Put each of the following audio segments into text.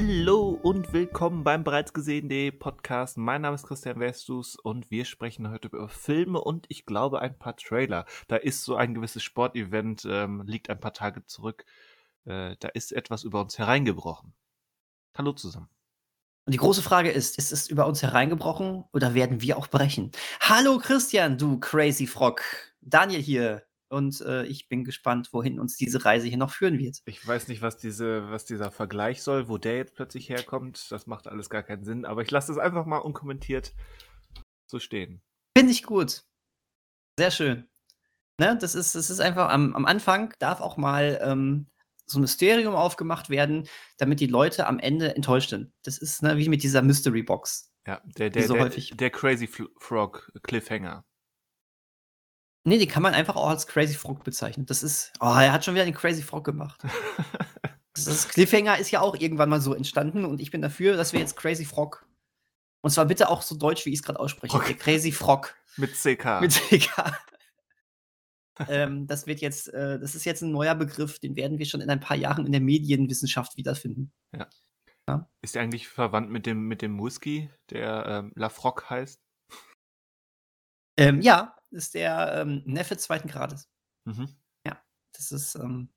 Hallo und willkommen beim bereits gesehenen Podcast. Mein Name ist Christian Westus und wir sprechen heute über Filme und ich glaube ein paar Trailer. Da ist so ein gewisses Sportevent, ähm, liegt ein paar Tage zurück. Äh, da ist etwas über uns hereingebrochen. Hallo zusammen. Und die große Frage ist, ist es über uns hereingebrochen oder werden wir auch brechen? Hallo Christian, du Crazy Frog. Daniel hier. Und äh, ich bin gespannt, wohin uns diese Reise hier noch führen wird. Ich weiß nicht, was, diese, was dieser Vergleich soll, wo der jetzt plötzlich herkommt. Das macht alles gar keinen Sinn. Aber ich lasse es einfach mal unkommentiert so stehen. Finde ich gut. Sehr schön. Ne, das, ist, das ist einfach am, am Anfang darf auch mal ähm, so ein Mysterium aufgemacht werden, damit die Leute am Ende enttäuscht sind. Das ist ne, wie mit dieser Mystery Box. Ja, der, der, so der, häufig. der Crazy Frog Cliffhanger. Nee, die kann man einfach auch als Crazy Frog bezeichnen. Das ist, oh, er hat schon wieder den Crazy Frog gemacht. Das Cliffhanger ist ja auch irgendwann mal so entstanden und ich bin dafür, dass wir jetzt Crazy Frog. Und zwar bitte auch so deutsch, wie ich es gerade ausspreche. Okay. Crazy Frog. Mit CK. Mit CK. ähm, das wird jetzt, äh, das ist jetzt ein neuer Begriff, den werden wir schon in ein paar Jahren in der Medienwissenschaft wiederfinden. Ist der eigentlich verwandt mit dem, mit dem Whisky, der ähm, Lafroc heißt? Ähm, ja, ist der ähm, Neffe zweiten Grades. Mhm. Das ist, ähm,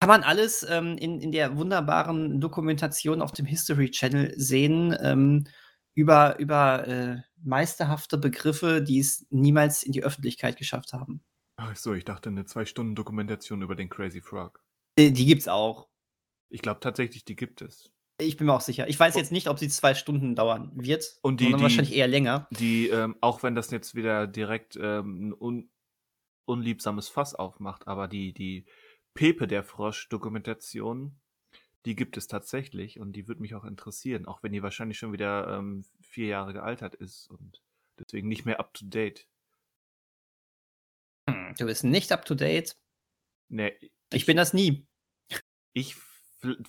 kann man alles ähm, in, in der wunderbaren Dokumentation auf dem History Channel sehen, ähm, über, über äh, meisterhafte Begriffe, die es niemals in die Öffentlichkeit geschafft haben. Ach so, ich dachte eine zwei Stunden Dokumentation über den Crazy Frog. Äh, die gibt's auch. Ich glaube tatsächlich, die gibt es. Ich bin mir auch sicher. Ich weiß jetzt nicht, ob sie zwei Stunden dauern wird, Und die- sondern die- wahrscheinlich eher länger. Die, ähm, auch wenn das jetzt wieder direkt ähm, ein un unliebsames Fass aufmacht, aber die, die Pepe der Frosch-Dokumentation, die gibt es tatsächlich und die würde mich auch interessieren, auch wenn die wahrscheinlich schon wieder ähm, vier Jahre gealtert ist und deswegen nicht mehr up to date. Hm, Du bist nicht up to date. Nee, Ich bin das nie. ich,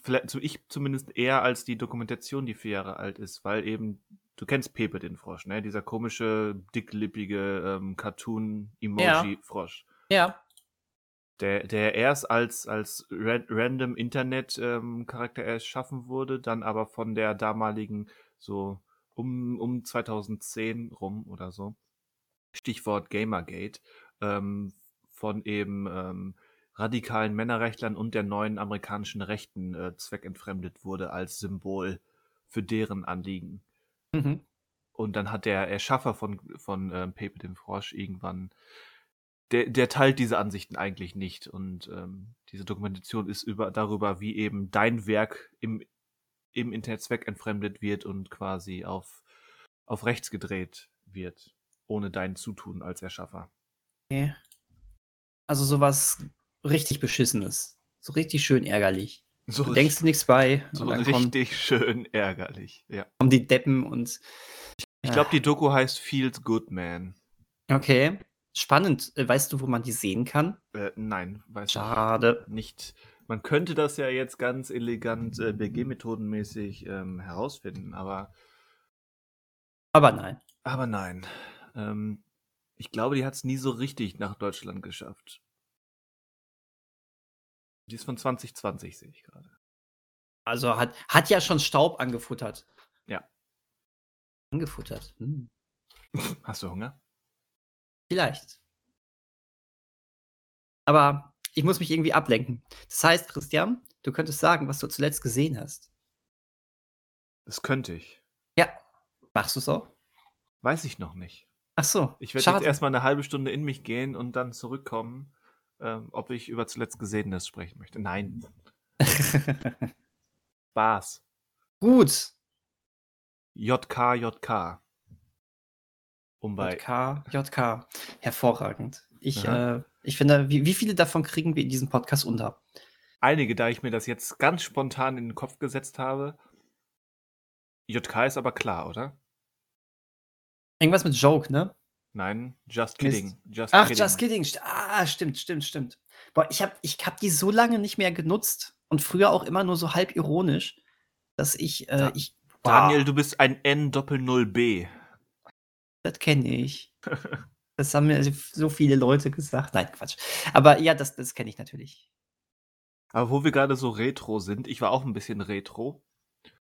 vielleicht, so ich zumindest eher als die Dokumentation, die vier Jahre alt ist, weil eben, du kennst Pepe den Frosch, ne? Dieser komische, dicklippige ähm, Cartoon-Emoji-Frosch. Ja. Der, der erst als, als ra random Internet-Charakter erschaffen wurde, dann aber von der damaligen, so um, um 2010 rum oder so, Stichwort Gamergate, ähm, von eben ähm, radikalen Männerrechtlern und der neuen amerikanischen Rechten äh, zweckentfremdet wurde als Symbol für deren Anliegen. Mhm. Und dann hat der Erschaffer von, von ähm, Pepe dem Frosch irgendwann, der, der teilt diese Ansichten eigentlich nicht. Und ähm, diese Dokumentation ist über, darüber, wie eben dein Werk im, im Internet zweckentfremdet wird und quasi auf, auf rechts gedreht wird, ohne dein Zutun als Erschaffer. Okay. Also sowas richtig Beschissenes. So richtig schön ärgerlich. So, Du denkst nichts bei. so richtig schön ärgerlich. Ja. kommen die Deppen und. Ich glaube, die Doku heißt Feels Good Man. Okay. Spannend. Äh, Weißt du, wo man die sehen kann? Äh, nein, weiß Schade. nicht. Man könnte das ja jetzt ganz elegant äh, BG-methodenmäßig ähm, herausfinden, aber, Aber nein. aber nein. Ähm, ich glaube, die hat es nie so richtig nach Deutschland geschafft. Die ist von 2020, sehe ich gerade. Also hat, hat ja schon Staub angefuttert. Ja. Angefuttert. Hm. Hast du Hunger? Vielleicht. Aber ich muss mich irgendwie ablenken. Das heißt, Christian, du könntest sagen, was du zuletzt gesehen hast. Das könnte ich. Ja. Machst du es auch? Weiß ich noch nicht. Ach so. Ich werde jetzt erstmal eine halbe Stunde in mich gehen und dann zurückkommen, ähm, ob ich über zuletzt Gesehenes sprechen möchte. Nein, Spaß. Gut. JK, JK. Um bei. JK, JK. Hervorragend. Ich, äh, ich finde, wie, wie viele davon kriegen wir in diesem Podcast unter? Einige, da ich mir das jetzt ganz spontan in den Kopf gesetzt habe. JK ist aber klar, oder? Irgendwas mit Joke, ne? Nein, just kidding. Just Ach, kidding. just kidding. Ah, stimmt, stimmt, stimmt. Boah, ich habe ich hab die so lange nicht mehr genutzt und früher auch immer nur so halb ironisch, dass ich, äh, ich Daniel, Wow. du bist ein N-Doppel-0-B. Das kenne ich. Das haben mir so viele Leute gesagt. Nein, Quatsch. Aber ja, das, das kenne ich natürlich. Aber wo wir gerade so retro sind, ich war auch ein bisschen retro.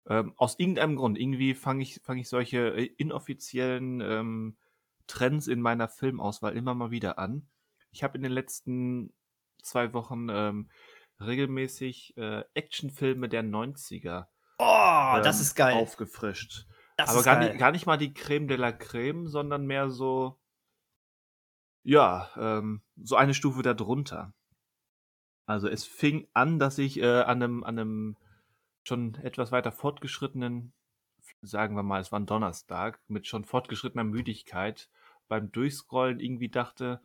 Ähm, aus irgendeinem Grund, irgendwie fange ich, fang ich solche äh, inoffiziellen ähm, Trends in meiner Filmauswahl immer mal wieder an. Ich habe in den letzten zwei Wochen ähm, regelmäßig äh, Actionfilme der 90er Oh, das ähm, ist geil. aufgefrischt. Das Aber gar geil. nicht, gar nicht mal die Creme de la Creme, sondern mehr so, ja, ähm, so eine Stufe darunter. Also es fing an, dass ich äh, an einem, an einem schon etwas weiter fortgeschrittenen, sagen wir mal, es war ein Donnerstag, mit schon fortgeschrittener Müdigkeit beim Durchscrollen irgendwie dachte,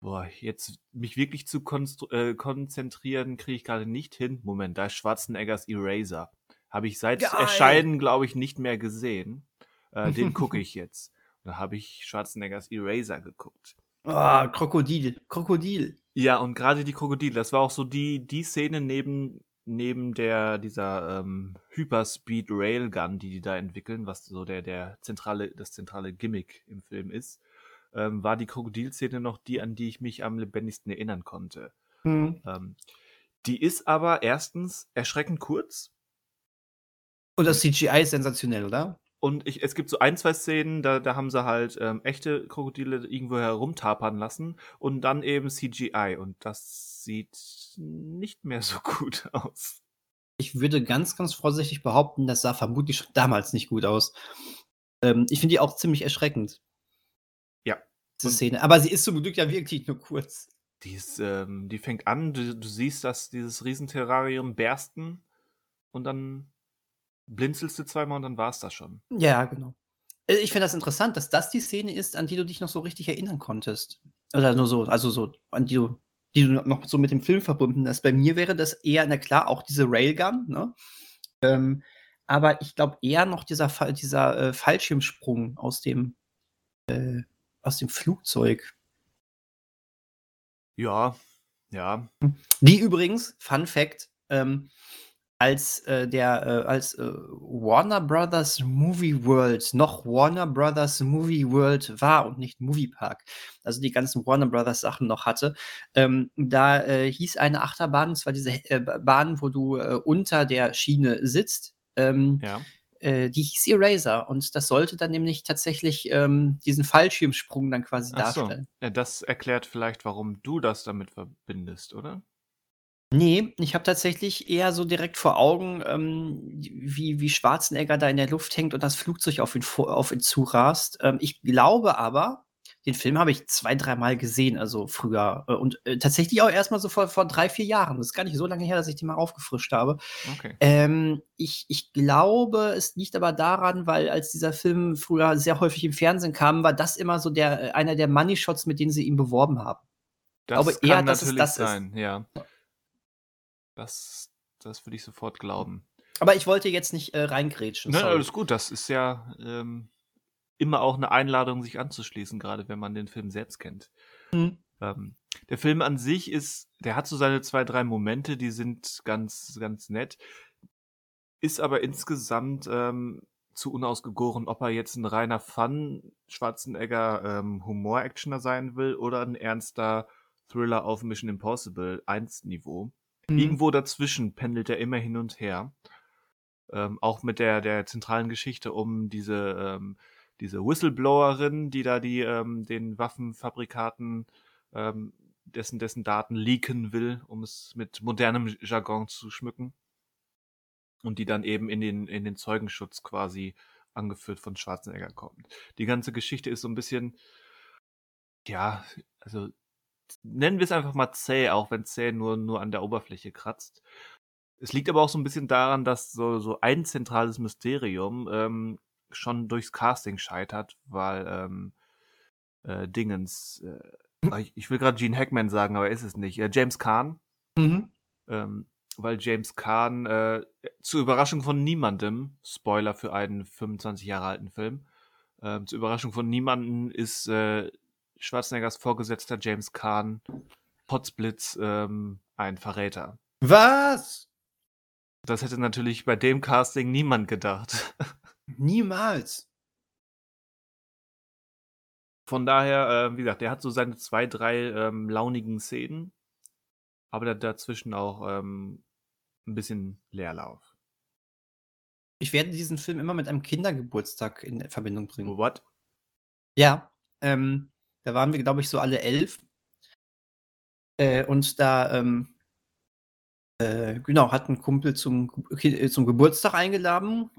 boah, jetzt mich wirklich zu äh, konzentrieren, kriege ich gerade nicht hin. Moment, da ist Schwarzeneggers Eraser. Habe ich seit Geil. Erscheinen, glaube ich, nicht mehr gesehen. Äh, den gucke ich jetzt. Und da habe ich Schwarzeneggers Eraser geguckt. Oh, Krokodil. Krokodil. Ja, und gerade die Krokodile, das war auch so die, die Szene neben, neben der, dieser ähm, Hyperspeed Railgun, die die da entwickeln, was so der, der zentrale, das zentrale Gimmick im Film ist, ähm, war die Krokodilszene noch die, an die ich mich am lebendigsten erinnern konnte. Hm. Ähm, die ist aber erstens erschreckend kurz Und das CGI ist sensationell, oder? und ich, es gibt so ein, zwei Szenen, da, da haben sie halt ähm, echte Krokodile irgendwo herumtapern lassen und dann eben CGI und das sieht nicht mehr so gut aus. Ich würde ganz, ganz vorsichtig behaupten, das sah vermutlich schon damals nicht gut aus. Ähm, ich finde die auch ziemlich erschreckend. Und- Szene. Aber sie ist zum Glück ja wirklich nur kurz. Die, ist, ähm, die fängt an, du, du siehst, dass dieses Riesenterrarium bersten und dann blinzelst du zweimal und dann war's das schon. Ja, genau. Äh, Ich finde das interessant, dass das die Szene ist, an die du dich noch so richtig erinnern konntest. Oder nur so, also so, an die du, die du noch so mit dem Film verbunden hast. Bei mir wäre das eher, na klar, auch diese Railgun, ne? Ähm, aber ich glaube eher noch dieser, dieser äh, Fallschirmsprung aus dem, äh, aus dem Flugzeug. Ja, ja. Die übrigens, Fun Fact, ähm, als äh, der äh, als äh, Warner Brothers Movie World noch Warner Brothers Movie World war und nicht Movie Park, also die ganzen Warner Brothers Sachen noch hatte, ähm, da äh, hieß eine Achterbahn, und zwar diese äh, Bahn, wo du äh, unter der Schiene sitzt, ähm, Ja. Äh, die hieß Eraser und das sollte dann nämlich tatsächlich ähm, diesen Fallschirmsprung dann quasi Ach so. darstellen. ja. Das erklärt vielleicht, warum du das damit verbindest, oder? Nee, ich habe tatsächlich eher so direkt vor Augen, ähm, wie, wie Schwarzenegger da in der Luft hängt und das Flugzeug auf ihn, auf ihn zurast. Ähm, ich glaube aber, den Film habe ich zwei, dreimal gesehen, also früher. Äh, und äh, tatsächlich auch erstmal so vor, vor drei, vier Jahren. Das ist gar nicht so lange her, dass ich den mal aufgefrischt habe. Okay. Ähm, ich, ich glaube, es liegt aber daran, weil als dieser Film früher sehr häufig im Fernsehen kam, war das immer so der, äh, einer der Money Shots, mit denen sie ihn beworben haben. Das glaube kann eher, dass natürlich das ist. sein, ja. Das, das würde ich sofort glauben. Aber ich wollte jetzt nicht äh, reingrätschen. Nein, alles gut. Das ist ja ähm, immer auch eine Einladung, sich anzuschließen, gerade wenn man den Film selbst kennt. Hm. Ähm, der Film an sich ist, der hat so seine zwei, drei Momente, die sind ganz, ganz nett. Ist aber insgesamt ähm, zu unausgegoren, ob er jetzt ein reiner Fun Schwarzenegger ähm, Humor-Actioner sein will oder ein ernster Thriller auf Mission Impossible 1 Niveau. Hm. Irgendwo dazwischen pendelt er immer hin und her. Ähm, auch mit der, der zentralen Geschichte um diese, ähm, diese Whistleblowerin, die da die, ähm, den Waffenfabrikaten ähm, dessen, dessen Daten leaken will, um es mit modernem Jargon zu schmücken. Und die dann eben in den, in den Zeugenschutz quasi angeführt von Schwarzenegger kommt. Die ganze Geschichte ist so ein bisschen, ja, also nennen wir es einfach mal zäh, auch wenn zäh nur, nur an der Oberfläche kratzt. Es liegt aber auch so ein bisschen daran, dass so, so ein zentrales Mysterium ähm, schon durchs Casting scheitert, weil ähm, äh, Dingens, äh, ich, ich will gerade Gene Hackman sagen, aber ist es nicht, äh, James Kahn, Mhm. ähm, weil James Kahn äh, zur Überraschung von niemandem, Spoiler für einen 25 Jahre alten Film, ähm, zur Überraschung von niemandem ist äh, Schwarzeneggers Vorgesetzter James Kahn Potzblitz ähm, ein Verräter. Was? Das hätte natürlich bei dem Casting niemand gedacht. Niemals. Von daher, äh, wie gesagt, der hat so seine zwei, drei ähm, launigen Szenen. aber da, dazwischen auch ähm, ein bisschen Leerlauf. Ich werde diesen Film immer mit einem Kindergeburtstag in Verbindung bringen. What? Ja, ähm, da waren wir, glaube ich, so alle elf. Äh, und da, ähm, äh, genau, hat ein Kumpel zum, äh, zum Geburtstag eingeladen.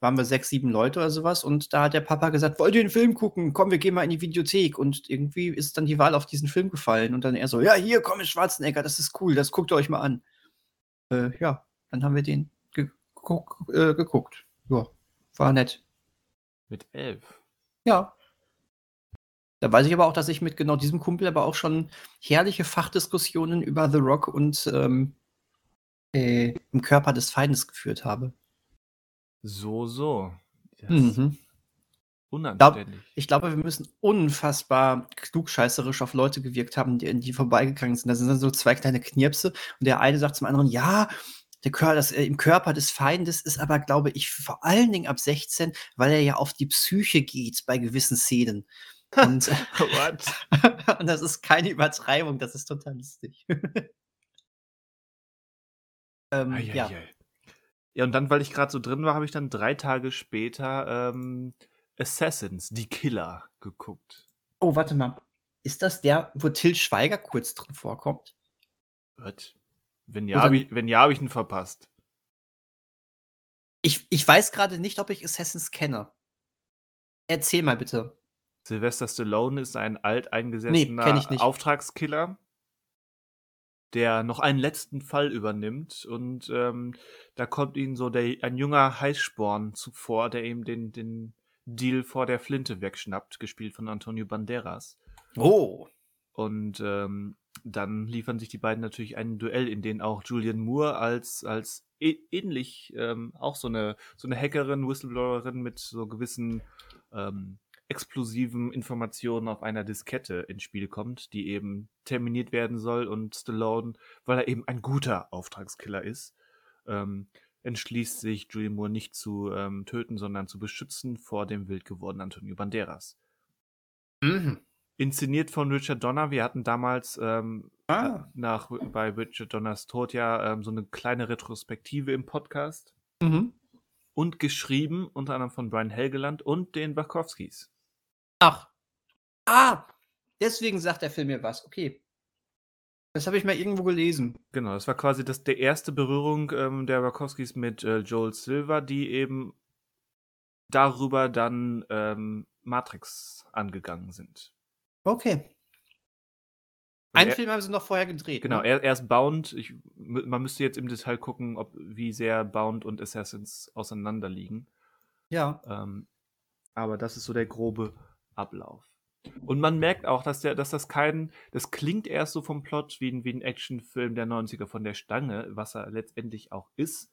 Waren wir sechs, sieben Leute oder sowas. Und da hat der Papa gesagt, wollt ihr den Film gucken? Komm, wir gehen mal in die Videothek. Und irgendwie ist dann die Wahl auf diesen Film gefallen. Und dann er so, ja, hier, komm, Schwarzenegger, das ist cool, das guckt ihr euch mal an. Äh, ja, dann haben wir den geguck, äh, geguckt. Ja, war nett. Mit elf? Ja. Da weiß ich aber auch, dass ich mit genau diesem Kumpel aber auch schon herrliche Fachdiskussionen über The Rock und ähm, äh, im Körper des Feindes geführt habe. So, so. Mhm. Unanständig. Ich glaube, wir müssen unfassbar klugscheißerisch auf Leute gewirkt haben, die, die vorbeigegangen sind. Da sind dann so zwei kleine Knirpse und der eine sagt zum anderen, ja, der Körper, das, äh, im Körper des Feindes ist aber, glaube ich, vor allen Dingen ab 16, weil er ja auf die Psyche geht bei gewissen Szenen. Und, und das ist keine Übertreibung, das ist total lustig. ähm, ei, ja. Ei, ei. Ja, und dann, weil ich gerade so drin war, habe ich dann drei Tage später ähm, Assassins, die Killer, geguckt. Oh, warte mal. Ist das der, wo Till Schweiger kurz drin vorkommt? Was? Wenn ja, habe ich, wenn ja, hab ich ihn verpasst. Ich, ich weiß gerade nicht, ob ich Assassins kenne. Erzähl mal bitte. Sylvester Stallone ist ein alteingesessener nee, Auftragskiller, der noch einen letzten Fall übernimmt und ähm, da kommt ihm so der, ein junger Heißsporn zuvor, der ihm den, den Deal vor der Flinte wegschnappt, gespielt von Antonio Banderas. Oh. Und ähm, dann liefern sich die beiden natürlich ein Duell, in dem auch Julian Moore als, als ähnlich ähm, auch so eine, so eine Hackerin, Whistleblowerin mit so gewissen ähm, explosiven Informationen auf einer Diskette ins Spiel kommt, die eben terminiert werden soll und Stallone, weil er eben ein guter Auftragskiller ist, ähm, entschließt sich, Julian Moore nicht zu ähm, töten, sondern zu beschützen vor dem wild gewordenen Antonio Banderas. Mhm. Inszeniert von Richard Donner. Wir hatten damals ähm, ah. nach, bei Richard Donners Tod ja ähm, so eine kleine Retrospektive im Podcast. Mhm. Und geschrieben unter anderem von Brian Helgeland und den Wachowskis. Ach. Ah, deswegen sagt der Film mir was. Okay. Das habe ich mal irgendwo gelesen. Genau, das war quasi das, der erste Berührung ähm, der Wachowskis mit äh, Joel Silver, die eben darüber dann ähm, Matrix angegangen sind. Okay. Einen Film haben sie noch vorher gedreht. Genau, ne? erst Bound. Ich, man müsste jetzt im Detail gucken, ob, wie sehr Bound und Assassins auseinanderliegen. Ja. Ähm, aber das ist so der grobe Ablauf. Und man merkt auch, dass, der, dass das kein, das klingt erst so vom Plot wie ein, wie ein Actionfilm der 90er von der Stange, was er letztendlich auch ist.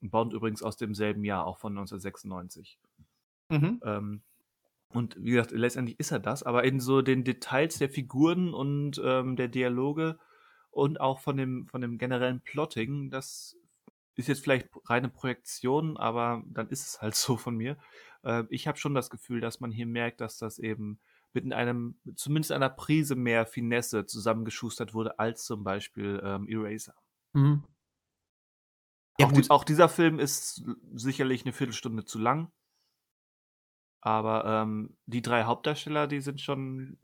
Bound übrigens aus demselben Jahr, auch von 1996. Mhm. Ähm, und wie gesagt, letztendlich ist er das, aber in so den Details der Figuren und ähm, der Dialoge und auch von dem, von dem generellen Plotting, das ist jetzt vielleicht reine Projektion, aber dann ist es halt so von mir. Äh, ich habe schon das Gefühl, dass man hier merkt, dass das eben mit einem, zumindest einer Prise mehr Finesse zusammengeschustert wurde, als zum Beispiel ähm, Eraser. Mhm. Ja, auch, die, auch dieser Film ist sicherlich eine Viertelstunde zu lang. Aber ähm, die drei Hauptdarsteller, die sind schon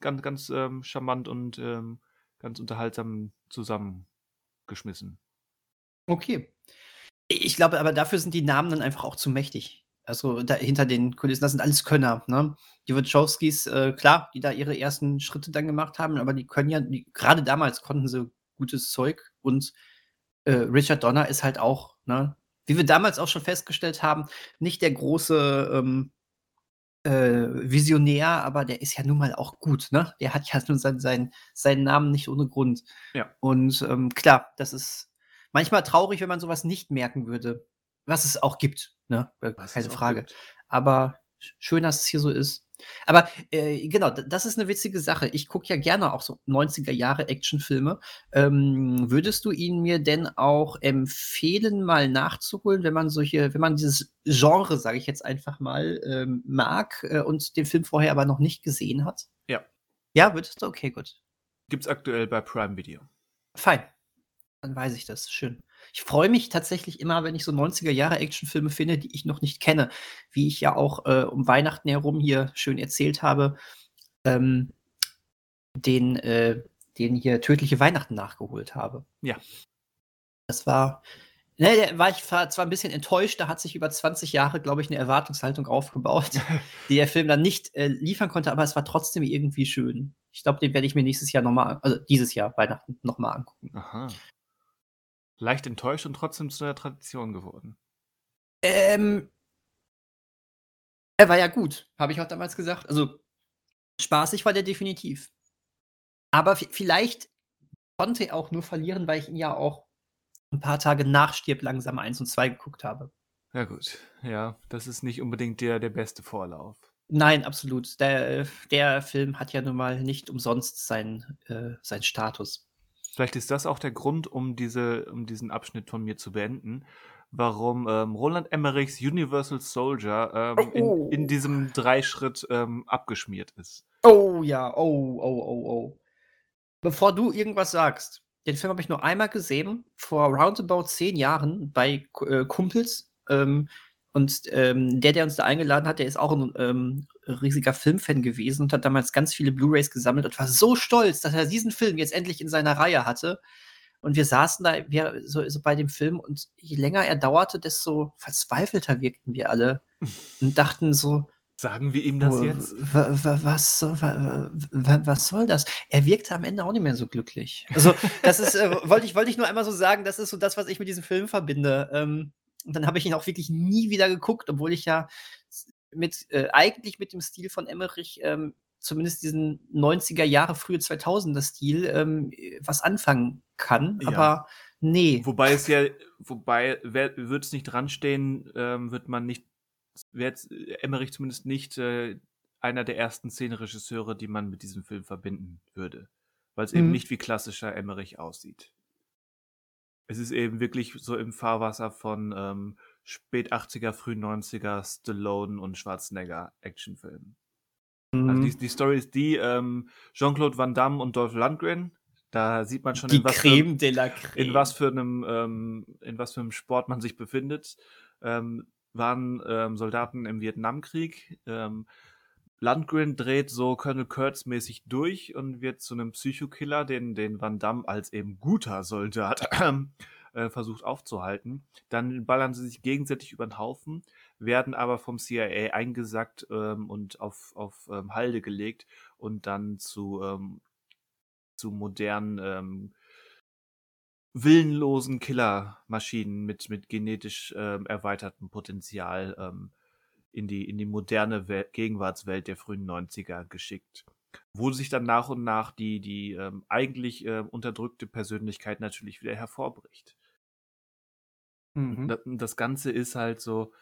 ganz, ganz ähm, charmant und ähm, ganz unterhaltsam zusammengeschmissen. Okay. Ich glaube, aber dafür sind die Namen dann einfach auch zu mächtig. Also da, hinter den Kulissen, das sind alles Könner. Ne? Die Wachowskis, äh, klar, die da ihre ersten Schritte dann gemacht haben, aber die können ja, gerade damals konnten sie gutes Zeug und äh, Richard Donner ist halt auch, ne, wie wir damals auch schon festgestellt haben, nicht der große ähm, äh, Visionär, aber der ist ja nun mal auch gut, ne? Der hat ja nun sein, sein, seinen Namen nicht ohne Grund. Ja. Und ähm, klar, das ist manchmal traurig, wenn man sowas nicht merken würde. Was es auch gibt, ne? Äh, keine Frage. Aber schön, dass es hier so ist. Aber äh, genau, das ist eine witzige Sache. Ich gucke ja gerne auch so 90er Jahre Actionfilme. Ähm, würdest du ihn mir denn auch empfehlen, mal nachzuholen, wenn man solche, wenn man dieses Genre, sage ich jetzt einfach mal, ähm, mag äh, und den Film vorher aber noch nicht gesehen hat? Ja. Ja, würdest du? Okay, gut. Gibt's aktuell bei Prime Video. Fein. Dann weiß ich das. Schön. Ich freue mich tatsächlich immer, wenn ich so 90er Jahre Actionfilme finde, die ich noch nicht kenne. Wie ich ja auch äh, um Weihnachten herum hier schön erzählt habe, ähm, den, äh, den hier Tödliche Weihnachten nachgeholt habe. Ja. Das war, ne, da war ich zwar ein bisschen enttäuscht, da hat sich über 20 Jahre, glaube ich, eine Erwartungshaltung aufgebaut, die der Film dann nicht äh, liefern konnte, aber es war trotzdem irgendwie schön. Ich glaube, den werde ich mir nächstes Jahr nochmal, also dieses Jahr Weihnachten nochmal angucken. Aha. Leicht enttäuscht und trotzdem zu einer Tradition geworden. Ähm, er war ja gut, habe ich auch damals gesagt. Also spaßig war der definitiv. Aber vielleicht konnte er auch nur verlieren, weil ich ihn ja auch ein paar Tage nach Stirb langsam 1 und 2 geguckt habe. Ja, gut. Ja, das ist nicht unbedingt der, der beste Vorlauf. Nein, absolut. Der, der Film hat ja nun mal nicht umsonst seinen, äh, seinen Status. Vielleicht ist das auch der Grund, um, diese, um diesen Abschnitt von mir zu beenden, warum ähm, Roland Emmerichs Universal Soldier ähm, oh. in, in, diesem Dreischritt ähm, abgeschmiert ist. Oh ja, oh, oh, oh, oh. Bevor du irgendwas sagst, den Film habe ich nur einmal gesehen, vor roundabout zehn Jahren bei äh, Kumpels. Ähm, und ähm, der, der uns da eingeladen hat, der ist auch ein ähm, riesiger Filmfan gewesen und hat damals ganz viele Blu-rays gesammelt und war so stolz, dass er diesen Film jetzt endlich in seiner Reihe hatte. Und wir saßen da wir, so, so bei dem Film und je länger er dauerte, desto verzweifelter wirkten wir alle und dachten so, Sagen wir ihm das jetzt? Was, was soll das? Er wirkte am Ende auch nicht mehr so glücklich. Also, das ist, äh, wollte ich, wollte ich nur einmal so sagen, das ist so das, was ich mit diesem Film verbinde. Ähm, und dann habe ich ihn auch wirklich nie wieder geguckt, obwohl ich ja mit, äh, eigentlich mit dem Stil von Emmerich, ähm, zumindest diesen 90er Jahre, frühe 2000er Stil, ähm, was anfangen kann. Ja. Aber nee. Wobei es ja, wobei, wird es nicht dranstehen, ähm, wird man nicht wäre Emmerich zumindest nicht äh, einer der ersten Szenenregisseure, die man mit diesem Film verbinden würde. Weil es mhm. eben nicht wie klassischer Emmerich aussieht. Es ist eben wirklich so im Fahrwasser von ähm, spät 80er, früh 90er Stallone und Schwarzenegger Actionfilmen. Also mhm. Also die, die Story ist die, ähm, Jean-Claude Van Damme und Dolph Lundgren, da sieht man schon, in was, für, in was für einem, ähm, in was für einem Sport man sich befindet. Ähm, waren ähm, Soldaten im Vietnamkrieg. Ähm, Landgren dreht so Colonel Kurtz mäßig durch und wird zu einem Psychokiller, den, den Van Damme als eben guter Soldat äh, versucht aufzuhalten. Dann ballern sie sich gegenseitig über den Haufen, werden aber vom CIA eingesackt ähm, und auf, auf ähm, Halde gelegt und dann zu, ähm, zu modernen ähm, willenlosen Killermaschinen mit, mit genetisch ähm, erweitertem Potenzial ähm, in, die, in die moderne Wel Gegenwartswelt der frühen 90er geschickt. Wo sich dann nach und nach die, die ähm, eigentlich äh, unterdrückte Persönlichkeit natürlich wieder hervorbricht. Mhm. Das, das, Ganze ist halt so,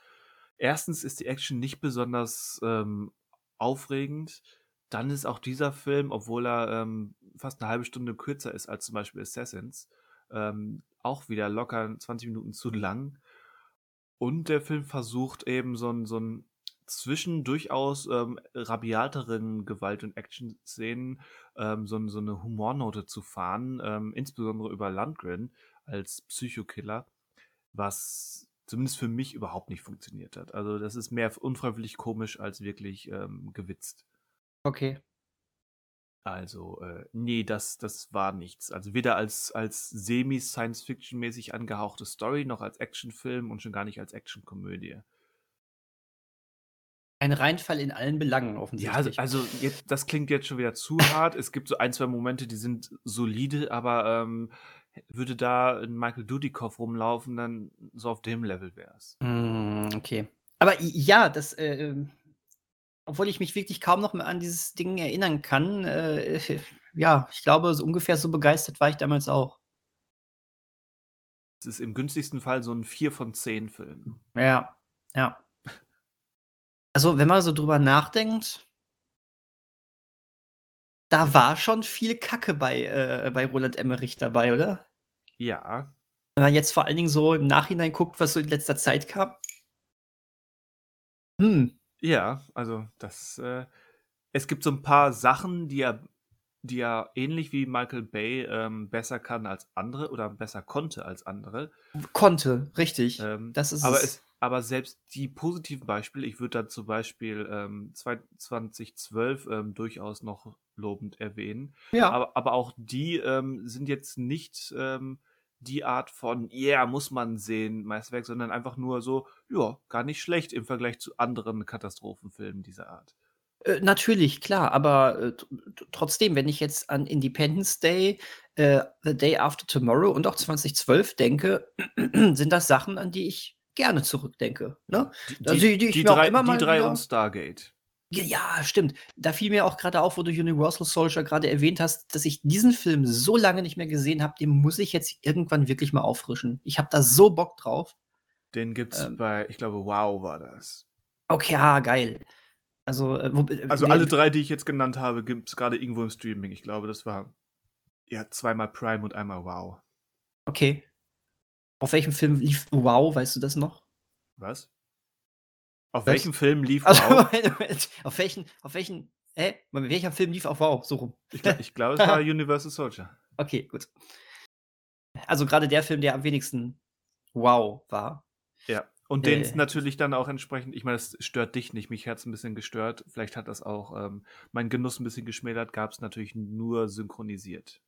erstens ist die Action nicht besonders ähm, aufregend, dann ist auch dieser Film, obwohl er ähm, fast eine halbe Stunde kürzer ist als zum Beispiel Assassins, ähm, auch wieder locker 20 Minuten zu lang. Und der Film versucht eben so ein, so ein zwischen durchaus ähm, rabiateren Gewalt- und Action-Szenen ähm, so, so, eine Humornote zu fahren, ähm, insbesondere über Landgren als Psychokiller, was zumindest für mich überhaupt nicht funktioniert hat. Also das ist mehr unfreiwillig komisch als wirklich ähm, gewitzt. Okay. Also, äh, nee, das, das war nichts. Also weder als, als semi-Science-Fiction-mäßig angehauchte Story, noch als Actionfilm und schon gar nicht als Actionkomödie. Ein Reinfall in allen Belangen offensichtlich. Ja, also, also jetzt, das klingt jetzt schon wieder zu hart. Es gibt so ein, zwei Momente, die sind solide, aber ähm, würde da ein Michael Dudikoff rumlaufen, dann so auf dem Level wäre es. Mm, okay. Aber ja, das, äh, ähm, obwohl ich mich wirklich kaum noch mehr an dieses Ding erinnern kann. Äh, ja, ich glaube, so ungefähr so begeistert war ich damals auch. Es ist im günstigsten Fall so ein 4 von 10 Film. Ja, ja. Also, wenn man so drüber nachdenkt, da war schon viel Kacke bei, äh, bei Roland Emmerich dabei, oder? Ja. Wenn man jetzt vor allen Dingen so im Nachhinein guckt, was so in letzter Zeit kam. Hm. Ja, also das, äh, es gibt so ein paar Sachen, die er die er ähnlich wie Michael Bay ähm, besser kann als andere oder besser konnte als andere. Konnte, richtig. Ähm, das ist aber, es. es, aber selbst die positiven Beispiele, ich würde da zum Beispiel ähm, 2012 ähm, durchaus noch lobend erwähnen, ja. aber, aber auch die ähm, sind jetzt nicht ähm, die Art von, yeah, muss man sehen, Meisterwerk, sondern einfach nur so, ja, gar nicht schlecht im Vergleich zu anderen Katastrophenfilmen dieser Art. Äh, natürlich, klar, aber äh, trotzdem, wenn ich jetzt an Independence Day, äh, The Day After Tomorrow und auch 2012 denke, sind das Sachen, an die ich gerne zurückdenke. Ne? Die, also, die, die, die drei, die drei und Stargate. Ja, stimmt. Da fiel mir auch gerade auf, wo du Universal Soldier gerade erwähnt hast, dass ich diesen Film so lange nicht mehr gesehen habe, den muss ich jetzt irgendwann wirklich mal auffrischen. Ich habe da so Bock drauf. Den gibt's ähm, bei, ich glaube, Wow war das. Okay, ah, geil. Also, äh, wo, äh, also alle drei, die ich jetzt genannt habe, gibt es gerade irgendwo im Streaming. Ich glaube, das war ja zweimal Prime und einmal Wow. Okay. Auf welchem Film lief Wow, weißt du das noch? Was? Auf Was? welchem Film lief also, Wow? auf welchen, auf welchen, hä? Welcher Film lief auf Wow? So rum. Ich, glaube, es war Universal Soldier. Okay, gut. Also gerade der Film, der am wenigsten Wow war. Ja. Und den äh, natürlich dann auch entsprechend, ich meine, das stört dich nicht, mich hat es ein bisschen gestört. Vielleicht hat das auch ähm, meinen Genuss ein bisschen geschmälert, gab es natürlich nur synchronisiert.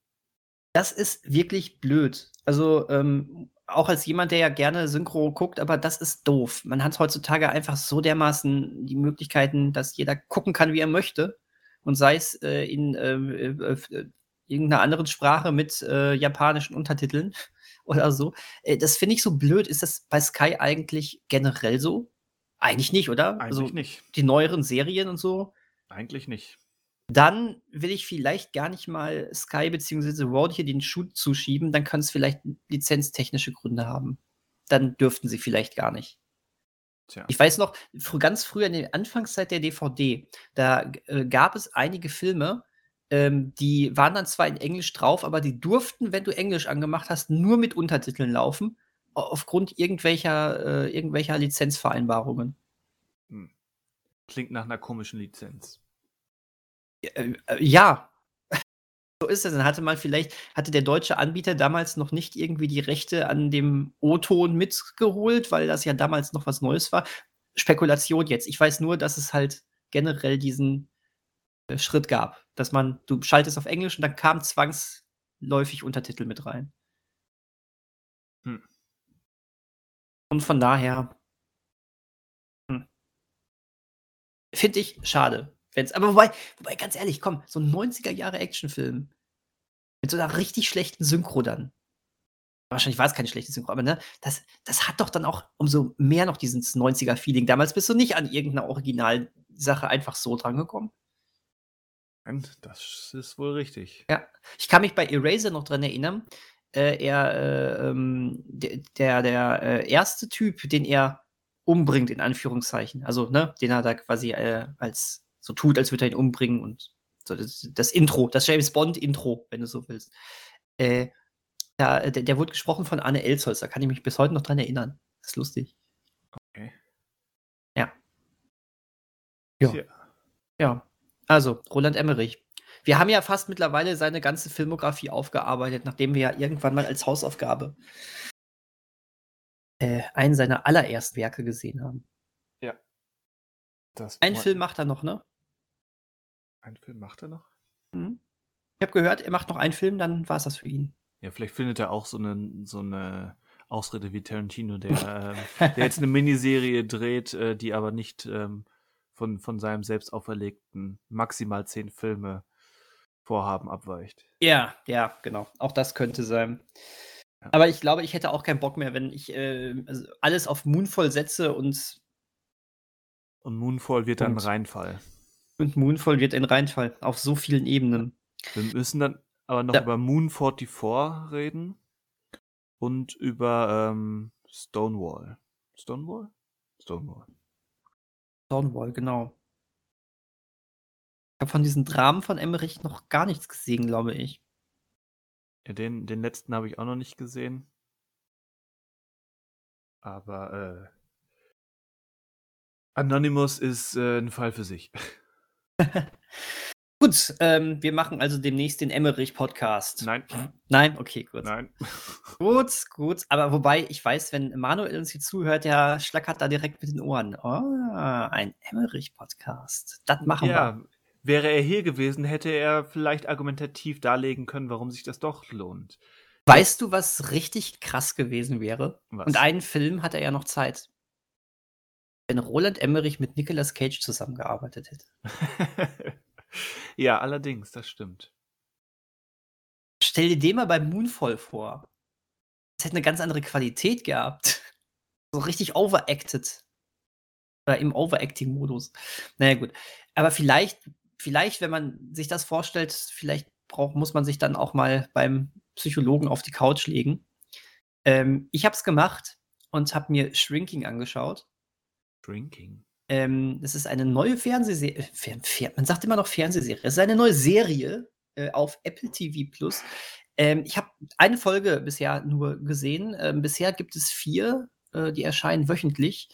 Das ist wirklich blöd. Also, ähm, auch als jemand, der ja gerne Synchro guckt, aber das ist doof. Man hat heutzutage einfach so dermaßen die Möglichkeiten, dass jeder gucken kann, wie er möchte. Und sei es äh, in ähm, äh, äh, irgendeiner anderen Sprache mit äh, japanischen Untertiteln oder so. Äh, das finde ich so blöd. Ist das bei Sky eigentlich generell so? Eigentlich nicht, oder? Eigentlich also, nicht. Die neueren Serien und so? Eigentlich nicht. Dann will ich vielleicht gar nicht mal Sky bzw. Rode hier den Schuh zuschieben, dann kann es vielleicht lizenztechnische Gründe haben. Dann dürften sie vielleicht gar nicht. Tja. Ich weiß noch, ganz früher in der Anfangszeit der DVD, da äh, gab es einige Filme, ähm, die waren dann zwar in Englisch drauf, aber die durften, wenn du Englisch angemacht hast, nur mit Untertiteln laufen, aufgrund irgendwelcher, äh, irgendwelcher Lizenzvereinbarungen. Hm. Klingt nach einer komischen Lizenz. Äh, äh, ja. so ist es. Dann hatte man vielleicht, hatte der deutsche Anbieter damals noch nicht irgendwie die Rechte an dem O-Ton mitgeholt, weil das ja damals noch was Neues war. Spekulation jetzt. Ich weiß nur, dass es halt generell diesen äh, Schritt gab, dass man, du schaltest auf Englisch und dann kam zwangsläufig Untertitel mit rein. Hm. Und von daher hm. finde ich schade. Wenn's, aber wobei, wobei, ganz ehrlich, komm, so ein 90er Jahre Actionfilm mit so einer richtig schlechten Synchro dann. Wahrscheinlich war es keine schlechte Synchro, aber ne, das, das hat doch dann auch umso mehr noch dieses 90er-Feeling. Damals bist du nicht an irgendeiner Originalsache einfach so drangekommen. Das ist wohl richtig. Ja, ich kann mich bei Eraser noch dran erinnern. Äh, er, äh, ähm, der, der äh, erste Typ, den er umbringt, in Anführungszeichen, also, ne, den er da quasi äh, als so tut, als würde er ihn umbringen und so das, das Intro, das James Bond-Intro, wenn du so willst. Äh, der, der, der, wurde gesprochen von Anne Elsholz, da kann ich mich bis heute noch dran erinnern. Das ist lustig. Okay. Ja. Ja. Ja. Also, Roland Emmerich. Wir haben ja fast mittlerweile seine ganze Filmografie aufgearbeitet, nachdem wir ja irgendwann mal als Hausaufgabe äh, einen seiner allerersten Werke gesehen haben. Ja. Das Ein Film macht er noch, ne? Ein Film macht er noch? Mhm. Ich habe gehört, er macht noch einen Film, dann war es das für ihn. Ja, vielleicht findet er auch so eine, so eine Ausrede wie Tarantino, der, äh, der jetzt eine Miniserie dreht, äh, die aber nicht ähm, von, von seinem selbst auferlegten maximal zehn Filme Vorhaben abweicht. Ja, ja, genau. Auch das könnte sein. Ja. Aber ich glaube, ich hätte auch keinen Bock mehr, wenn ich äh, also alles auf Moonfall setze und. Und Moonfall wird dann ein Reinfall. Und Moonfall wird ein Reinfall. Auf so vielen Ebenen. Wir müssen dann aber noch ja. über Moon 44 reden. Und über ähm, Stonewall. Stonewall? Stonewall. Stonewall, genau. Ich habe von diesen Dramen von Emmerich noch gar nichts gesehen, glaube ich. Ja, den, den letzten habe ich auch noch nicht gesehen. Aber äh, Anonymous ist äh, ein Fall für sich. Gut, ähm, wir machen also demnächst den Emmerich-Podcast. Nein. Nein? Okay, gut. Nein. Gut, gut. Aber wobei, ich weiß, wenn Manuel uns hier zuhört, der schlackert da direkt mit den Ohren. Oh, ein Emmerich-Podcast. Das machen Ja, wir. wäre er hier gewesen, hätte er vielleicht argumentativ darlegen können, warum sich das doch lohnt. Weißt du, was richtig krass gewesen wäre? Was? Und einen Film hat er ja noch Zeit. Wenn Roland Emmerich mit Nicolas Cage zusammengearbeitet hätte. ja, allerdings, das stimmt. Stell dir den mal bei Moonfall vor. Das hätte eine ganz andere Qualität gehabt. So richtig overacted. Oder im Overacting-Modus. Naja, gut. Aber vielleicht, vielleicht, wenn man sich das vorstellt, vielleicht braucht, muss man sich dann auch mal beim Psychologen auf die Couch legen. Ähm, ich habe es gemacht und habe mir Shrinking angeschaut. Drinking. Ähm, das ist eine neue Fernsehserie. Fer Fer man sagt immer noch Fernsehserie. Es ist eine neue Serie äh, auf Apple TV Plus. Ähm, ich habe eine Folge bisher nur gesehen. Ähm, bisher gibt es vier, äh, die erscheinen wöchentlich.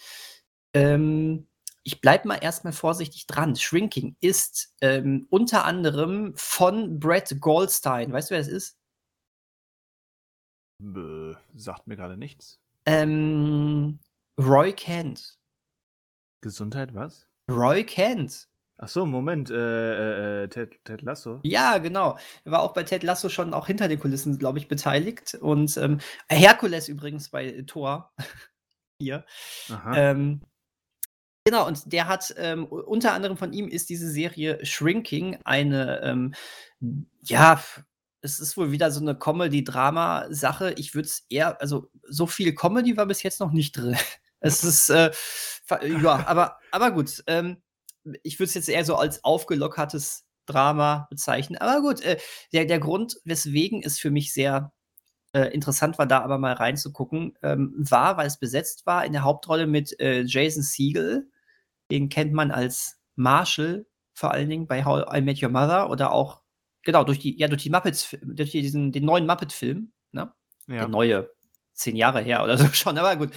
Ähm, ich bleibe mal erstmal vorsichtig dran. Shrinking ist ähm, unter anderem von Brett Goldstein. Weißt du, wer das ist? Bäh, sagt mir gerade nichts. Ähm, Roy Kent. Gesundheit, was? Roy Kent. Ach so, Moment, äh, äh, Ted, Ted Lasso. Ja, genau. Er war auch bei Ted Lasso schon auch hinter den Kulissen, glaube ich, beteiligt. Und ähm, Herkules übrigens bei Thor. Hier. Aha. Ähm, genau, und der hat ähm, unter anderem von ihm ist diese Serie Shrinking eine, ähm, ja, es ist wohl wieder so eine Comedy-Drama-Sache. Ich würde es eher, also so viel Comedy war bis jetzt noch nicht drin. Es ist, äh, fa- ja, aber, aber gut. Ähm, ich würde es jetzt eher so als aufgelockertes Drama bezeichnen. Aber gut, äh, der, der Grund, weswegen es für mich sehr äh, interessant war, da aber mal reinzugucken, ähm, war, weil es besetzt war in der Hauptrolle mit äh, Jason Siegel. Den kennt man als Marshall, vor allen Dingen bei How I Met Your Mother oder auch, genau, durch die, ja, durch die Muppets, durch diesen, den neuen Muppet-Film, ne? ja. Der neue, zehn Jahre her oder so schon, aber gut.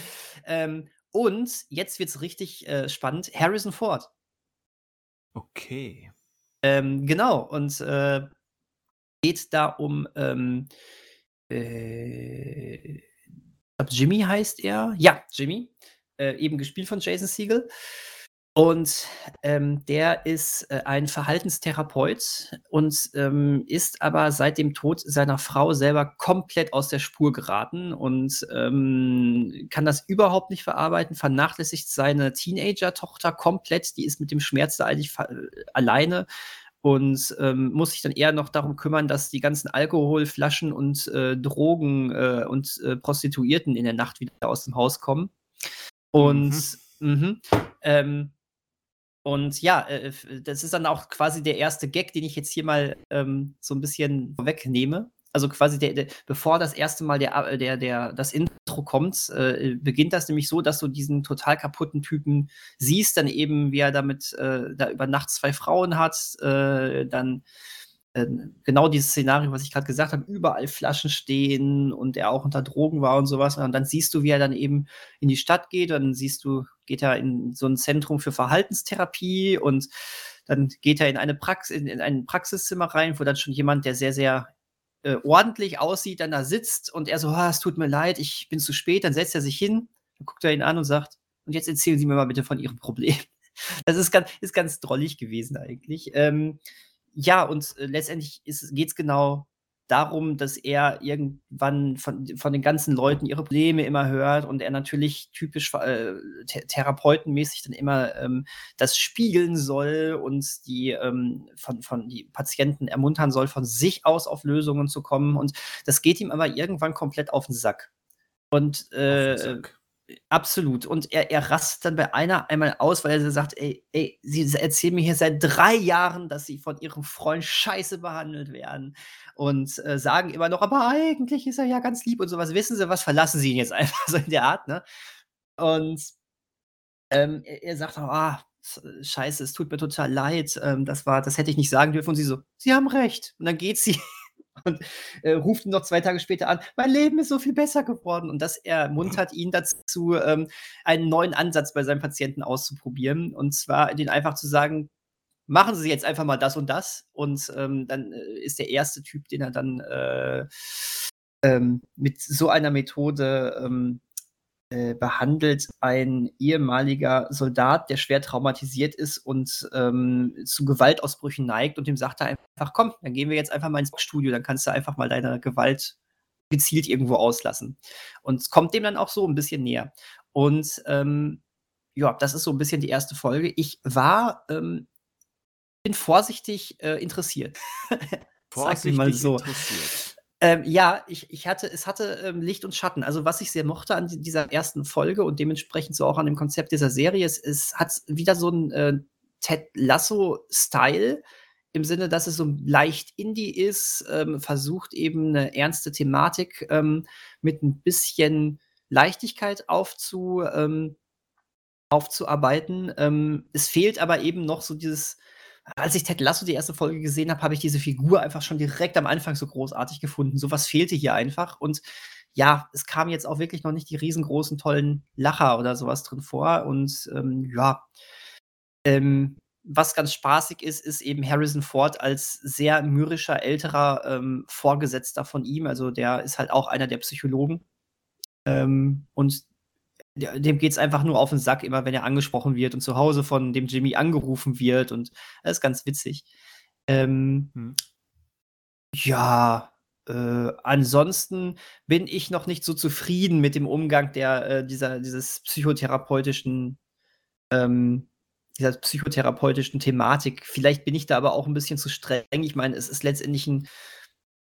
Ähm, und jetzt wird's richtig äh, spannend. Harrison Ford. Okay. Ähm, genau, und äh, geht da um ähm, äh, Jimmy heißt er. Ja, Jimmy. Äh, eben gespielt von Jason Siegel. Und ähm, der ist äh, ein Verhaltenstherapeut und ähm, ist aber seit dem Tod seiner Frau selber komplett aus der Spur geraten und ähm, kann das überhaupt nicht verarbeiten, vernachlässigt seine Teenager-Tochter komplett, die ist mit dem Schmerz da eigentlich äh, alleine und ähm, muss sich dann eher noch darum kümmern, dass die ganzen Alkoholflaschen und äh, Drogen äh, und äh, Prostituierten in der Nacht wieder aus dem Haus kommen. Und mhm. ähm, und ja, äh, das ist dann auch quasi der erste Gag, den ich jetzt hier mal ähm, so ein bisschen wegnehme. Also quasi, der, der, bevor das erste Mal der, der, der, das Intro kommt, äh, beginnt das nämlich so, dass du diesen total kaputten Typen siehst, dann eben, wie er damit äh, da über Nacht zwei Frauen hat, äh, dann äh, genau dieses Szenario, was ich gerade gesagt habe, überall Flaschen stehen und er auch unter Drogen war und sowas. Und dann siehst du, wie er dann eben in die Stadt geht, dann siehst du, geht er in so ein Zentrum für Verhaltenstherapie und dann geht er in eine Prax in, in ein Praxiszimmer rein, wo dann schon jemand, der sehr, sehr äh, ordentlich aussieht, dann da sitzt und er so, ah, es tut mir leid, ich bin zu spät, dann setzt er sich hin, dann guckt er ihn an und sagt, und jetzt erzählen Sie mir mal bitte von Ihrem Problem. Das ist ganz, ist ganz drollig gewesen eigentlich. Ähm, ja, und äh, letztendlich geht es genau darum, dass er irgendwann von, von den ganzen Leuten ihre Probleme immer hört und er natürlich typisch äh, th therapeutenmäßig dann immer ähm, das spiegeln soll und die ähm, von, von die Patienten ermuntern soll, von sich aus auf Lösungen zu kommen. Und das geht ihm aber irgendwann komplett auf den Sack. Und äh, Auf den Sack. Absolut. Und er, er rastet dann bei einer einmal aus, weil er sagt, ey, ey, sie erzählen mir hier seit drei Jahren, dass sie von ihrem Freund scheiße behandelt werden und äh, sagen immer noch, aber eigentlich ist er ja ganz lieb und sowas. Wissen Sie was, verlassen Sie ihn jetzt einfach so in der Art, ne? Und ähm, er, er sagt auch, ah, scheiße, es tut mir total leid, ähm, das war, das hätte ich nicht sagen dürfen. Und sie so, Sie haben recht. Und dann geht sie und äh, ruft ihn noch zwei Tage später an, mein Leben ist so viel besser geworden. Und das ermuntert ihn dazu, ähm, einen neuen Ansatz bei seinem Patienten auszuprobieren. Und zwar den einfach zu sagen, machen Sie jetzt einfach mal das und das. Und ähm, dann äh, ist der erste Typ, den er dann äh, ähm, mit so einer Methode ähm, äh, behandelt, ein ehemaliger Soldat, der schwer traumatisiert ist und ähm, zu Gewaltausbrüchen neigt und dem sagt er einfach, komm, dann gehen wir jetzt einfach mal ins Studio, dann kannst du einfach mal deine Gewalt gezielt irgendwo auslassen. Und es kommt dem dann auch so ein bisschen näher. Und ähm, ja, das ist so ein bisschen die erste Folge. Ich war, ähm, bin vorsichtig äh, interessiert. vorsichtig mal so. interessiert. Ähm, ja, ich, ich hatte, es hatte ähm, Licht und Schatten. Also, was ich sehr mochte an dieser ersten Folge und dementsprechend so auch an dem Konzept dieser Serie, ist, es hat wieder so ein äh, Ted Lasso-Style im Sinne, dass es so leicht Indie ist, ähm, versucht eben eine ernste Thematik ähm, mit ein bisschen Leichtigkeit aufzu, ähm, aufzuarbeiten. Ähm, es fehlt aber eben noch so dieses, als ich Ted Lasso die erste Folge gesehen habe, habe ich diese Figur einfach schon direkt am Anfang so großartig gefunden. Sowas fehlte hier einfach. Und ja, es kamen jetzt auch wirklich noch nicht die riesengroßen, tollen Lacher oder sowas drin vor. Und ähm, ja, ähm, was ganz spaßig ist, ist eben Harrison Ford als sehr mürrischer, älterer ähm, Vorgesetzter von ihm. Also der ist halt auch einer der Psychologen. Ähm, und dem geht es einfach nur auf den Sack, immer wenn er angesprochen wird und zu Hause von dem Jimmy angerufen wird. Und das ist ganz witzig. Ähm, hm. Ja, äh, ansonsten bin ich noch nicht so zufrieden mit dem Umgang der, äh, dieser, dieses psychotherapeutischen ähm, dieser psychotherapeutischen Thematik. Vielleicht bin ich da aber auch ein bisschen zu streng. Ich meine, es ist letztendlich ein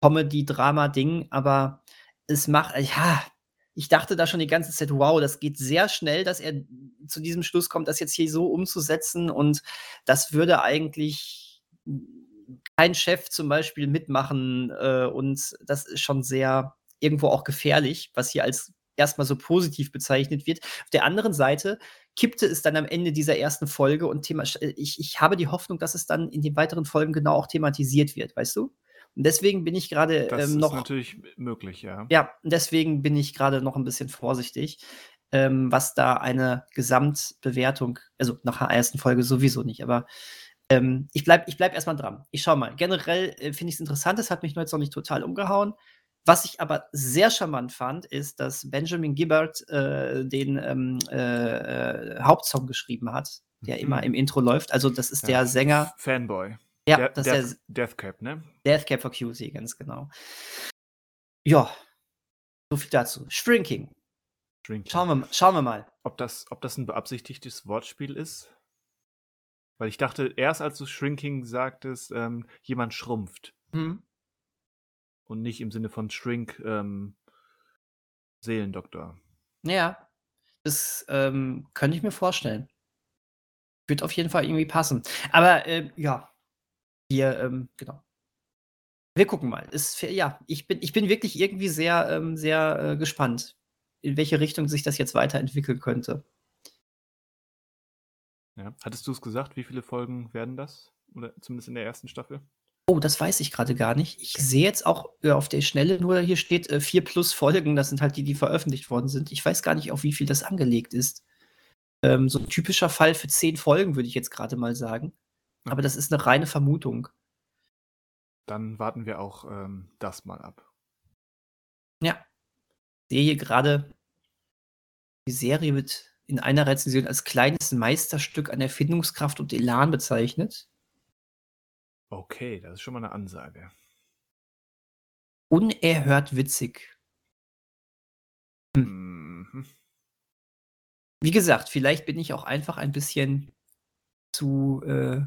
Comedy-Drama-Ding, aber es macht, ja, ich dachte da schon die ganze Zeit, wow, das geht sehr schnell, dass er zu diesem Schluss kommt, das jetzt hier so umzusetzen und das würde eigentlich kein Chef zum Beispiel mitmachen äh, und das ist schon sehr irgendwo auch gefährlich, was hier als erstmal so positiv bezeichnet wird. Auf der anderen Seite kippte es dann am Ende dieser ersten Folge und Thema, äh, ich, ich habe die Hoffnung, dass es dann in den weiteren Folgen genau auch thematisiert wird, weißt du? Und deswegen bin ich gerade ähm, noch. Das ist natürlich möglich, ja. Ja, deswegen bin ich gerade noch ein bisschen vorsichtig, ähm, was da eine Gesamtbewertung, also nach der ersten Folge sowieso nicht, aber ähm, ich bleibe ich bleib erstmal dran. Ich schau mal. Generell äh, finde ich es interessant, es hat mich nur jetzt noch nicht total umgehauen. Was ich aber sehr charmant fand, ist, dass Benjamin Gibbard äh, den ähm, äh, äh, Hauptsong geschrieben hat, der mhm. immer im Intro läuft. Also das ist ja, der Sänger. Fanboy. Ja, De das Death, ist der Deathcap, ne? Deathcap for QC, ganz genau. Ja, so viel dazu. Shrinking. Shrinking. Schauen wir, schauen wir mal. Ob das, ob das ein beabsichtigtes Wortspiel ist? Weil ich dachte, erst als du Shrinking sagtest, ähm, jemand schrumpft. Mhm und nicht im Sinne von Shrink ähm, Seelendoktor. Ja, das ähm, könnte ich mir vorstellen. Wird auf jeden Fall irgendwie passen. Aber äh, ja, wir, ähm, genau. Wir gucken mal. Ist, ja, ich bin, ich bin wirklich irgendwie sehr, ähm, sehr äh, gespannt, in welche Richtung sich das jetzt weiterentwickeln könnte. Ja. Hattest du es gesagt, wie viele Folgen werden das? Oder zumindest in der ersten Staffel? Oh, das weiß ich gerade gar nicht. Ich sehe jetzt auch äh, auf der Schnelle nur, hier steht äh, 4 plus Folgen. Das sind halt die, die veröffentlicht worden sind. Ich weiß gar nicht, auf wie viel das angelegt ist. Ähm, so ein typischer Fall für 10 Folgen, würde ich jetzt gerade mal sagen. Aber das ist eine reine Vermutung. Dann warten wir auch ähm, das mal ab. Ja. Ich sehe hier gerade, die Serie wird in einer Rezension als kleines Meisterstück an Erfindungskraft und Elan bezeichnet. Okay, das ist schon mal eine Ansage. Unerhört witzig. Hm. Mhm. Wie gesagt, vielleicht bin ich auch einfach ein bisschen zu äh,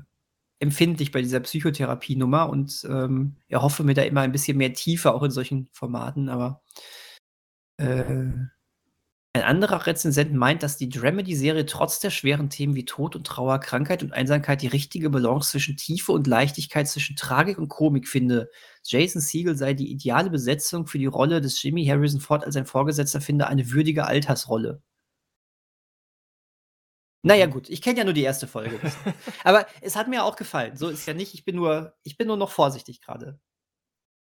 empfindlich bei dieser Psychotherapie-Nummer und ähm, erhoffe mir da immer ein bisschen mehr Tiefe auch in solchen Formaten, aber äh, ein anderer Rezensent meint, dass die Dramedy-Serie trotz der schweren Themen wie Tod und Trauer, Krankheit und Einsamkeit die richtige Balance zwischen Tiefe und Leichtigkeit, zwischen Tragik und Komik finde. Jason Siegel sei die ideale Besetzung für die Rolle des Jimmy Harrison Ford als sein Vorgesetzter, finde eine würdige Altersrolle. Naja, gut, ich kenne ja nur die erste Folge. Aber es hat mir auch gefallen. So ist ja nicht, ich bin nur, ich bin nur noch vorsichtig gerade.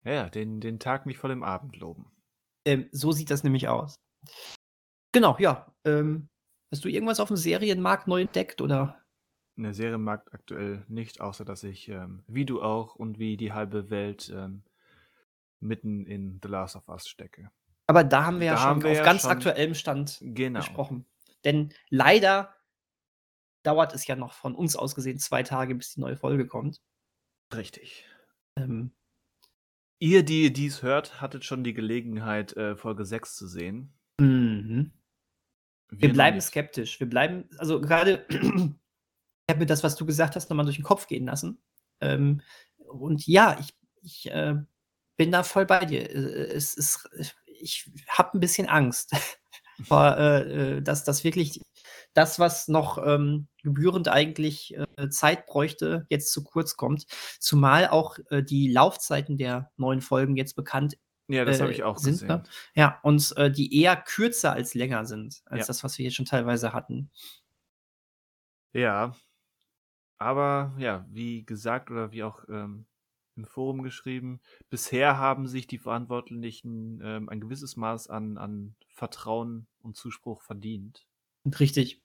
Ja, den, den Tag mich vor dem Abend loben. Ähm, so sieht das nämlich aus. Genau, ja. Ähm, hast du irgendwas auf dem Serienmarkt neu entdeckt oder? In der Serienmarkt aktuell nicht, außer dass ich, ähm, wie du auch und wie die halbe Welt, ähm, mitten in The Last of Us stecke. Aber da haben wir ja Da schon haben wir auf ja ganz schon- aktuellem Stand Genau. gesprochen. Denn leider dauert es ja noch von uns aus gesehen zwei Tage, bis die neue Folge kommt. Richtig. Ähm, Ihr, die dies hört, hattet schon die Gelegenheit, äh, Folge 6 zu sehen. mhm. Wir noch bleiben nicht. skeptisch. Wir bleiben, also gerade, ich habe mir das, was du gesagt hast, nochmal durch den Kopf gehen lassen. Ähm, und ja, ich, ich äh, bin da voll bei dir. Äh, Es ist, ich habe ein bisschen Angst vor, äh, äh, dass das wirklich das, was noch ähm, gebührend eigentlich äh, Zeit bräuchte, jetzt zu kurz kommt. Zumal auch äh, die Laufzeiten der neuen Folgen jetzt bekannt Ja, das habe äh, ich auch sind, gesehen. ne? Ja, und äh, die eher kürzer als länger sind, als Ja. das, was wir jetzt schon teilweise hatten. Ja. Aber ja, wie gesagt oder wie auch ähm, im Forum geschrieben, bisher haben sich die Verantwortlichen ähm, ein gewisses Maß an, an Vertrauen und Zuspruch verdient. Richtig.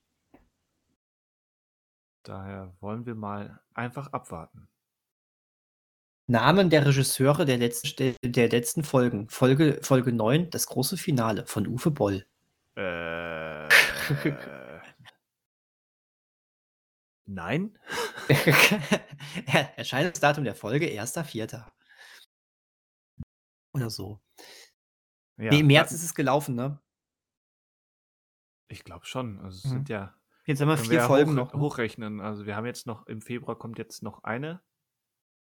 Daher wollen wir mal einfach abwarten. Namen der Regisseure der letzten, der letzten Folgen. Folge, Folge 9, das große Finale von Uwe Boll. Äh, nein? Erscheinungsdatum der Folge 1.4. Oder so. Ja, nee, im März ist es gelaufen, ne? Ich glaube schon. Also es Mhm. sind ja Jetzt haben wir vier Folgen hoch, noch. ne? hochrechnen. Also wir haben jetzt noch, im Februar kommt jetzt noch eine.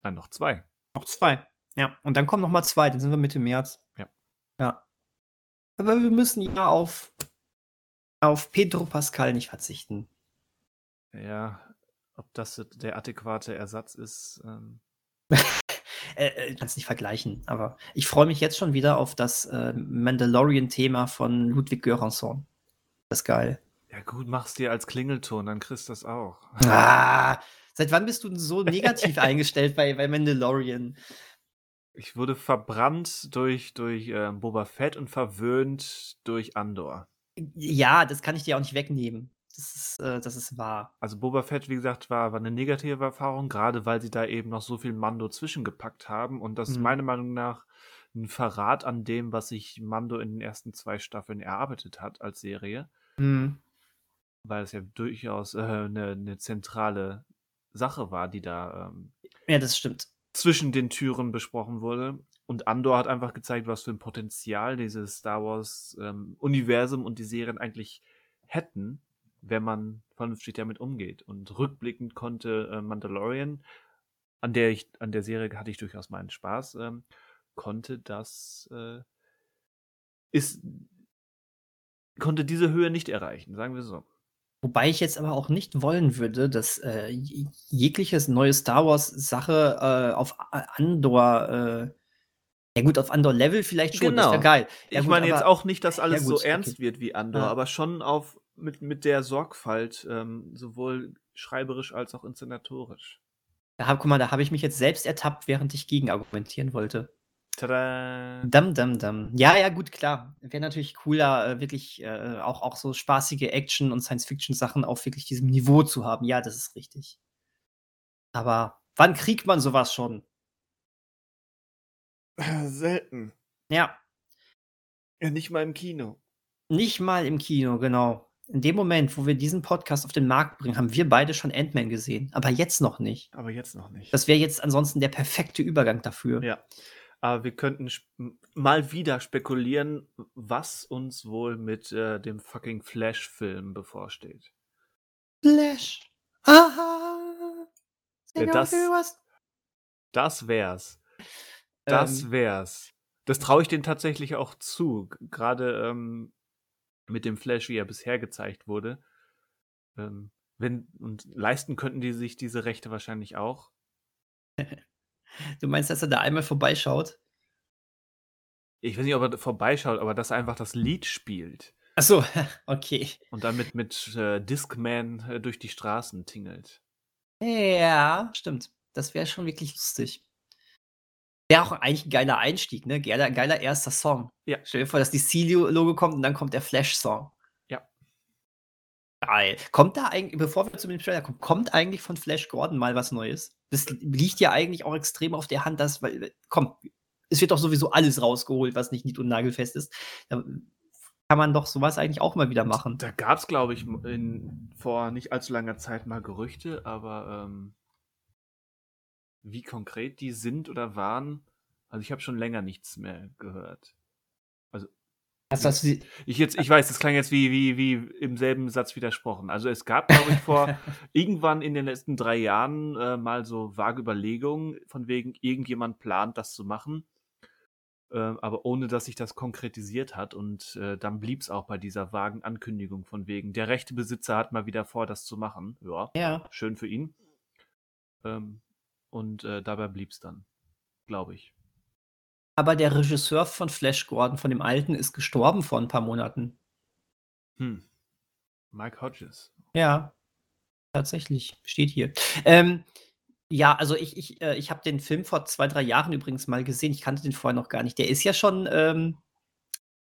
Nein, noch zwei. Noch zwei. Ja, und dann kommen noch mal zwei, dann sind wir Mitte März. Ja. Ja. Aber wir müssen ja auf, auf Pedro Pascal nicht verzichten. Ja, ob das der adäquate Ersatz ist. Ähm, Äh, äh, kannst nicht vergleichen, aber ich freue mich jetzt schon wieder auf das äh, Mandalorian-Thema von Ludwig Göransson. Das ist geil. Ja gut, mach's dir als Klingelton, dann kriegst du das auch. Ah, seit wann bist du denn so negativ eingestellt bei, bei Mandalorian? Ich wurde verbrannt durch, durch äh, Boba Fett und verwöhnt durch Andor. Ja, das kann ich dir auch nicht wegnehmen. Das ist, äh, das ist wahr. Also Boba Fett, wie gesagt, war, war eine negative Erfahrung, gerade weil sie da eben noch so viel Mando zwischengepackt haben. Und das ist Mhm. meiner Meinung nach ein Verrat an dem, was sich Mando in den ersten zwei Staffeln erarbeitet hat als Serie. Hm. Weil es ja durchaus äh, eine, eine zentrale Sache war, die da ähm, Ja, das stimmt. zwischen den Türen besprochen wurde. Und Andor hat einfach gezeigt, was für ein Potenzial dieses Star Wars-Universum und die Serien eigentlich hätten, wenn man vernünftig damit umgeht. Und rückblickend konnte äh, Mandalorian, an der ich, an der Serie hatte ich durchaus meinen Spaß, ähm, konnte das äh, ist konnte diese Höhe nicht erreichen, sagen wir so. Wobei ich jetzt aber auch nicht wollen würde, dass äh, jegliches neue Star Wars-Sache äh, auf A- Andor, äh, ja gut, auf Andor-Level vielleicht schon, das Genau. wäre geil. Ja ich gut, meine jetzt aber- auch nicht, dass alles gut, so ernst okay. wird wie Andor, Ja. aber schon auf mit, mit der Sorgfalt, ähm, sowohl schreiberisch als auch inszenatorisch. Da guck mal, da habe ich mich jetzt selbst ertappt, während ich gegen argumentieren wollte. Tada! Dam, dam, dam. Ja, ja, gut, klar. Wäre natürlich cooler, äh, wirklich äh, auch, auch so spaßige Action- und Science-Fiction-Sachen auf wirklich diesem Niveau zu haben. Ja, das ist richtig. Aber wann kriegt man sowas schon? Selten. Ja, Ja, nicht mal im Kino. nicht mal im Kino, genau. In dem Moment, wo wir diesen Podcast auf den Markt bringen, haben wir beide schon Ant-Man gesehen. Aber jetzt noch nicht. Aber jetzt noch nicht. Das wäre jetzt ansonsten der perfekte Übergang dafür. ja. Aber wir könnten mal wieder spekulieren, was uns wohl mit äh, dem fucking Flash-Film bevorsteht. Flash. Aha. Ja, das- Das wär's. Das Ähm, wär's. Das traue ich denen tatsächlich auch zu. Gerade ähm, mit dem Flash, wie er bisher gezeigt wurde. Ähm, wenn, und leisten könnten die sich diese Rechte wahrscheinlich auch. Du meinst, dass er da einmal vorbeischaut? Ich weiß nicht, ob er vorbeischaut, aber dass er einfach das Lied spielt Ach so, okay. und dann mit, mit äh, Discman äh, durch die Straßen tingelt. Ja, stimmt. Das wäre schon wirklich lustig. Wäre auch eigentlich ein geiler Einstieg, ne? Geiler, geiler erster Song. Ja. Stell dir vor, dass die Celio-Logo kommt und dann kommt der Flash-Song. Geil. Kommt da eigentlich, bevor wir zu dem Trailer kommen, kommt eigentlich von Flash Gordon mal was Neues? Das liegt ja eigentlich auch extrem auf der Hand, dass, weil, komm, es wird doch sowieso alles rausgeholt, was nicht nied- und nagelfest ist. Da kann man doch sowas eigentlich auch mal wieder machen. Da gab es, glaube ich, in, vor nicht allzu langer Zeit mal Gerüchte, aber ähm, wie konkret die sind oder waren, also ich habe schon länger nichts mehr gehört. Also sie, ich jetzt, ich weiß, das klang jetzt wie, wie, wie im selben Satz widersprochen. Also es gab, glaube ich, vor irgendwann in den letzten drei Jahren äh, mal so vage Überlegungen, von wegen irgendjemand plant, das zu machen. Äh, aber ohne dass sich das konkretisiert hat. Und äh, dann blieb es auch bei dieser vagen Ankündigung von wegen, der rechte Besitzer hat mal wieder vor, das zu machen. Ja, ja. schön für ihn. Ähm, und äh, dabei blieb es dann, glaube ich. Aber der Regisseur von Flash Gordon, von dem alten, ist gestorben vor ein paar Monaten. Hm. Mike Hodges. Ja, tatsächlich. Steht hier. Ähm, ja, also ich, ich, äh, ich habe den Film vor zwei, drei Jahren übrigens mal gesehen. Ich kannte den vorher noch gar nicht. Der ist ja schon ähm,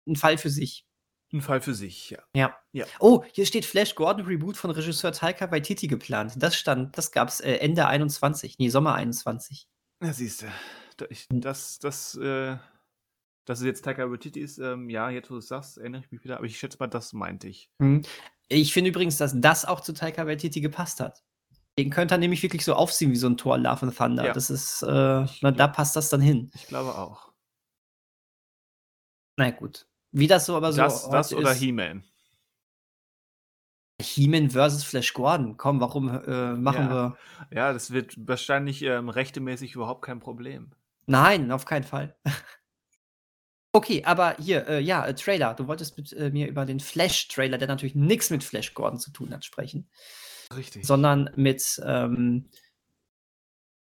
ein Fall für sich. Ein Fall für sich, ja. Ja. Ja. Oh, hier steht Flash Gordon Reboot von Regisseur Taika Waititi geplant. Das stand, das gab's äh, Ende 21, nee, Sommer 21. Ja, siehst du. Das, das, äh, dass es jetzt Taika Waititi ist, ähm, ja, jetzt wo du es sagst, erinnere ich mich wieder, aber ich schätze mal, das meinte ich. Hm. Ich finde übrigens, dass das auch zu Taika Waititi gepasst hat. Den könnte er nämlich wirklich so aufziehen wie so ein Tor Love and Thunder. Ja. Das ist, äh, na, da passt das dann hin. Ich glaube auch. Na gut. Wie das so aber so das, das oder He-Man. He-Man versus Flash Gordon. Komm, warum äh, machen Ja. wir. Ja, das wird wahrscheinlich ähm, rechtemäßig überhaupt kein Problem. Nein, auf keinen Fall. okay, aber hier, äh, ja, äh, Trailer. Du wolltest mit äh, mir über den Flash-Trailer, der natürlich nichts mit Flash Gordon zu tun hat, sprechen, Richtig. sondern mit, ähm,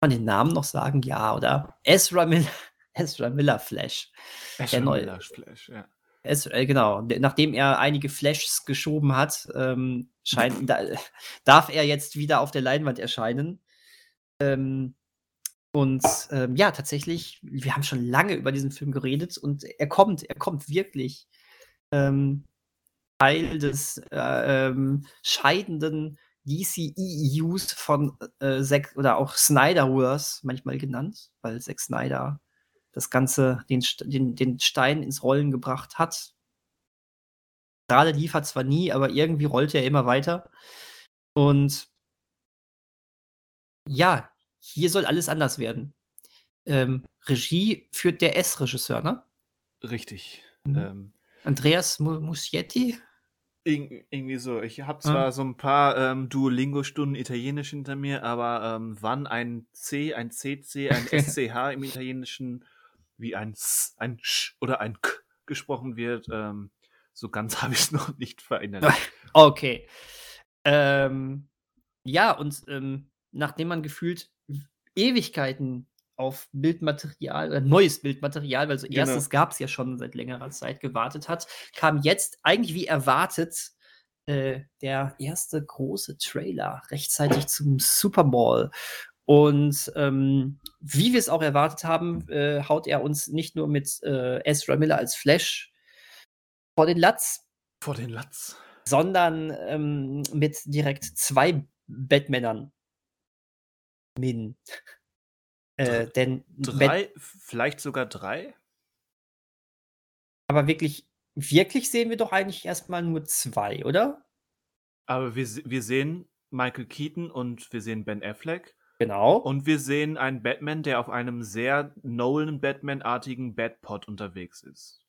kann man den Namen noch sagen? Ja, oder? Ezra Miller, Ezra Miller Flash. Ezra Miller Flash, ja. Es, äh, genau, de- nachdem er einige Flashs geschoben hat, ähm, scheint, da, darf er jetzt wieder auf der Leinwand erscheinen. Ähm, und ähm, ja, tatsächlich, wir haben schon lange über diesen Film geredet und er kommt, er kommt wirklich. Ähm, Teil des äh, ähm, scheidenden DCEUs von äh, Zack oder auch Snyderverse manchmal genannt, weil Zack Snyder das Ganze, den, den, den Stein ins Rollen gebracht hat. Gerade liefert zwar nie, aber irgendwie rollt er immer weiter. Und ja, hier soll alles anders werden. Ähm, Regie führt der S-Regisseur, ne? Richtig. Mhm. Ähm, Andreas Mu- Muschietti? irg- irgendwie so. Ich habe Ah. zwar so ein paar ähm, Duolingo-Stunden Italienisch hinter mir, aber ähm, wann ein C, ein CC, ein SCH im Italienischen wie ein S, ein Sch oder ein K gesprochen wird, ähm, so ganz habe ich es noch nicht verinnerlicht. Okay. Ähm, ja, und ähm, nachdem man gefühlt Ewigkeiten auf Bildmaterial oder neues Bildmaterial, weil so Genau. erstes gab es ja schon seit längerer Zeit, gewartet hat, kam jetzt eigentlich wie erwartet äh, der erste große Trailer rechtzeitig zum Super Bowl. Und ähm, wie wir es auch erwartet haben, äh, haut er uns nicht nur mit äh, Ezra Miller als Flash vor den Latz, Vor den Latz. sondern ähm, mit direkt zwei Batmännern. Min. Äh, denn Drei, vielleicht sogar drei? aber wirklich, wirklich sehen wir doch eigentlich erstmal nur zwei, oder? Aber wir, wir sehen Michael Keaton und wir sehen Ben Affleck Genau. und wir sehen einen Batman, der auf einem sehr Nolan-Batman-artigen Batpod unterwegs ist.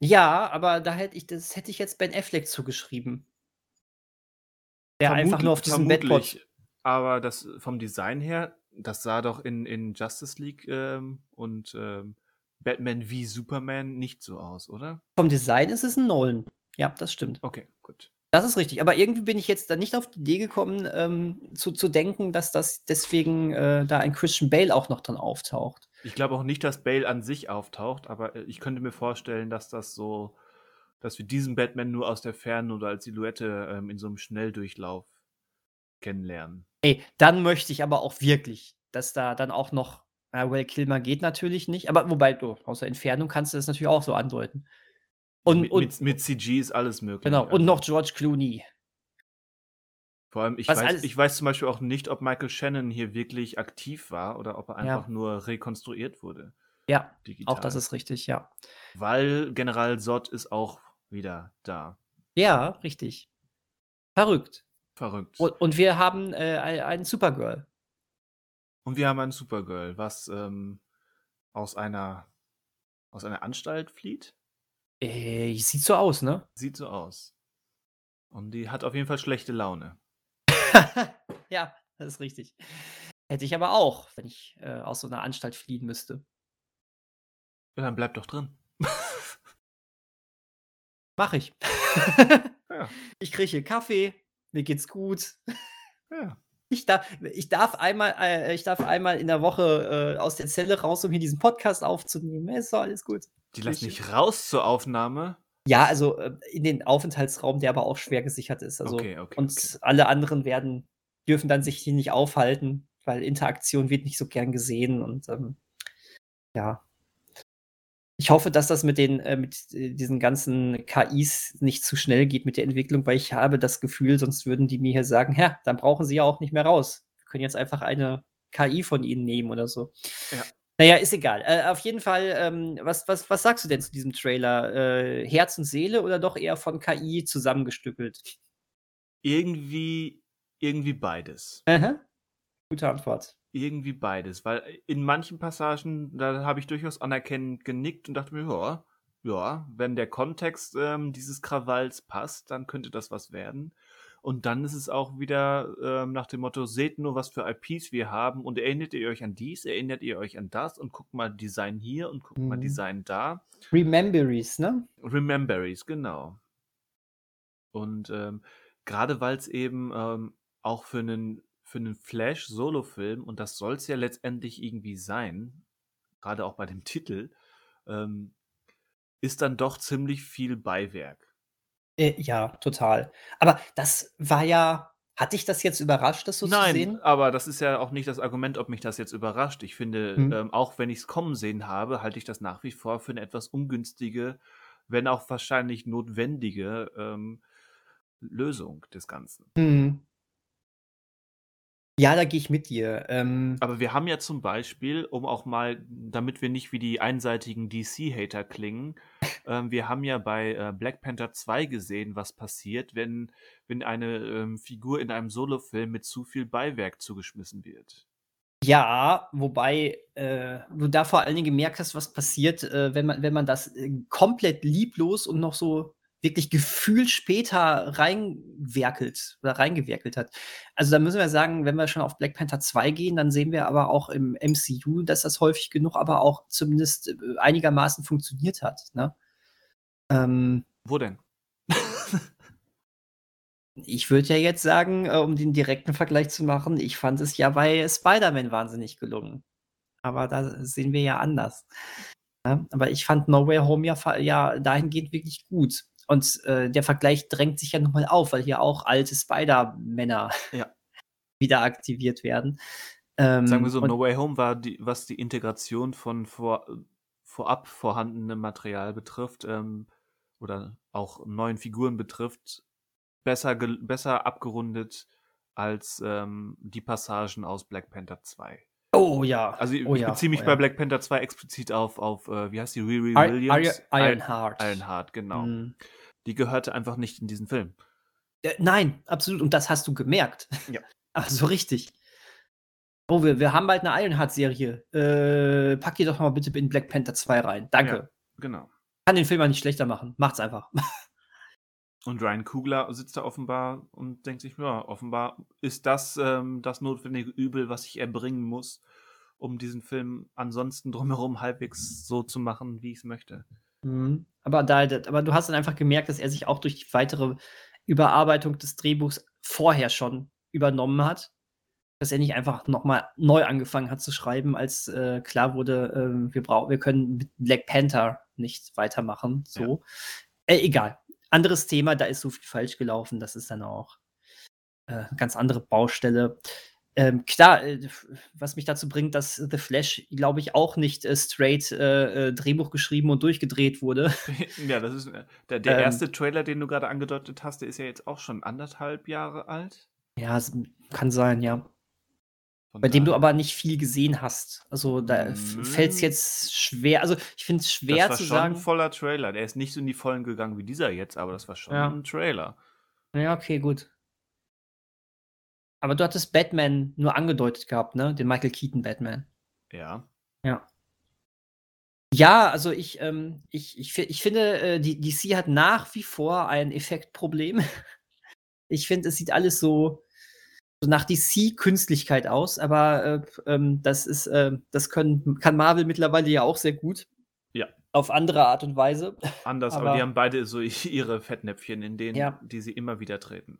ja, aber da hätte ich, das hätte ich jetzt Ben Affleck zugeschrieben. Der einfach Vermutlich- nur auf diesem Batpod. Aber das vom Design her, das sah doch in, in Justice League ähm, und ähm, Batman wie Superman nicht so aus, oder? Vom Design ist es ein Nolan. Ja, das stimmt. Okay, gut. Das ist richtig. Aber irgendwie bin ich jetzt da nicht auf die Idee gekommen, ähm, zu, zu denken, dass das deswegen äh, da ein Christian Bale auch noch dran auftaucht. Ich glaube auch nicht, dass Bale an sich auftaucht, aber äh, ich könnte mir vorstellen, dass das so, dass wir diesen Batman nur aus der Ferne oder als Silhouette ähm, in so einem Schnelldurchlauf kennenlernen. Ey, dann möchte ich aber auch wirklich, dass da dann auch noch, äh, Well Kilmer geht natürlich nicht, aber wobei, du, aus der Entfernung kannst du das natürlich auch so andeuten. Und, mit, und, mit, mit CG ist alles möglich. genau, und also. noch George Clooney. Vor allem, ich Was weiß, alles- ich weiß zum Beispiel auch nicht, ob Michael Shannon hier wirklich aktiv war oder ob er Ja. einfach nur rekonstruiert wurde. Ja, Digital. auch das ist richtig, ja. Weil General Zod ist auch wieder da. Ja, richtig. Verrückt. Verrückt. Und, und wir haben äh, ein- einen Supergirl. Und wir haben ein Supergirl, was ähm, aus einer aus einer Anstalt flieht. Äh, sieht so aus, ne? Sieht so aus. Und die hat auf jeden Fall schlechte Laune. ja, das ist richtig. Hätte ich aber auch, wenn ich äh, aus so einer Anstalt fliehen müsste. Ja, dann bleib doch drin. Mach ich. Ja. Ich kriege hier Kaffee, mir geht's gut. ja. Ich darf, ich darf einmal, äh, ich darf einmal in der Woche äh, aus der Zelle raus, um hier diesen Podcast aufzunehmen. Ist doch alles gut. Die lassen Ich- nicht raus zur Aufnahme. Ja, also äh, in den Aufenthaltsraum, der aber auch schwer gesichert ist. Also, Okay, okay, und okay. alle anderen werden, dürfen dann sich hier nicht aufhalten, weil Interaktion wird nicht so gern gesehen und ähm, ja. Ich hoffe, dass das mit den, äh, mit äh, diesen ganzen KIs nicht zu schnell geht mit der Entwicklung, weil ich habe das Gefühl, sonst würden die mir hier sagen, ja, dann brauchen sie ja auch nicht mehr raus. Wir können jetzt einfach eine KI von ihnen nehmen oder so. Ja. Naja, ist egal. Äh, auf jeden Fall, ähm, was, was, was sagst du denn zu diesem Trailer? Äh, Herz und Seele oder doch eher von KI zusammengestückelt? Irgendwie, irgendwie beides. Aha. Gute Antwort. Irgendwie beides. Weil in manchen Passagen, da habe ich durchaus anerkennend genickt und dachte mir, ja, ja, wenn der Kontext ähm, dieses Krawalls passt, dann könnte das was werden. Und dann ist es auch wieder ähm, nach dem Motto, seht nur, was für IPs wir haben und erinnert ihr euch an dies, erinnert ihr euch an das und guckt mal Design hier und guckt mal Mhm. Design da. Rememberies, ne? Rememberies, genau. Und ähm, gerade weil es eben ähm, auch für einen für einen Flash-Solo-Film, und das soll es ja letztendlich irgendwie sein, gerade auch bei dem Titel, ähm, ist dann doch ziemlich viel Beiwerk. Äh, ja, total. Aber das war ja. Hat dich das jetzt überrascht, das so Nein, zu sehen? aber das ist ja auch nicht das Argument, ob mich das jetzt überrascht. Ich finde, Hm. ähm, auch wenn ich es kommen sehen habe, halte ich das nach wie vor für eine etwas ungünstige, wenn auch wahrscheinlich notwendige ähm, Lösung des Ganzen. Hm. Ja, da gehe ich mit dir. Ähm, Aber wir haben ja zum Beispiel, um auch mal, damit wir nicht wie die einseitigen DC-Hater klingen, ähm, wir haben ja bei äh, Black Panther 2 gesehen, was passiert, wenn, wenn eine ähm, Figur in einem Solofilm mit zu viel Beiwerk zugeschmissen wird. Ja, wobei äh, du da vor allen Dingen gemerkt hast, was passiert, äh, wenn man, wenn man das äh, komplett lieblos und noch so wirklich gefühlt später reinwerkelt oder reingewerkelt hat. Also da müssen wir sagen, wenn wir schon auf Black Panther 2 gehen, dann sehen wir aber auch im MCU, dass das häufig genug aber auch zumindest äh, einigermaßen funktioniert hat. Ne? Ähm, Wo denn? ich würde ja jetzt sagen, äh, um den direkten Vergleich zu machen, ich fand es ja bei Spider-Man wahnsinnig gelungen. Aber da sehen wir ja anders. Ja, aber ich fand No Way Home ja, ja dahingehend wirklich gut. Und äh, der Vergleich drängt sich ja nochmal auf, weil hier auch alte Spider-Männer Ja. wieder aktiviert werden. Ähm, Sagen wir so, und, No Way Home war, die, was die Integration von vor, vorab vorhandenem Material betrifft, ähm, oder auch neuen Figuren betrifft, besser, besser abgerundet als ähm, die Passagen aus Black Panther 2. Oh ja. Also ich oh ich ja, beziehe mich oh bei ja. Black Panther 2 explizit auf, auf äh, wie heißt die, Riri Ir- Williams? Ir- Ironheart. Ironheart, genau. Mm. Die gehörte einfach nicht in diesen Film. Äh, nein, absolut. Und das hast du gemerkt. Ja. Ach, so richtig. Oh, wir, wir haben bald eine Ironheart-Serie. Äh, pack die doch mal bitte in Black Panther 2 rein. Danke. Ja. Genau. Kann den Film mal nicht schlechter machen. Macht's einfach. Und Ryan Kugler sitzt da offenbar und denkt sich, ja, offenbar ist das ähm, das notwendige Übel, was ich erbringen muss, um diesen Film ansonsten drumherum halbwegs so zu machen, wie ich es möchte. Mhm. Aber, da, aber du hast dann einfach gemerkt, dass er sich auch durch die weitere Überarbeitung des Drehbuchs vorher schon übernommen hat. Dass er nicht einfach nochmal neu angefangen hat zu schreiben, als äh, klar wurde, ähm, wir, brauchen, wir können mit Black Panther nicht weitermachen. So. Äh, egal. Anderes Thema, da ist so viel falsch gelaufen. Das ist dann auch äh, eine ganz andere Baustelle. Ähm, klar, äh, was mich dazu bringt, dass The Flash, glaube ich, auch nicht äh, straight äh, äh, Drehbuch geschrieben und durchgedreht wurde. ja, das ist äh, der, der ähm, erste Trailer, den du gerade angedeutet hast, der ist ja jetzt auch schon anderthalb Jahre alt. Ja, kann sein, ja. Von Bei dem du aber nicht viel gesehen hast. Also da fällt es jetzt schwer. Also ich finde es schwer zu sagen. Das war schon ein voller Trailer. Der ist nicht so in die Vollen gegangen wie dieser jetzt, aber das war schon ja. ein Trailer. Ja, okay, gut. Aber du hattest Batman nur angedeutet gehabt, ne? Den Michael Keaton Batman. Ja. Ja. Ja, also ich, ähm, ich, ich, ich finde, äh, die DC hat nach wie vor ein Effektproblem. ich finde, es sieht alles so, so nach DC-Künstlichkeit aus, aber äh, ähm, das ist, äh, das können, kann Marvel mittlerweile ja auch sehr gut. Ja. Auf andere Art und Weise. Anders, aber, aber die haben beide so ihre Fettnäpfchen, in denen, ja. die sie immer wieder treten.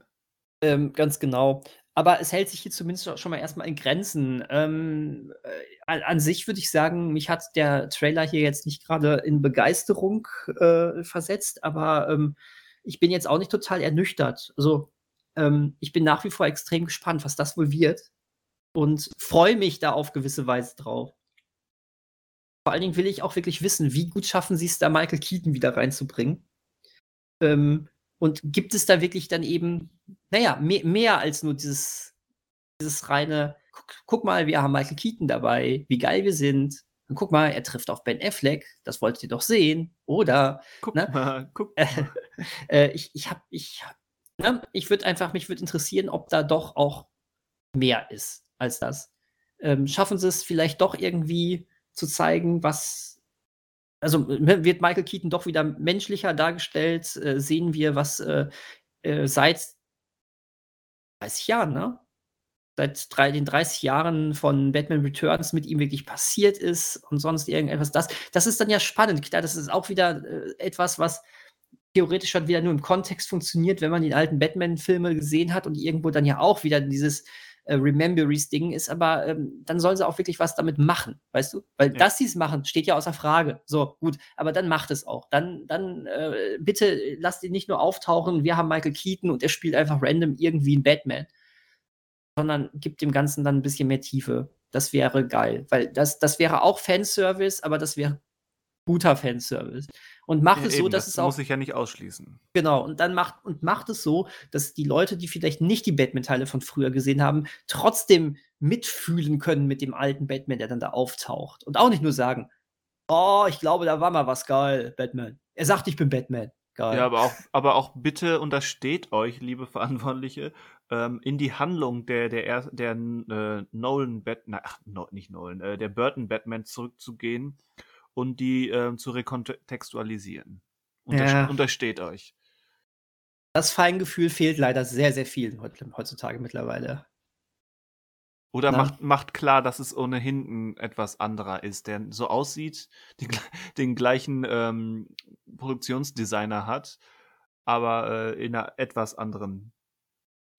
Ähm, ganz genau. Aber es hält sich hier zumindest schon mal erstmal in Grenzen. Ähm, äh, an, sich würde ich sagen, mich hat der Trailer hier jetzt nicht gerade in Begeisterung äh, versetzt, aber ähm, ich bin jetzt auch nicht total ernüchtert. Also ähm, ich bin nach wie vor extrem gespannt, was das wohl wird und freue mich da auf gewisse Weise drauf. Vor allen Dingen will ich auch wirklich wissen, wie gut schaffen sie es da, Michael Keaton wieder reinzubringen. Ähm, und gibt es da wirklich dann eben, naja, mehr, mehr als nur dieses, dieses reine, guck, guck, mal, wir haben Michael Keaton dabei, wie geil wir sind. Und guck mal, er trifft auf Ben Affleck, das wolltet ihr doch sehen, oder? Guck ne? mal, guck mal. Äh, ich ich habe, ich, ne? ich würde einfach, mich würde interessieren, ob da doch auch mehr ist als das. Ähm, schaffen sie es vielleicht doch irgendwie zu zeigen, was also ne, wird Michael Keaton doch wieder menschlicher dargestellt, äh, sehen wir, was äh, äh, seit 30 Jahren, ne? Seit drei, den 30 Jahren von Batman Returns mit ihm wirklich passiert ist und sonst irgendetwas. Das, das ist dann ja spannend. Klar, das ist auch wieder äh, etwas, was theoretisch schon wieder nur im Kontext funktioniert, wenn man die alten Batman-Filme gesehen hat und irgendwo dann ja auch wieder dieses äh, Rememberies-Ding ist, aber ähm, dann sollen sie auch wirklich was damit machen, weißt du? Weil ja. dass sie es machen, steht ja außer Frage. So, gut, aber dann macht es auch. Dann, dann äh, bitte lasst ihn nicht nur auftauchen, wir haben Michael Keaton und er spielt einfach random irgendwie ein Batman, sondern gibt dem Ganzen dann ein bisschen mehr Tiefe. Das wäre geil, weil das, das wäre auch Fanservice, aber das wäre guter Fanservice. Und macht ja, es so, eben, dass das es auch. muss ich ja nicht ausschließen. Genau, und dann macht, und macht es so, dass die Leute, die vielleicht nicht die Batman-Teile von früher gesehen haben, trotzdem mitfühlen können mit dem alten Batman, der dann da auftaucht. Und auch nicht nur sagen, oh, ich glaube, da war mal was geil, Batman. Er sagt, ich bin Batman. Geil. Ja, aber auch, aber auch bitte untersteht euch, liebe Verantwortliche, ähm, in die Handlung der, der, der, der äh, Nolan Batman, ach, no, nicht Nolan, äh, der Burton Batman zurückzugehen und die äh, zu rekontextualisieren. Unterst ja. Untersteht euch. Das Feingefühl fehlt leider sehr, sehr vielen heutzutage mittlerweile. Oder macht, macht klar, dass es ohnehin etwas anderer ist, der so aussieht, die, den gleichen ähm, Produktionsdesigner hat, aber äh, in einer etwas anderen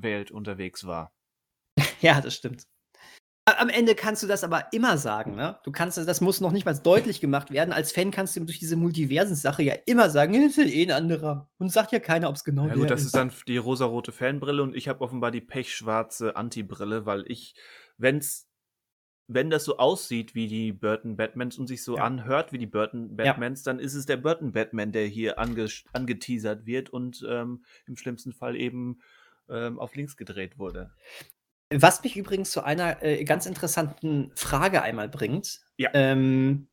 Welt unterwegs war. ja, das stimmt. Am Ende kannst du das aber immer sagen, ne? Du kannst das muss noch nicht mal deutlich gemacht werden. Als Fan kannst du durch diese Multiversen-Sache ja immer sagen, es ist eh ein anderer. Und sagt ja keiner, ob es genau ja, gut, das ist. dann die rosarote Fanbrille und ich habe offenbar die pechschwarze Anti-Brille, weil ich, wenn's, wenn das so aussieht wie die Burton Batmans und sich so ja. anhört wie die Burton Batmans, ja. dann ist es der Burton Batman, der hier ange angeteasert wird und ähm, im schlimmsten Fall eben ähm, auf links gedreht wurde. Was mich übrigens zu einer äh, ganz interessanten Frage einmal bringt. Ja. Ähm,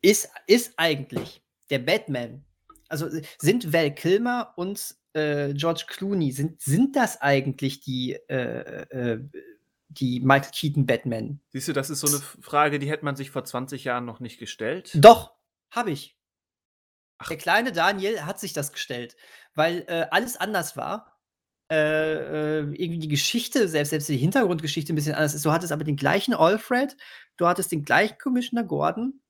ist, ist eigentlich der Batman, also sind Val Kilmer und äh, George Clooney, sind, sind das eigentlich die, äh, äh, die Michael Keaton Batman? Siehst du, das ist so eine Frage, die hätte man sich vor 20 Jahren noch nicht gestellt. Doch, habe ich. Ach. Der kleine Daniel hat sich das gestellt, weil äh, alles anders war äh, äh, irgendwie die Geschichte, selbst, selbst die Hintergrundgeschichte ein bisschen anders ist. Du hattest aber den gleichen Alfred, du hattest den gleichen Commissioner Gordon.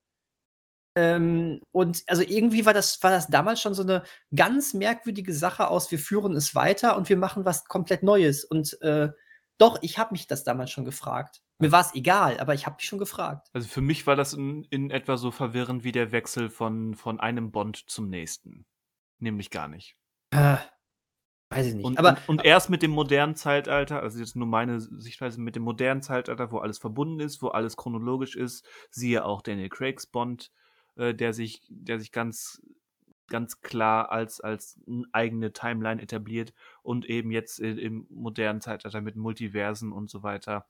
Ähm, und also irgendwie war das, war das damals schon so eine ganz merkwürdige Sache aus, wir führen es weiter und wir machen was komplett Neues. Und äh, doch, ich habe mich das damals schon gefragt. Mir war es egal, aber ich habe mich schon gefragt. Also für mich war das in, in etwa so verwirrend wie der Wechsel von, von einem Bond zum nächsten. Nämlich gar nicht. Äh, Weiß ich nicht. Und, aber und, und erst mit dem modernen Zeitalter, also jetzt nur meine Sichtweise, mit dem modernen Zeitalter, wo alles verbunden ist, wo alles chronologisch ist, siehe auch Daniel Craigs Bond, äh, der sich, der sich ganz, ganz klar als, als eigene Timeline etabliert und eben jetzt im modernen Zeitalter mit Multiversen und so weiter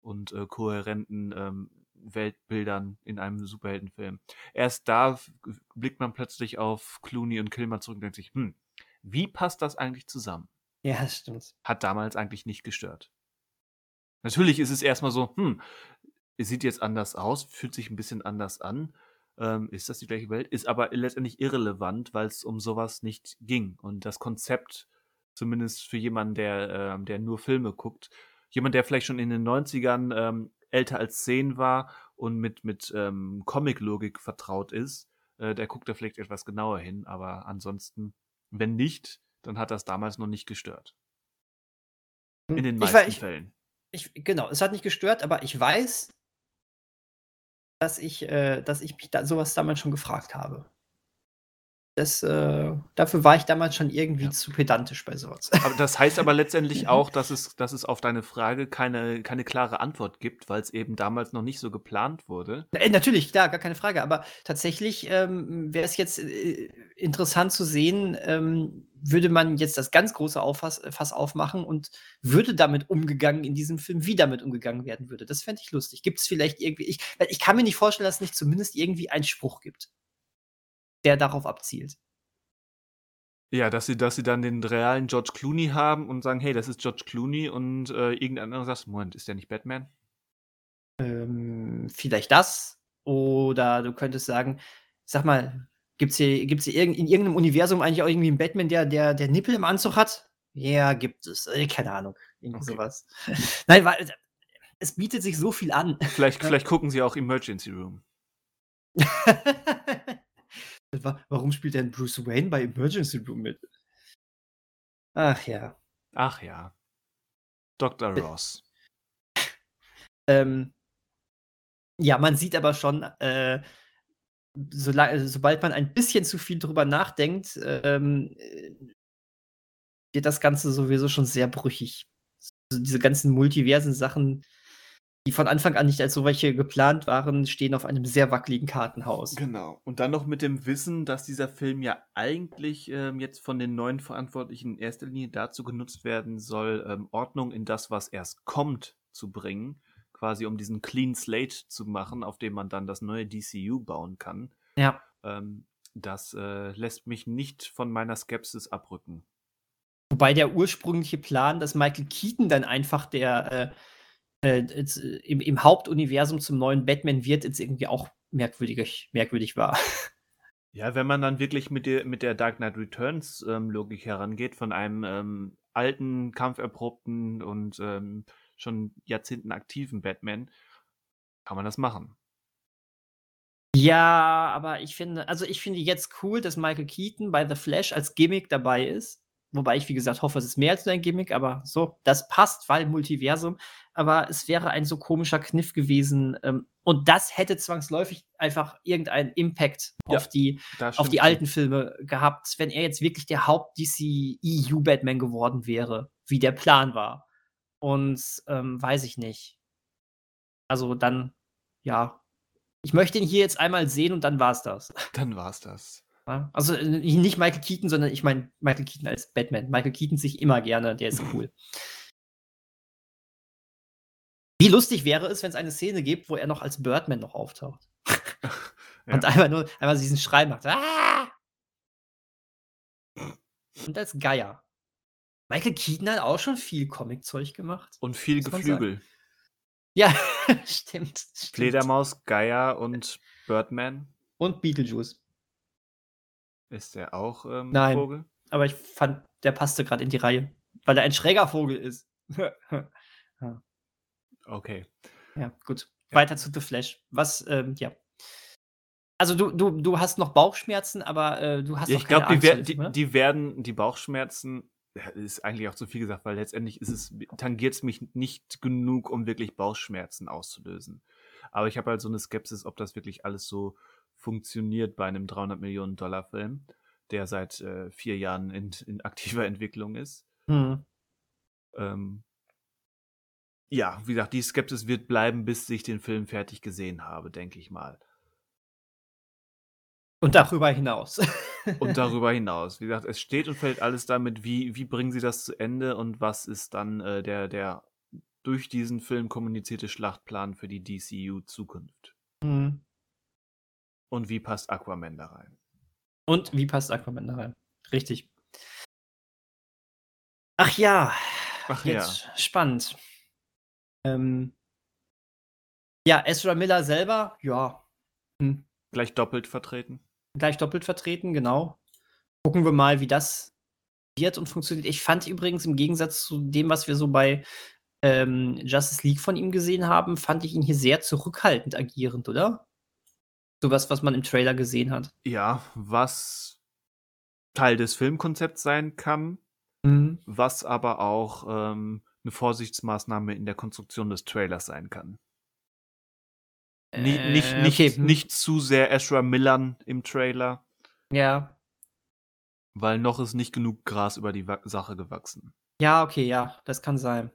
und äh, kohärenten ähm, Weltbildern in einem Superheldenfilm. Erst da blickt man plötzlich auf Clooney und Kilmer zurück und denkt sich, hm, wie passt das eigentlich zusammen? Ja, das stimmt. Hat damals eigentlich nicht gestört. Natürlich ist es erstmal so, hm, es sieht jetzt anders aus, fühlt sich ein bisschen anders an. Ähm, ist das die gleiche Welt? Ist aber letztendlich irrelevant, weil es um sowas nicht ging. Und das Konzept, zumindest für jemanden, der, äh, der nur Filme guckt, jemand, der vielleicht schon in den 90ern ähm, älter als 10 war und mit, mit ähm, Comic-Logik vertraut ist, äh, der guckt da vielleicht etwas genauer hin. Aber ansonsten wenn nicht, dann hat das damals noch nicht gestört. In den meisten ich, ich, Fällen. Ich, genau, es hat nicht gestört, aber ich weiß, dass ich, äh, dass ich mich da sowas damals schon gefragt habe. Das, äh, dafür war ich damals schon irgendwie ja. zu pedantisch bei sowas. Aber das heißt aber letztendlich auch, dass es, dass es auf deine Frage keine, keine klare Antwort gibt, weil es eben damals noch nicht so geplant wurde. Äh, natürlich, klar, gar keine Frage. Aber tatsächlich ähm, wäre es jetzt äh, interessant zu sehen, ähm, würde man jetzt das ganz große Auffass, Fass aufmachen und würde damit umgegangen in diesem Film, wie damit umgegangen werden würde. Das fände ich lustig. Gibt es vielleicht irgendwie, ich, ich kann mir nicht vorstellen, dass es nicht zumindest irgendwie einen Spruch gibt der darauf abzielt. Ja, dass sie, dass sie dann den realen George Clooney haben und sagen, hey, das ist George Clooney und äh, irgendein anderer sagt, Moment, ist der nicht Batman? Ähm, vielleicht das. Oder du könntest sagen, sag mal, gibt's hier, gibt's hier in irgendeinem Universum eigentlich auch irgendwie einen Batman, der, der, der Nippel im Anzug hat? Ja, gibt es. Äh, keine Ahnung. Irgendwie okay. sowas. Nein, weil es bietet sich so viel an. Vielleicht, vielleicht gucken sie auch Emergency Room. Warum spielt denn Bruce Wayne bei Emergency Room mit? Ach ja. Ach ja. Dr. Ross. ähm, ja, man sieht aber schon, äh, so, sobald man ein bisschen zu viel drüber nachdenkt, ähm, wird das Ganze sowieso schon sehr brüchig. Also diese ganzen multiversen Sachen die von Anfang an nicht als so welche geplant waren, stehen auf einem sehr wackeligen Kartenhaus. Genau. Und dann noch mit dem Wissen, dass dieser Film ja eigentlich ähm, jetzt von den neuen Verantwortlichen in erster Linie dazu genutzt werden soll, ähm, Ordnung in das, was erst kommt, zu bringen. Quasi um diesen Clean Slate zu machen, auf dem man dann das neue DCU bauen kann. Ja. Ähm, das äh, lässt mich nicht von meiner Skepsis abrücken. Wobei der ursprüngliche Plan, dass Michael Keaton dann einfach der äh, äh, jetzt, äh, im, im, Hauptuniversum zum neuen Batman wird, jetzt irgendwie auch merkwürdig, merkwürdig war. Ja, wenn man dann wirklich mit der, mit der Dark Knight Returns ähm, Logik herangeht, von einem ähm, alten, kampferprobten und ähm, schon Jahrzehnten aktiven Batman, kann man das machen. Ja, aber ich finde, also ich finde jetzt cool, dass Michael Keaton bei The Flash als Gimmick dabei ist. Wobei ich, wie gesagt, hoffe, es ist mehr als nur ein Gimmick, aber so, das passt, weil Multiversum. Aber es wäre ein so komischer Kniff gewesen. Ähm, und das hätte zwangsläufig einfach irgendeinen Impact ja, auf die, auf die alten Filme gehabt, wenn er jetzt wirklich der Haupt-DC-EU-Batman geworden wäre, wie der Plan war. Und ähm, weiß ich nicht. Also dann, ja. Ich möchte ihn hier jetzt einmal sehen und dann war's das. Dann war's das. Also äh, nicht Michael Keaton, sondern ich meine Michael Keaton als Batman. Michael Keaton sich immer gerne, der ist cool. Wie lustig wäre es, wenn es eine Szene gibt, wo er noch als Birdman noch auftaucht. ja. Und einfach nur einmal diesen Schrei macht. Ah! Und als Geier. Michael Keaton hat auch schon viel Comic-Zeug gemacht. Und viel Geflügel. Ja, stimmt, stimmt. Fledermaus, Geier und Birdman. Und Beetlejuice. Ist der auch ähm, Nein, Vogel? Aber ich fand, der passte gerade in die Reihe, weil er ein schräger Vogel ist. ja. Okay. Ja, gut. Ja. Weiter zu The Flash. Was, ähm, ja. Also du, du, du hast noch Bauchschmerzen, aber äh, du hast ja, noch Ich glaube, die, wer die, die, werden, die Bauchschmerzen, ist eigentlich auch zu viel gesagt, weil letztendlich ist es, tangiert es mich nicht genug, um wirklich Bauchschmerzen auszulösen. Aber ich habe halt so eine Skepsis, ob das wirklich alles so funktioniert bei einem 300 Millionen Dollar Film, der seit äh, vier Jahren in, in aktiver Entwicklung ist. Mhm. Ähm, ja, wie gesagt, die Skepsis wird bleiben, bis ich den Film fertig gesehen habe, denke ich mal. Und darüber hinaus. und darüber hinaus. Wie gesagt, es steht und fällt alles damit, wie, wie bringen sie das zu Ende und was ist dann äh, der, der durch diesen Film kommunizierte Schlachtplan für die DCU-Zukunft. Mhm. Und wie passt Aquaman da rein? Und wie passt Aquaman da rein? Richtig. Ach ja. Ach Jetzt ja. spannend. Ähm, ja, Ezra Miller selber, ja. Hm. Gleich doppelt vertreten. Gleich doppelt vertreten, genau. Gucken wir mal, wie das wird und funktioniert. Ich fand übrigens im Gegensatz zu dem, was wir so bei ähm, Justice League von ihm gesehen haben, fand ich ihn hier sehr zurückhaltend agierend, oder? Sowas, was man im Trailer gesehen hat. Ja, was Teil des Filmkonzepts sein kann, Mhm. was aber auch ähm, eine Vorsichtsmaßnahme in der Konstruktion des trailers sein kann. Nicht, nicht, Äh, nicht, okay. hm. nicht zu sehr Ezra Millern im Trailer, Ja. weil noch ist nicht genug Gras über die Sache gewachsen. Ja, okay, ja, das kann sein.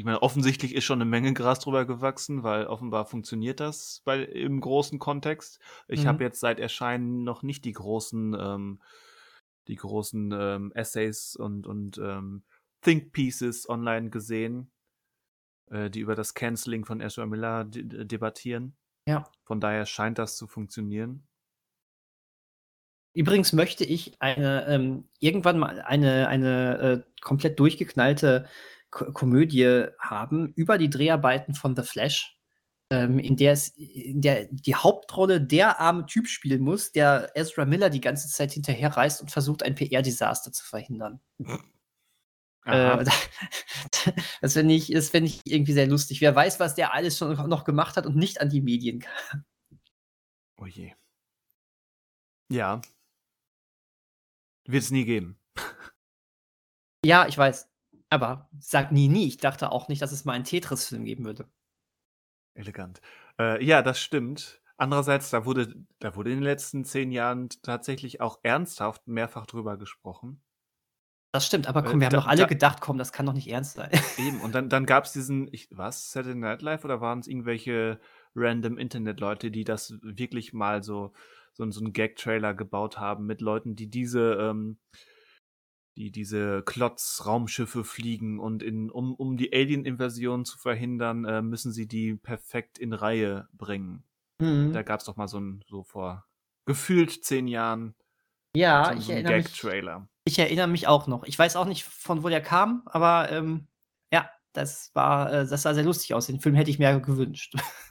Ich meine, offensichtlich ist schon eine Menge Gras drüber gewachsen, weil offenbar funktioniert das bei, im großen Kontext. Ich Mhm. habe jetzt seit Erscheinen noch nicht die großen, ähm, die großen ähm, Essays und, und ähm, Think Pieces online gesehen, äh, die über das Canceling von Ezra Miller de debattieren. Ja. Von daher scheint das zu funktionieren. Übrigens möchte ich eine, ähm, irgendwann mal eine, eine äh, komplett durchgeknallte Komödie haben über die Dreharbeiten von The Flash, ähm, in der es in der die Hauptrolle der arme Typ spielen muss, der Ezra Miller die ganze Zeit hinterherreist und versucht, ein PR-Desaster zu verhindern. Äh, das finde ich, das fänd ich irgendwie sehr lustig. Wer weiß, was der alles schon noch gemacht hat und nicht an die Medien kam. oh je. Ja. Wird es nie geben. Ja, ich weiß. Aber sag nie, nie. Ich dachte auch nicht, dass es mal einen Tetris-Film geben würde. Elegant. Äh, ja, das stimmt. Andererseits, da wurde, da wurde in den letzten zehn Jahren tatsächlich auch ernsthaft mehrfach drüber gesprochen. Das stimmt, aber Äh, komm, wir haben da- doch alle da- gedacht, komm, das kann doch nicht ernst sein. Eben, und dann, dann gab es diesen, ich, was, Saturday Night Live oder waren es irgendwelche random Internet-Leute, die das wirklich mal so, so, so einen Gag-Trailer gebaut haben mit Leuten, die diese, ähm, die diese Klotz-Raumschiffe fliegen und in, um, um die Alien-Invasion zu verhindern, äh, müssen sie die perfekt in Reihe bringen. Mhm. Da gab es doch mal so ein, so vor gefühlt zehn Jahren ja, so, ich so einen erinnere, mich, Gag-Trailer. ich erinnere mich auch noch. Ich weiß auch nicht, von wo der kam, aber ähm, ja, das war, äh, das sah sehr lustig aus. Den Film hätte ich mir gewünscht.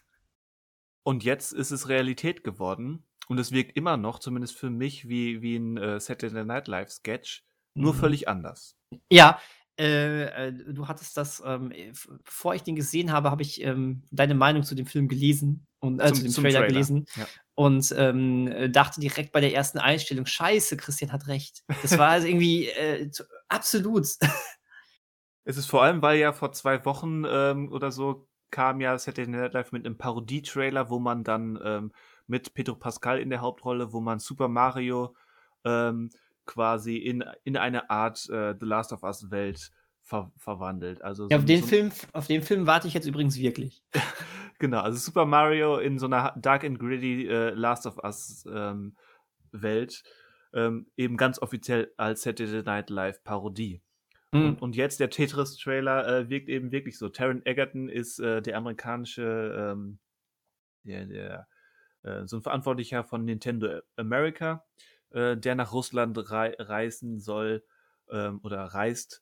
Und jetzt ist es Realität geworden und es wirkt immer noch, zumindest für mich, wie, wie ein äh, Saturday Night Live Sketch, nur Mhm. völlig anders. Ja, äh, äh, du hattest das, ähm, äh, bevor ich den gesehen habe, habe ich ähm, deine Meinung zu dem Film gelesen und äh, Zum- zu dem Trailer, Trailer, gelesen ja. und ähm, äh, dachte direkt bei der ersten Einstellung, scheiße, Christian hat recht. Das war also irgendwie äh, absolut. Es ist vor allem, weil ja vor zwei Wochen ähm, oder so kam ja Saturday Night Live mit einem Parodie-Trailer, wo man dann ähm, mit Pedro Pascal in der Hauptrolle, wo man Super Mario ähm, quasi in, in eine Art äh, The Last of Us Welt ver verwandelt. Also Ja, so- auf den so- Film, auf den Film warte ich jetzt übrigens wirklich. Genau, also Super Mario in so einer Dark and Gritty äh, Last of Us ähm, Welt, ähm, eben ganz offiziell als Saturday Night Live Parodie. Hm. Und, und jetzt der Tetris-Trailer äh, wirkt eben wirklich so. Taron Egerton ist äh, der amerikanische, ähm, der, der äh, so ein Verantwortlicher von Nintendo America, äh, der nach Russland rei reisen soll ähm, oder reist,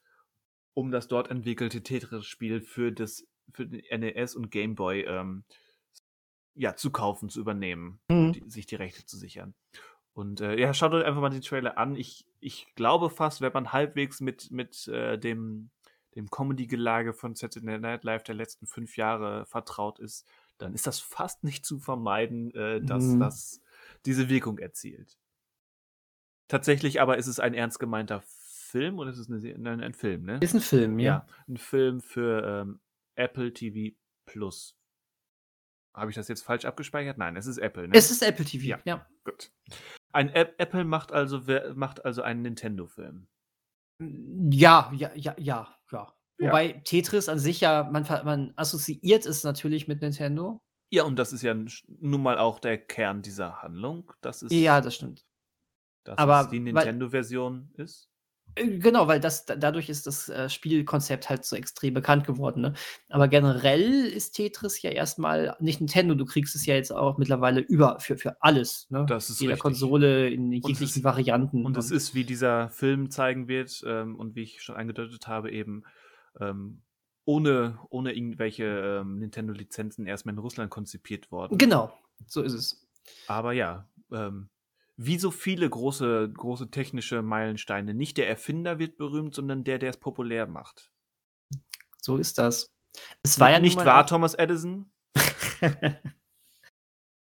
um das dort entwickelte Tetris-Spiel für das für den NES und Game Boy ähm, ja, zu kaufen, zu übernehmen, Hm. die, sich die Rechte zu sichern. Und äh, ja, schaut euch einfach mal den Trailer an. Ich, ich glaube fast, wenn man halbwegs mit, mit äh, dem, dem Comedy-Gelage von Saturday Night Live der letzten fünf Jahre vertraut ist, dann ist das fast nicht zu vermeiden, äh, dass Mhm. das diese Wirkung erzielt. Tatsächlich aber ist es ein ernst gemeinter Film oder ist es eine, nein, ein Film, ne? Ist ein Film, ja. Ja, ein Film für ähm, Apple TV Plus. Habe ich das jetzt falsch abgespeichert? Nein, es ist Apple. Ne? Es ist Apple TV, Ja. ja. Gut. Ein App Apple macht also, macht also einen Nintendo-Film. Ja, ja, ja, ja, ja. Ja. Wobei Tetris an sich ja, man, man assoziiert es natürlich mit Nintendo. Ja, und das ist ja nun mal auch der Kern dieser Handlung. Das ist, Ja, das stimmt. Dass aber es die Nintendo-Version ist. Äh, Genau, weil das da- dadurch ist das äh, Spielkonzept halt so extrem bekannt geworden. Ne? Aber generell ist Tetris ja erstmal nicht Nintendo. Du kriegst es ja jetzt auch mittlerweile über für, für alles. Ne? Das ist Jeder richtig. Konsole in jeglichen Varianten. Und es ist, wie dieser Film zeigen wird, ähm, und wie ich schon angedeutet habe, eben ähm, ohne, ohne irgendwelche ähm, Nintendo-Lizenzen erstmal in Russland konzipiert worden. genau, so ist es. Aber ja, ähm, wie so viele große, große technische Meilensteine, nicht der Erfinder wird berühmt, sondern der, der es populär macht. So ist das. Es war ja nicht wahr, Thomas Edison?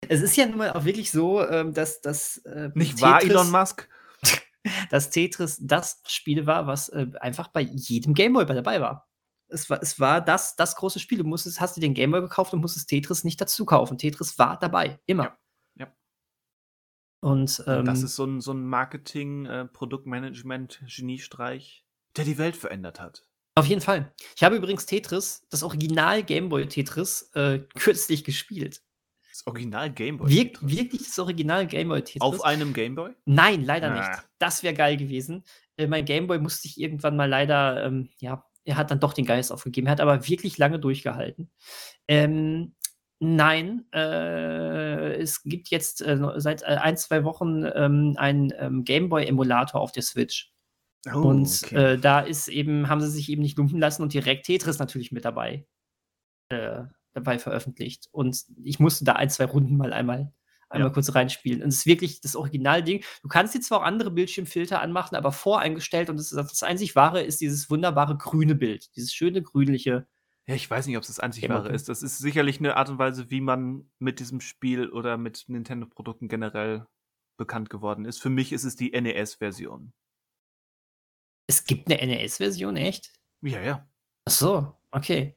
es ist ja nun mal auch wirklich so, ähm, dass das äh, Nicht wahr, Elon Musk? dass Tetris das Spiel war, was äh, einfach bei jedem Gameboy bei dabei war. Es war, es war das, das große Spiel. Du musstest, hast dir den Gameboy gekauft und musstest Tetris nicht dazu kaufen. Tetris war dabei, immer. Ja. Und ähm, das ist so ein, so ein Marketing-, äh, der die Welt verändert hat. auf jeden Fall. Ich habe übrigens Tetris, das Original Gameboy Tetris, äh, kürzlich gespielt. Das Original Gameboy. Wirk, wirklich das Original Gameboy Tetris. Auf einem Gameboy? Nein, leider Ah. nicht. Das wäre geil gewesen. Äh, mein Gameboy musste ich irgendwann mal leider, ähm, ja, er hat dann doch den Geist aufgegeben. Er hat aber wirklich lange durchgehalten. Ähm, nein, äh, es gibt jetzt äh, seit äh, ein, zwei Wochen ähm, einen ähm, Gameboy-Emulator auf der Switch. Oh, und äh, da ist eben, haben sie sich eben nicht lumpen lassen und direkt Tetris natürlich mit dabei, äh, dabei veröffentlicht. Und ich musste da ein, zwei Runden mal einmal, einmal Ja. kurz reinspielen. Und es ist wirklich das Originalding. Du kannst jetzt zwar auch andere Bildschirmfilter anmachen, aber voreingestellt und das, das einzig wahre ist dieses wunderbare grüne Bild. Dieses schöne grünliche. Ja, ich weiß nicht, ob es das einzig wahre ist. Das ist sicherlich eine Art und Weise, wie man mit diesem Spiel oder mit Nintendo-Produkten generell bekannt geworden ist. Für mich ist es die NES-Version. Es gibt eine NES-Version, echt? Ja, ja. Ach so, okay.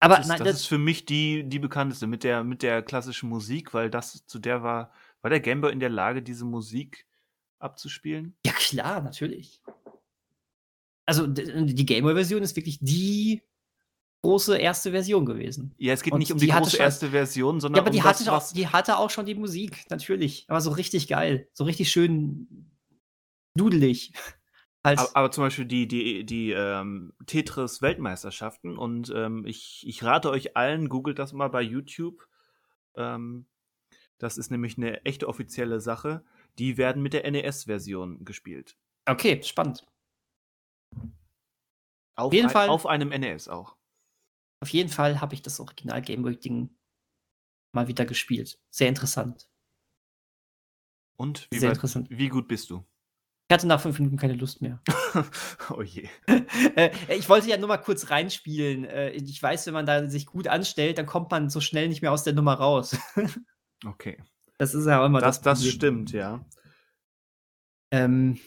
Aber Das, ist, nein, das ist für mich die, die bekannteste mit der, mit der klassischen Musik, weil das zu der war, war der Gameboy in der Lage, diese Musik abzuspielen? Ja, klar, natürlich. Also die Gameboy-Version ist wirklich die große erste Version gewesen. Ja, es geht Und nicht um die die, große schon- erste Version, sondern Ja, aber um die, das, hatte auch, was, die hatte auch schon die Musik, natürlich. Aber so richtig geil. So richtig schön dudelig. Aber, aber zum Beispiel die, die, die ähm, Tetris-Weltmeisterschaften und ähm, ich, ich rate euch allen, googelt das mal bei YouTube. Ähm, das ist nämlich eine echte offizielle Sache. Die werden mit der NES-Version gespielt. okay, spannend. Auf, jeden ein, Fall- auf einem NES auch. Auf jeden Fall habe ich das Original Gameboy-Ding mal wieder gespielt. Sehr interessant. Und wie, Sehr weit, interessant. wie gut bist du? Ich hatte nach fünf Minuten keine Lust mehr. oh je. äh, ich wollte ja nur mal kurz reinspielen. Äh, ich weiß, wenn man da sich gut anstellt, dann kommt man so schnell nicht mehr aus der Nummer raus. Okay. Das ist ja auch immer Das, das Problem. stimmt, ja. Ähm,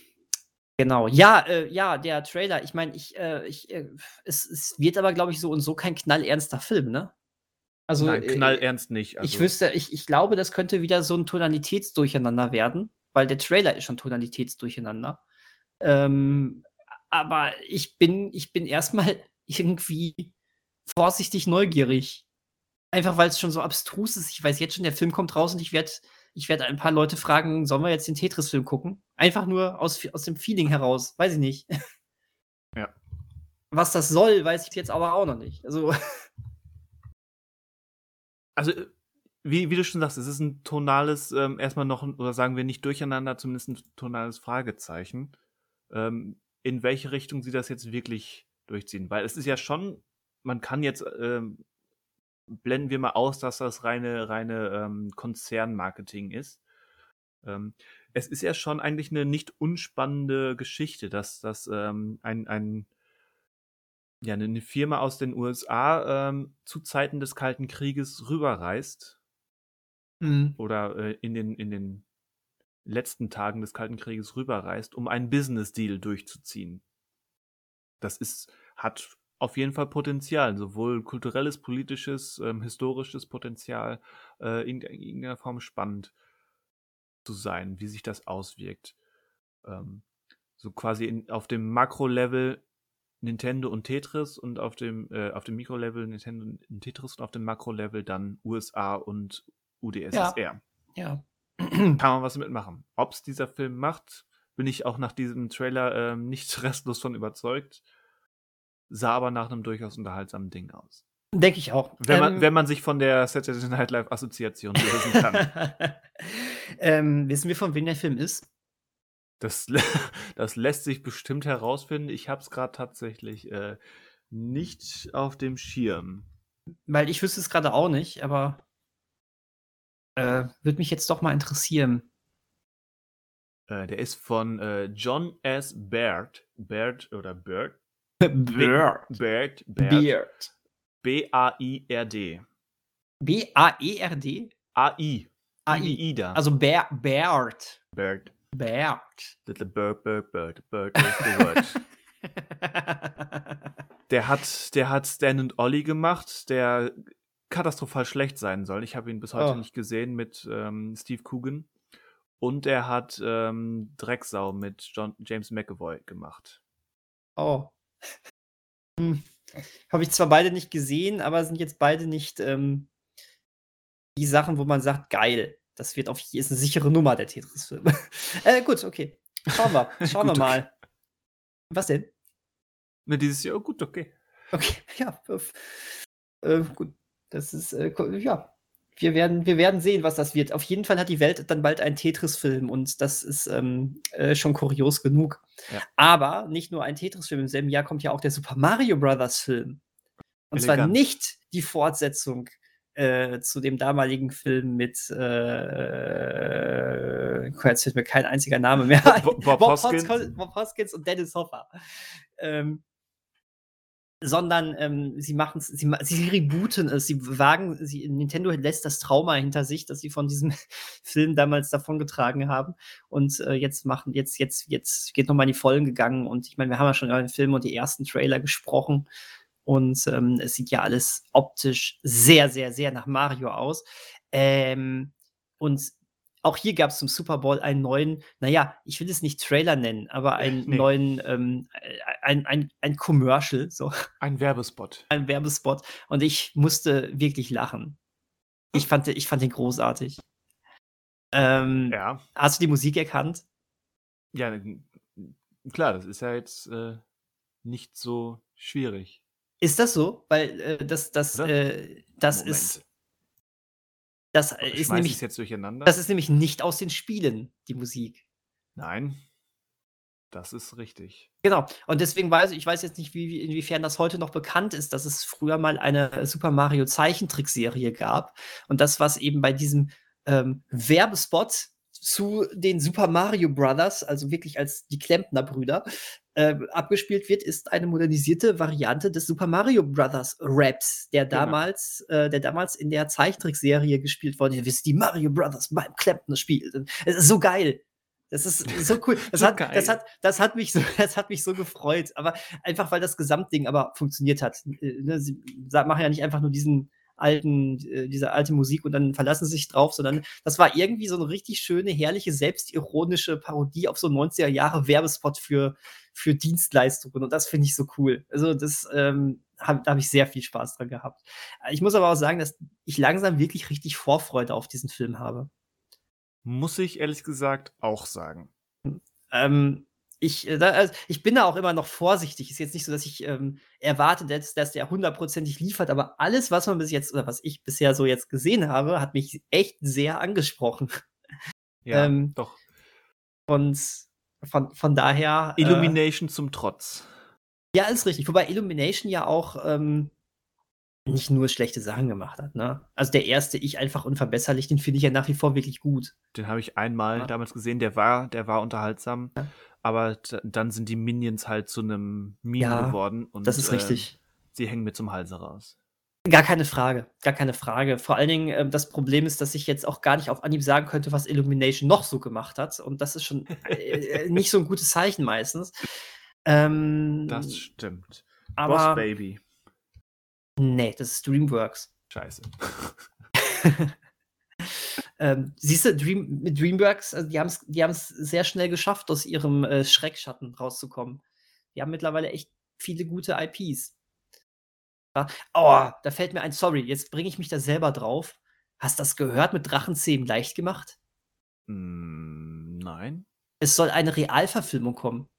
genau. Ja, äh, ja, der Trailer. Ich meine, ich, äh, ich, äh, es, es wird aber, glaube ich, so und so kein knallernster Film, ne? Also, Nein, äh, knallernst nicht. Also, ich wüsste, ich, ich glaube, das könnte wieder so ein Tonalitätsdurcheinander werden, weil der Trailer ist schon Tonalitätsdurcheinander. Ähm, aber ich bin, ich bin erstmal irgendwie vorsichtig neugierig. Einfach weil es schon so abstrus ist. Ich weiß jetzt schon, der Film kommt raus und ich werde ich werd ein paar Leute fragen, sollen wir jetzt den Tetris-Film gucken? Einfach nur aus, aus dem Feeling heraus. Weiß ich nicht. Ja. Was das soll, weiß ich jetzt aber auch noch nicht. Also, also äh, wie, wie du schon sagst, es ist ein tonales, ähm, erstmal noch, oder sagen wir nicht durcheinander, zumindest ein tonales Fragezeichen, ähm, in welche Richtung sie das jetzt wirklich durchziehen. Weil es ist ja schon, man kann jetzt, ähm, blenden wir mal aus, dass das reine, reine ähm, Konzernmarketing ist. Ähm, es ist ja schon eigentlich eine nicht unspannende Geschichte, dass, dass ähm, ein, ein ja, eine Firma aus den USA ähm, zu Zeiten des Kalten Krieges rüberreist hm, oder äh, in, den, in den letzten Tagen des Kalten Krieges rüberreist, um einen Business-Deal durchzuziehen. Das ist, hat auf jeden Fall Potenzial, sowohl kulturelles, politisches, ähm, historisches Potenzial, äh, in irgendeiner Form spannend zu sein, wie sich das auswirkt. Ähm, so quasi in, auf dem Makro-Level Nintendo und Tetris und auf dem, äh, auf dem Mikro-Level Nintendo und Tetris und auf dem Makro-Level dann USA und UdSSR. Ja. ja. Kann man was mitmachen. Ob es dieser Film macht, bin ich auch nach diesem Trailer ähm, nicht restlos von überzeugt. Sah aber nach einem durchaus unterhaltsamen Ding aus. Denke ich auch. Wenn man, ähm, wenn man sich von der Saturday Night Live Assoziation lösen kann. ähm, wissen wir, von wem der Film ist? Das, das lässt sich bestimmt herausfinden. Ich habe es gerade tatsächlich äh, nicht auf dem Schirm. Weil ich wüsste es gerade auch nicht, aber äh, würde mich jetzt doch mal interessieren. Äh, der ist von äh, John S. Baird. Baird oder Bird? Baird. Baird. Baird. B-A-I-R-D. B-A-E-R-D? A-I. A-I. Ida. Also Bear, Baird. Baird. Baird. Little bird, bird, bird, bird is the word. der hat, der hat Stan und Ollie gemacht, der katastrophal schlecht sein soll. Ich habe ihn bis heute oh. nicht gesehen mit ähm, Steve Coogan. Und er hat ähm, Drecksau mit John, James McAvoy gemacht. Oh. Hm. Habe ich zwar beide nicht gesehen, aber sind jetzt beide nicht ähm, die Sachen, wo man sagt, geil. Das wird auf ist eine sichere Nummer, der Tetris-Film. äh, gut, okay. Schauen wir. Schauen wir mal. Was denn? Na, dieses Jahr, oh, gut, okay. Okay, ja. Äh, gut. Das ist, äh, ja. Wir werden, wir werden sehen, was das wird. Auf jeden Fall hat die Welt dann bald einen Tetris-Film und das ist ähm, äh, schon kurios genug. Ja. Aber nicht nur ein Tetris-Film, im selben Jahr kommt ja auch der Super Mario Brothers-Film. Und Elegant. zwar nicht die Fortsetzung äh, zu dem damaligen Film mit äh, jetzt fällt mir kein einziger Name mehr. Bob, Bob, Bob, Hoskins. Bob Hoskins und Dennis Hoffer. Ähm, sondern ähm, sie machen sie, sie rebooten es, sie wagen, sie, Nintendo lässt das Trauma hinter sich, dass sie von diesem Film damals davongetragen haben. Und äh, jetzt machen, jetzt, jetzt, jetzt geht nochmal in die Vollen gegangen. Und ich meine, wir haben ja schon über den Film und die ersten Trailer gesprochen. Und ähm, es sieht ja alles optisch sehr, sehr, sehr nach Mario aus. Ähm, und auch hier gab es zum Super Bowl einen neuen, naja, ich will es nicht Trailer nennen, aber einen nee. neuen, ähm, ein, ein, ein Commercial. So. Ein Werbespot. Ein Werbespot. Und ich musste wirklich lachen. Ich fand, ich fand den großartig. Ähm, ja. Hast du die Musik erkannt? Ja, klar, das ist ja jetzt äh, nicht so schwierig. Ist das so? Weil äh, das, das, äh, das Moment. ist. Das ist nämlich. jetzt durcheinander? Das ist nämlich nicht aus den Spielen, die Musik. Nein. Das ist richtig. Genau. Und deswegen weiß ich, ich weiß jetzt nicht, wie, inwiefern das heute noch bekannt ist, dass es früher mal eine Super Mario Zeichentrickserie gab. Und das, was eben bei diesem ähm, Werbespot zu den Super Mario Brothers, also wirklich als die Klempner-Brüder, äh, abgespielt wird, ist eine modernisierte Variante des Super Mario Brothers Raps, der genau. damals, äh, der damals in der Zeichentrickserie gespielt wurde. Ihr wisst, die Mario Brothers beim Klempner spielt. Es ist so geil. Das ist so cool. Das, so hat, das, hat, das, hat mich so, das hat mich so gefreut. Aber einfach, weil das Gesamtding aber funktioniert hat. Äh, ne, sie machen ja nicht einfach nur diesen, alten, äh, diese alte Musik und dann verlassen sie sich drauf, sondern das war irgendwie so eine richtig schöne, herrliche, selbstironische Parodie auf so 90er Jahre Werbespot für, für Dienstleistungen und das finde ich so cool. Also das, ähm, hab, da habe ich sehr viel Spaß dran gehabt. Ich muss aber auch sagen, dass ich langsam wirklich richtig Vorfreude auf diesen Film habe. Muss ich ehrlich gesagt auch sagen. Ähm, ich, äh, also ich bin da auch immer noch vorsichtig. Ist jetzt nicht so, dass ich ähm, erwarte, dass, dass der hundertprozentig liefert, aber alles, was man bis jetzt oder was ich bisher so jetzt gesehen habe, hat mich echt sehr angesprochen. Ja, ähm, doch. Und von, von daher. Äh Illumination äh, zum Trotz. Ja, ist richtig. Wobei Illumination ja auch ähm, nicht nur schlechte Sachen gemacht hat. Ne? Also der erste, ich einfach unverbesserlich, den finde ich ja nach wie vor wirklich gut. Den habe ich einmal ja. damals gesehen, der war, der war unterhaltsam. Ja aber dann sind die Minions halt zu einem Meme ja, geworden. Und, das ist äh, richtig. Sie hängen mir zum Halse raus. Gar keine Frage, gar keine Frage. Vor allen Dingen, äh, das Problem ist, dass ich jetzt auch gar nicht auf Anhieb sagen könnte, was Illumination noch so gemacht hat. Und das ist schon äh, äh nicht so ein gutes Zeichen meistens. Ähm, das stimmt. aber. Boss Baby. Nee, das ist DreamWorks. Scheiße. ähm, siehst du, Dream, mit DreamWorks, also die haben es die sehr schnell geschafft, aus ihrem äh, Schreckschatten rauszukommen. Die haben mittlerweile echt viele gute IPs. Oh, da fällt mir ein, sorry, jetzt bringe ich mich da selber drauf. Hast du das gehört mit Drachenzähmen leicht gemacht? Mm, nein. Es soll eine Realverfilmung kommen.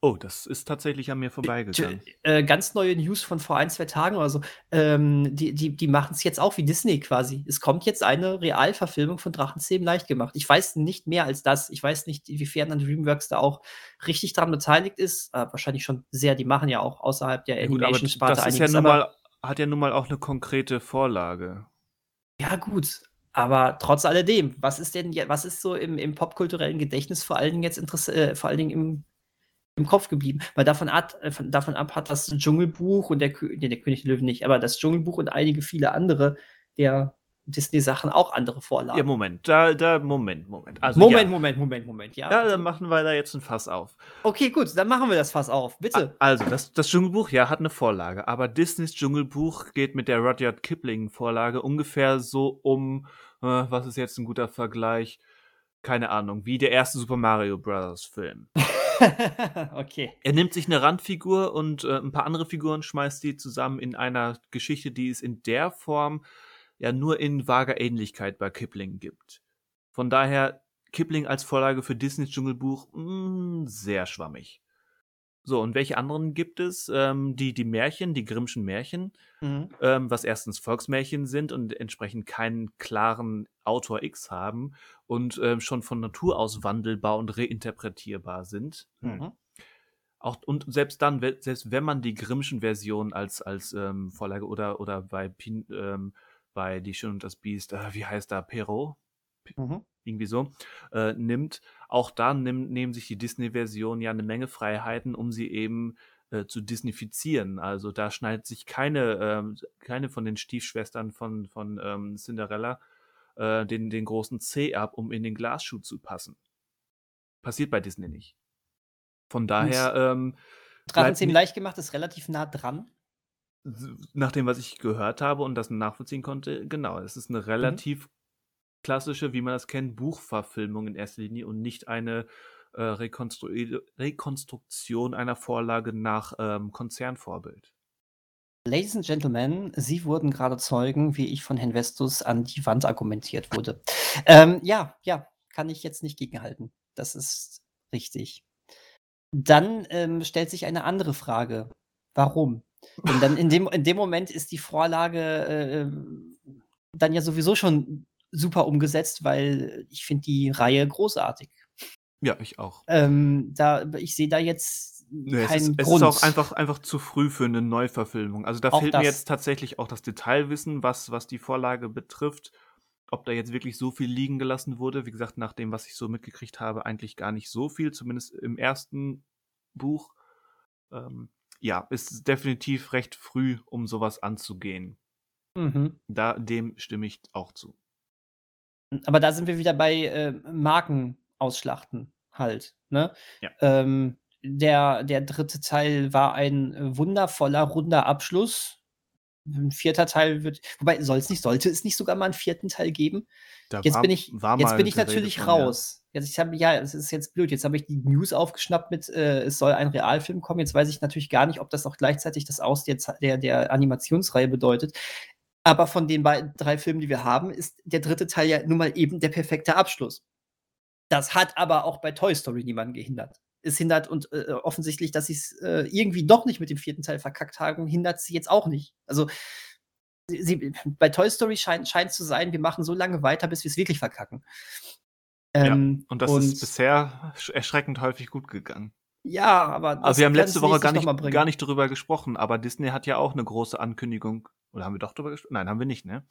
Oh, das ist tatsächlich an mir vorbeigegangen. Äh, ganz neue News von vor ein, zwei Tagen oder so. Ähm, die die, die machen es jetzt auch wie Disney quasi. Es kommt jetzt eine Realverfilmung von Drachenzähmen leicht gemacht. Ich weiß nicht mehr als das. Ich weiß nicht, inwiefern dann DreamWorks da auch richtig dran beteiligt ist. Äh, wahrscheinlich schon sehr. Die machen ja auch außerhalb der Animation-Sparte einiges. Ja mal, hat ja nun mal auch eine konkrete Vorlage. Ja, gut. Aber trotz alledem, was ist denn, was ist so im, im popkulturellen Gedächtnis vor allen Dingen jetzt interessant, äh, vor allen Dingen im im Kopf geblieben. Weil davon, ab, äh, davon ab hat das Dschungelbuch und der, nee, der König der Löwen nicht, aber das Dschungelbuch und einige viele andere der Disney-Sachen auch andere Vorlagen. Ja, Moment, da, da, Moment, Moment. Also, Moment, ja. Moment, Moment, Moment, ja. Ja, dann machen wir da jetzt ein Fass auf. Okay, gut, dann machen wir das Fass auf, bitte. Also, das, das Dschungelbuch, ja, hat eine Vorlage, aber Disneys Dschungelbuch geht mit der Rudyard Kipling-Vorlage ungefähr so um, äh, was ist jetzt ein guter Vergleich? Keine Ahnung, wie der erste Super Mario Bros. Film. okay. Er nimmt sich eine Randfigur und äh, ein paar andere Figuren, schmeißt die zusammen in einer Geschichte, die es in der Form ja nur in vager Ähnlichkeit bei Kipling gibt. Von daher Kipling als Vorlage für Disneys Dschungelbuch mh, mm, sehr schwammig. So, und welche anderen gibt es? Ähm, die, die Märchen, die Grimmschen Märchen, mhm. ähm, was erstens Volksmärchen sind und entsprechend keinen klaren Autor X haben und ähm, schon von Natur aus wandelbar und reinterpretierbar sind. Hm. Mhm. Auch, und selbst dann, selbst wenn man die Grimmschen Version als, als ähm, Vorlage oder, oder bei, Pin, ähm, bei Die Schön und das Biest, äh, wie heißt da, Perrault? Mhm irgendwie so, äh, nimmt. Auch da nimm, nehmen sich die Disney-Version ja eine Menge Freiheiten, um sie eben äh, zu disneyfizieren. Also da schneidet sich keine, ähm, keine von den Stiefschwestern von, von ähm, Cinderella äh, den, den großen C ab, um in den Glasschuh zu passen. Passiert bei Disney nicht. Von daher. Ähm, Drachenzähmen leicht gemacht ist relativ nah dran. Nach dem, was ich gehört habe und das nachvollziehen konnte, genau. Es ist eine mhm. relativ mhm klassische, wie man das kennt, Buchverfilmung in erster Linie und nicht eine äh, Rekonstru Rekonstruktion einer Vorlage nach ähm, Konzernvorbild. Ladies and Gentlemen, Sie wurden gerade Zeugen, wie ich von Herrn Vestus an die Wand argumentiert wurde. Ähm, ja, ja, kann ich jetzt nicht gegenhalten. Das ist richtig. Dann ähm, stellt sich eine andere Frage. Warum? Denn dann in dem, in dem Moment ist die Vorlage äh, dann ja sowieso schon super umgesetzt, weil ich finde die Reihe großartig. Ja, ich auch. Ähm, da, ich sehe da jetzt nee, keinen es ist, Grund. Es ist auch einfach, einfach zu früh für eine Neuverfilmung. Also da auch fehlt das. mir jetzt tatsächlich auch das Detailwissen, was, was die Vorlage betrifft. Ob da jetzt wirklich so viel liegen gelassen wurde. Wie gesagt, nach dem, was ich so mitgekriegt habe, eigentlich gar nicht so viel, zumindest im ersten Buch. Ähm, ja, ist definitiv recht früh, um sowas anzugehen. Mhm. Da, dem stimme ich auch zu. Aber da sind wir wieder bei äh, Marken ausschlachten halt. Ne? Ja. Ähm, der, der dritte Teil war ein wundervoller, runder Abschluss. Ein vierter Teil wird, wobei soll es nicht, sollte es nicht sogar mal einen vierten Teil geben? Da jetzt war, bin ich, jetzt bin ich natürlich von, raus. Ja. Jetzt ich habe ja, es ist jetzt blöd. Jetzt habe ich die News aufgeschnappt mit, äh, es soll ein Realfilm kommen. Jetzt weiß ich natürlich gar nicht, ob das auch gleichzeitig das Aus der, der, der Animationsreihe bedeutet. Aber von den beiden, drei Filmen, die wir haben, ist der dritte Teil ja nun mal eben der perfekte Abschluss. Das hat aber auch bei Toy Story niemanden gehindert. Es hindert und äh, offensichtlich, dass sie es äh, irgendwie doch nicht mit dem vierten Teil verkackt haben, hindert sie jetzt auch nicht. Also sie, bei Toy Story scheint es zu sein, wir machen so lange weiter, bis wir es wirklich verkacken. Ähm, ja, und das und, ist bisher erschreckend häufig gut gegangen. Ja, aber. Also wir haben letzte Woche gar nicht, gar nicht darüber gesprochen, aber Disney hat ja auch eine große Ankündigung oder haben wir doch drüber gesprochen? Nein, haben wir nicht, ne?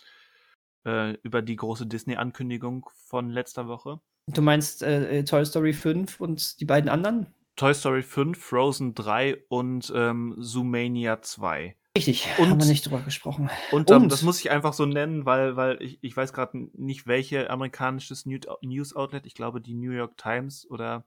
Äh, über die große Disney-Ankündigung von letzter Woche. Du meinst äh, äh Toy Story 5 und die beiden anderen? Toy Story 5, Frozen 3 und ähm, Zoomania 2. Richtig, und, haben wir nicht drüber gesprochen. Und, ähm, und, das muss ich einfach so nennen, weil, weil ich, ich weiß gerade nicht, welche amerikanisches News-Outlet, ich glaube die New York Times oder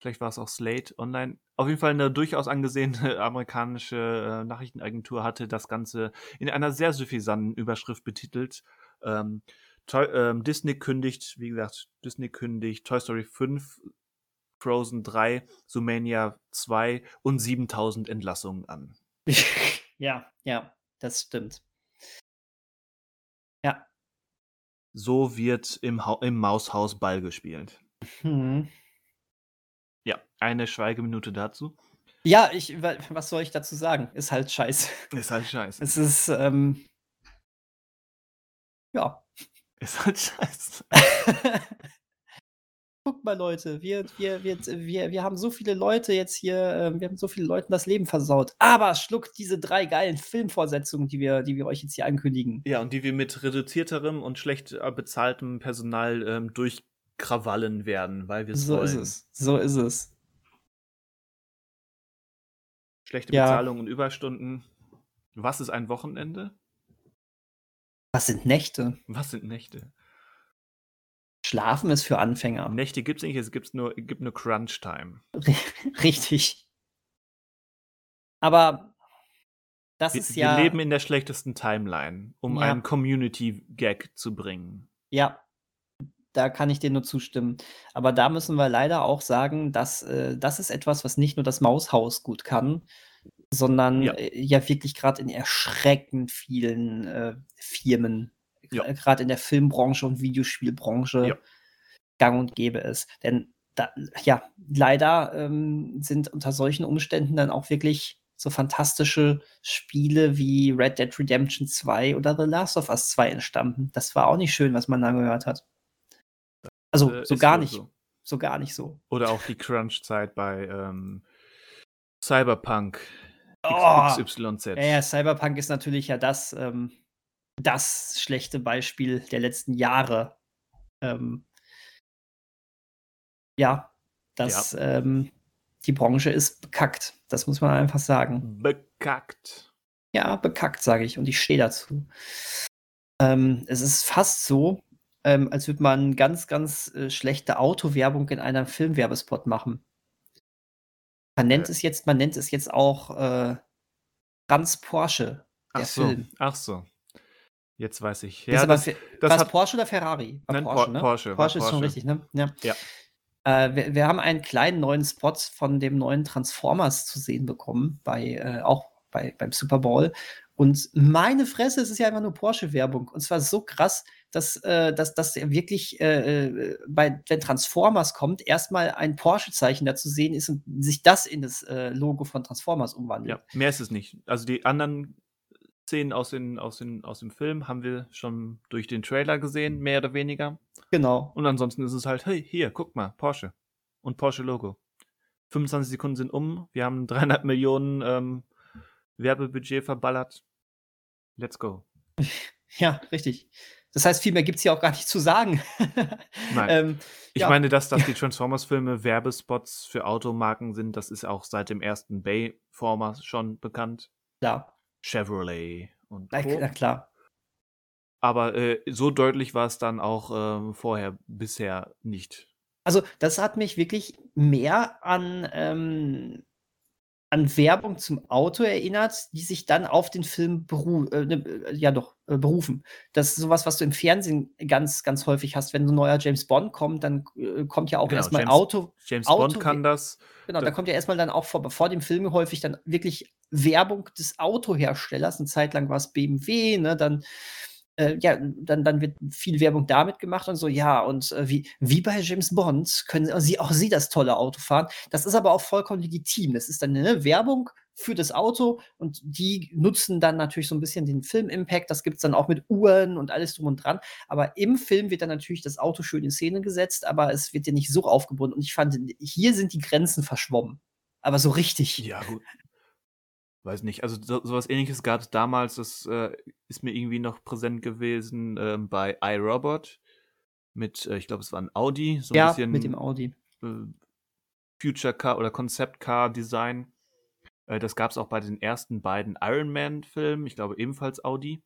Vielleicht war es auch Slate Online. Auf jeden Fall eine durchaus angesehene amerikanische äh, Nachrichtenagentur hatte das Ganze in einer sehr suffisanten Überschrift betitelt. Ähm, Toy, ähm, Disney kündigt, wie gesagt, Disney kündigt Toy Story 5, Frozen 3, Sumania 2 und 7000 Entlassungen an. ja, ja, das stimmt. Ja. So wird im, ha im Maushaus Ball gespielt. Hm. Eine Schweigeminute dazu. Ja, ich, was soll ich dazu sagen? Ist halt scheiße. Ist halt scheiße. Es ist, ähm, ja. Ist halt scheiße. Guckt mal, Leute, wir, wir, wir, wir, wir haben so viele Leute jetzt hier, äh, wir haben so viele Leuten das Leben versaut. Aber schluckt diese drei geilen Filmvorsetzungen, die wir, die wir euch jetzt hier ankündigen. Ja, und die wir mit reduzierterem und schlecht äh, bezahltem Personal ähm, durchkrawallen werden, weil wir es So wollen. ist es. So ist es. Schlechte Ja. Bezahlung und Überstunden. Was ist ein Wochenende? Was sind Nächte? Was sind Nächte? Schlafen ist für Anfänger. Nächte gibt's nicht, es gibt's nur, gibt nur Crunch Time. Richtig. Aber das Wir, ist wir ja. leben in der schlechtesten Timeline, um Ja. einen Community-Gag zu bringen. Ja, da kann ich dir nur zustimmen. Aber da müssen wir leider auch sagen, dass äh, das ist etwas, was nicht nur das Maushaus gut kann, sondern Ja. äh, ja wirklich gerade in erschreckend vielen äh, Firmen, Ja. gerade in der Filmbranche und Videospielbranche Ja. gang und gäbe ist. Denn da, ja, leider ähm, sind unter solchen Umständen dann auch wirklich so fantastische Spiele wie Red Dead Redemption 2 oder The Last of Us 2 entstanden. Das war auch nicht schön, was man da gehört hat. Also Äh, so gar nicht, so. so gar nicht so. Oder auch die Crunch-Zeit bei ähm, Cyberpunk Oh, XYZ. ja, ja, Cyberpunk ist natürlich ja das, ähm, das schlechte Beispiel der letzten Jahre. Ähm, ja, das, Ähm, die Branche ist bekackt. Das muss man einfach sagen. Bekackt. Ja, bekackt, sage ich. Und ich stehe dazu. Ähm, es ist fast so, ähm, als würde man ganz, ganz äh, schlechte Autowerbung in einem Filmwerbespot machen. Man nennt Äh. es jetzt, man nennt es jetzt auch äh, Franz Porsche, der Ach so, Film. ach so. Jetzt weiß ich. Ja, das, das war's hat- Porsche oder Ferrari? War Nein, Porsche, Por- ne? Porsche, war Porsche ist schon richtig, ne? Ja. Ja. Äh, wir, wir haben einen kleinen neuen Spot von dem neuen Transformers zu sehen bekommen, bei, äh, auch bei, beim Super Bowl. Und meine Fresse, es ist ja einfach nur Porsche-Werbung. Und zwar so krass, dass, äh, dass, dass wirklich äh, äh, bei, wenn Transformers kommt, erstmal ein Porsche-Zeichen dazu sehen ist und sich das in das äh, Logo von Transformers umwandelt. ja, mehr ist es nicht. Also die anderen Szenen aus, den, aus, den, aus dem Film haben wir schon durch den Trailer gesehen, mehr oder weniger. Genau. Und ansonsten ist es halt, hey, hier, guck mal, Porsche. Und Porsche-Logo. 25 Sekunden sind um. Wir haben 300 Millionen ähm, Werbebudget verballert. Let's go. Ja, richtig. Das heißt, viel mehr gibt es hier auch gar nicht zu sagen. Nein. ähm, Ich ja. meine, dass, dass die Transformers-Filme Werbespots für Automarken sind, das ist auch seit dem ersten Bay-Former schon bekannt. ja, Chevrolet und na, na klar. Aber äh, so deutlich war es dann auch ähm, vorher bisher nicht. Also, das hat mich wirklich mehr an, ähm, an Werbung zum Auto erinnert, die sich dann auf den Film beru äh, ne, ja doch, äh, berufen. Das ist sowas, was du im Fernsehen ganz, ganz häufig hast. Wenn so ein neuer James Bond kommt, dann äh, kommt ja auch Genau, erstmal James- Auto. James Auto- Bond kann das. Genau, Da- da kommt ja erstmal dann auch vor, vor dem Film häufig dann wirklich Werbung des Autoherstellers. Eine Zeit lang war es BMW, ne, dann, äh, ja, dann, dann wird viel Werbung damit gemacht und so, ja, und äh, wie, wie bei James Bond können sie, auch sie das tolle Auto fahren. Das ist aber auch vollkommen legitim. Das ist dann eine Werbung für das Auto und die nutzen dann natürlich so ein bisschen den Film-Impact. Das gibt es dann auch mit Uhren und alles drum und dran. Aber im Film wird dann natürlich das Auto schön in Szene gesetzt, aber es wird ja nicht so aufgebunden. Und ich fand, hier sind die Grenzen verschwommen. Aber so richtig. Ja, gut. Weiß nicht. Also so, sowas ähnliches gab es damals, das äh, ist mir irgendwie noch präsent gewesen ähm, bei iRobot mit, äh, ich glaube, es war ein Audi, so ein ja, bisschen mit dem Audi. äh, Future Car oder Concept Car Design. Äh, das gab es auch bei den ersten beiden Iron Man Filmen, ich glaube ebenfalls Audi.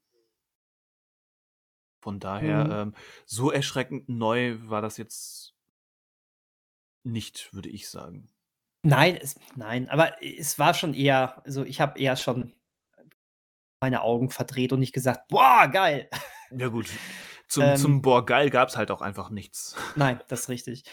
Von daher, Mhm. ähm, so erschreckend neu war das jetzt nicht, würde ich sagen. Nein, es nein, aber es war schon eher also, ich habe eher schon meine Augen verdreht und nicht gesagt: „Boah, geil!“ Ja gut, zum Ähm. zum „Boah, geil“ gab's halt auch einfach nichts. Nein, das ist richtig.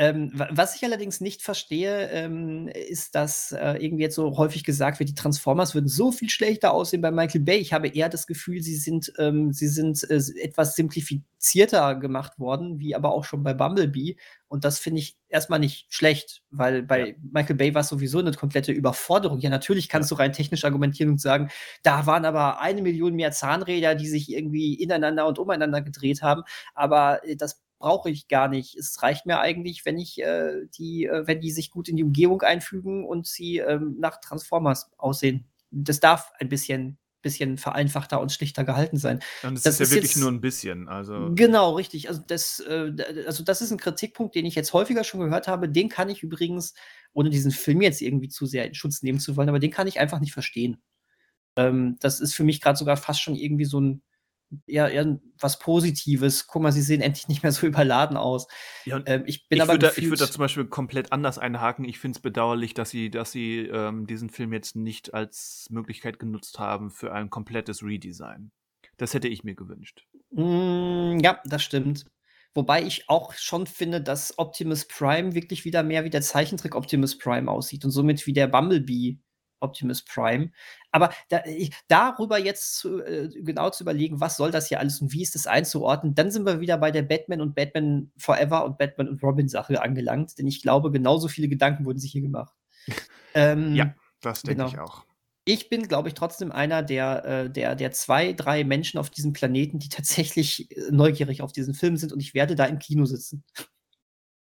Ähm, wa was ich allerdings nicht verstehe, ähm, ist, dass, äh, irgendwie jetzt so häufig gesagt wird, die Transformers würden so viel schlechter aussehen bei Michael Bay. Ich habe eher das Gefühl, sie sind ähm, sie sind, äh, etwas simplifizierter gemacht worden, wie aber auch schon bei Bumblebee. Und das finde ich erst mal nicht schlecht, weil bei Ja. Michael Bay war's sowieso 'ne komplette Überforderung. Ja, natürlich kannst Ja. du rein technisch argumentieren und sagen: „Da waren aber 1.000.000 mehr Zahnräder, die sich irgendwie ineinander und umeinander gedreht haben.“ Aber, äh, das brauche ich gar nicht. Es reicht mir eigentlich, wenn ich, äh, die äh, wenn die sich gut in die Umgebung einfügen und sie, ähm, nach Transformers aussehen. Das darf ein bisschen bisschen vereinfachter und schlichter gehalten sein. Und es Das ist ja ist wirklich jetzt nur 'n bisschen, also Genau, richtig. Also, das äh, also, das ist 'n Kritikpunkt, den ich jetzt häufiger schon gehört habe. Den kann ich übrigens, ohne diesen Film jetzt irgendwie zu sehr in Schutz nehmen zu wollen aber den kann ich einfach nicht verstehen. Ähm, das ist für mich grad sogar fast schon irgendwie so 'n eher eher was Positives. Guck mal, sie sehen endlich nicht mehr so überladen aus. Ja, Ähm, ich bin ich aber würde da ich würde da gefühlt zum Beispiel komplett anders einhaken. Ich finde es bedauerlich, dass sie dass sie, ähm, diesen Film jetzt nicht als Möglichkeit genutzt haben für ein komplettes Redesign. Das hätte ich mir gewünscht. Hm, ja, das stimmt. Wobei ich auch schon finde, dass Optimus Prime wirklich wieder mehr wie der Zeichentrick Optimus Prime aussieht und somit wie der Bumblebee Optimus Prime. Aber da i darüber jetzt zu äh, genau zu überlegen, was soll das hier alles und wie ist das einzuordnen, dann sind wir wieder bei der Batman und Batman Forever und Batman und Robin Sache angelangt, denn ich glaube, genauso viele Gedanken wurden sich hier gemacht. Ähm, Ja, das denke genau. ich auch. Ich bin, glaube ich, trotzdem einer der äh, der der 2, 3 Menschen auf diesem Planeten, die tatsächlich, äh, neugierig auf diesen Film sind und ich werde da im Kino sitzen.